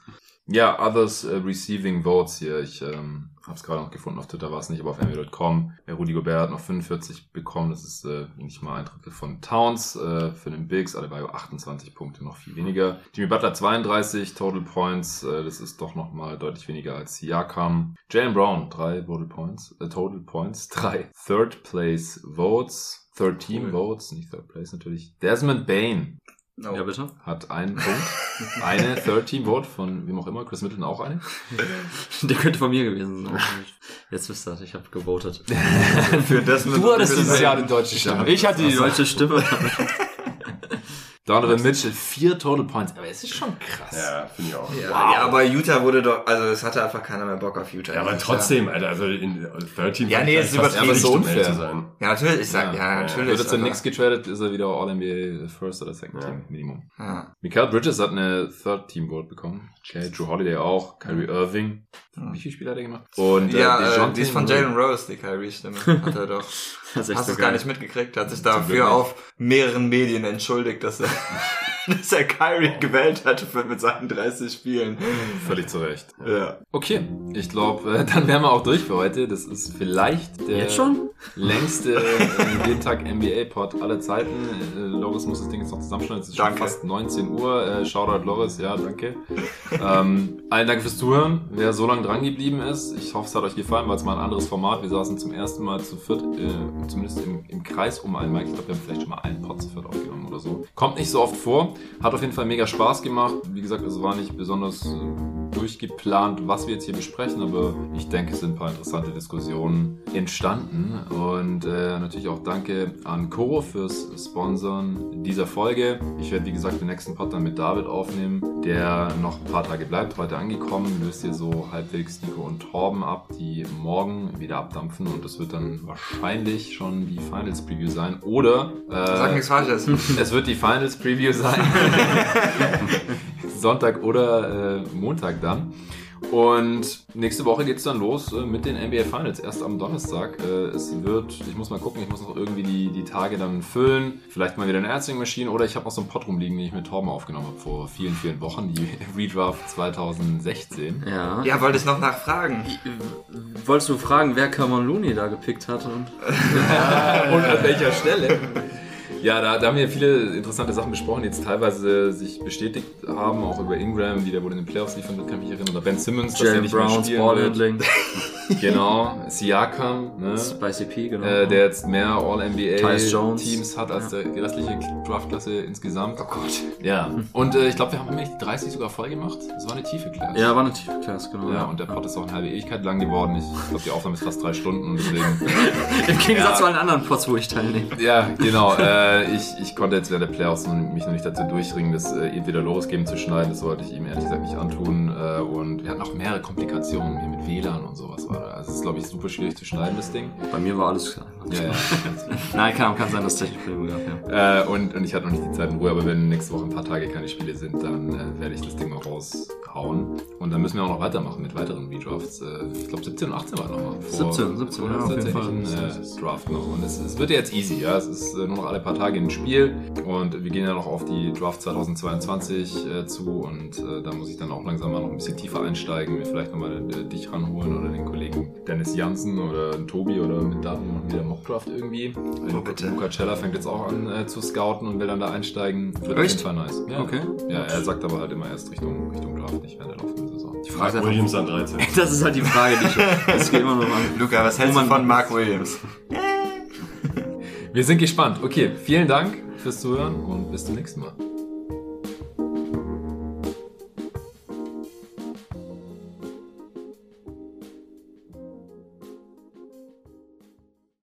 Ja, others uh, receiving votes hier. Ich ähm, habe es gerade noch gefunden, auf Twitter war es nicht, aber auf NBA.com. Äh, Rudy Gobert hat noch 45 bekommen. Das ist äh, nicht mal ein Drittel von Towns. Äh, für den Bigs, Adebayo 28 Punkte, noch viel weniger. Jimmy Butler 32 Total Points. Äh, das ist doch noch mal deutlich weniger als Siakam. Jalen Brown, drei Total Points. Äh, Total Points, drei Third Place Votes. Third Team Cool. Votes, nicht Third Place natürlich. Desmond Bain Oh. Ja, bitte? hat einen Punkt. Eine Third Team Vote von wem auch immer. Chris Middleton auch eine. Der könnte von mir gewesen sein. Jetzt wisst ihr, ich habe gewotet. Für das Du hattest dieses Jahr die deutsche Stimme. Ich hatte die deutsche Stimme. Donovan Mitchell, vier Total Points. Aber es ist schon krass. Ja, finde ich auch. Ja, ja, aber Utah wurde doch, also es hatte einfach keiner mehr Bock auf Utah. Ja, aber trotzdem, Alter, also in 13 Ja, nee, es ist übertrieben. so unfair. zu sein. Ja, natürlich, ich sag, ja, Ja, natürlich. Wird er zu Knicks getradet, ist er wieder All-NBA First oder Second Ja. Team Minimum. Ja. Mikael Bridges hat eine Third Team Vote bekommen. Okay, Drew Holiday auch. Kyrie Irving. Ja. Wie viele Spiele hat er gemacht? Und ja, äh, DeJounte die ist von. Jalen Rose, die Kyrie-Stimme. Hat er doch. Hast du es gar nicht mitgekriegt? Hat sich dafür auf mehreren Medien entschuldigt, dass er, dass er Kyrie gewählt hatte für, mit seinen 30 Spielen. Völlig zu Recht. Ja. Okay, ich glaube, äh, dann wären wir auch durch für heute. Das ist vielleicht der Jetzt schon? längste äh, jeden Tag NBA-Pod aller Zeiten. Äh, Loris muss das Ding jetzt noch zusammenschneiden. Es ist Danke. schon fast 19 Uhr. Äh, Shoutout Loris, ja, danke. ähm, allen Dank fürs Zuhören, wer so lange dran geblieben ist. Ich hoffe, es hat euch gefallen, weil es mal ein anderes Format. Wir saßen zum ersten Mal zu viert, äh, zumindest im, im Kreis um einen Mic. Ich glaube, wir haben vielleicht schon mal einen Pod zu viert aufgenommen oder so. Kommt nicht so oft vor. Hat auf jeden Fall mega Spaß gemacht. Wie gesagt, es war nicht besonders äh, durchgeplant, was wir jetzt hier besprechen, aber ich denke, es sind ein paar interessante Diskussionen entstanden. Und äh, natürlich auch danke an Coro fürs Sponsoren dieser Folge. Ich werde, wie gesagt, den nächsten Pod dann mit David aufnehmen, der noch ein paar Tage bleibt, heute angekommen, löst hier so halbwegs Nico und Torben ab, die morgen wieder abdampfen und das wird dann wahrscheinlich schon die Finals Preview sein. Oder Sag äh, nichts Falsches. es wird die Finals Preview sein. Sonntag oder äh, Montag dann. Und nächste Woche geht's dann los äh, mit den NBA Finals. Erst am Donnerstag. Äh, es wird, ich muss mal gucken, ich muss noch irgendwie die, die Tage dann füllen. Vielleicht mal wieder eine Answering Machine oder ich habe noch so einen Pod rumliegen, den ich mit Torben aufgenommen habe vor vielen, vielen Wochen. Die Redraft 2016. Ja. Ja, wollte ich noch nachfragen. Wolltest du fragen, wer Cameron Looney da gepickt hat? Und Und an welcher Stelle? Ja, da, da haben wir viele interessante Sachen besprochen, die jetzt teilweise sich bestätigt haben, auch über Ingram, wie der wohl in den Playoffs liefern wird, kann ich mich erinnern, oder Ben Simmons, dass er Jalen nicht mehr wird. Ballhandling. Genau, Siakam, ne? Bei CP, genau. Äh, der jetzt mehr. All-NBA-Teams hat als der, die restliche Draftklasse insgesamt. Oh Gott. Ja, und äh, ich glaube, wir haben nämlich die 30 sogar voll gemacht. Das war eine tiefe Klasse. ja, war eine tiefe Klasse, genau. Ja, und der Pod ist auch eine halbe Ewigkeit lang geworden. Ich glaube, die Aufnahme ist fast drei Stunden und deswegen Im Gegensatz zu allen anderen Pots, wo ich teilnehme. Ja, genau. Äh, ich, ich konnte jetzt während der Playoffs mich noch nicht dazu durchringen, das äh, entweder losgeben zu schneiden. Das wollte ich ihm ehrlich gesagt nicht antun. Äh, und wir hatten auch mehrere Komplikationen hier mit WLAN und sowas. War da. Also es ist, glaube ich, super schwierig zu schneiden, das Ding. Bei mir war alles klar. Ja, ja. Nein, kann, kann sein, dass es technische Probleme gab, ja. äh, und, und ich hatte noch nicht die Zeit in Ruhe, aber wenn nächste Woche ein paar Tage keine Spiele sind, dann äh, werde ich das Ding mal raushauen. Und dann müssen wir auch noch weitermachen mit weiteren Redrafts. Äh, ich glaube 17 und 18 war nochmal. 17, 17, ja, auf jeden Fall. Äh, Draft noch. Und es, es wird ja jetzt easy, ja. Es ist äh, nur noch alle paar Tage ein Spiel. Und wir gehen ja noch auf die Draft 2022 äh, zu. Und da muss ich dann auch langsam mal noch ein bisschen tiefer einsteigen. Mir vielleicht nochmal äh, dich ranholen oder den Kollegen Dennis Jansen oder Tobi oder mit Daten noch wieder Mockdraft irgendwie. Oh, bitte. Luca Cella fängt jetzt auch an äh, zu scouten und will dann da einsteigen. Wird auf Echt? jeden Fall nice. Ja. Okay. Ja, er sagt aber halt immer erst Richtung, Richtung Draft, nicht während der laufenden Saison. Die Mark Frage ist Williams an 13. einfach, das ist halt die Frage, die ich, das geht immer noch an. Luca, was hältst du man- von Mark Williams? Wir sind gespannt. Okay, vielen Dank fürs Zuhören und bis zum nächsten Mal.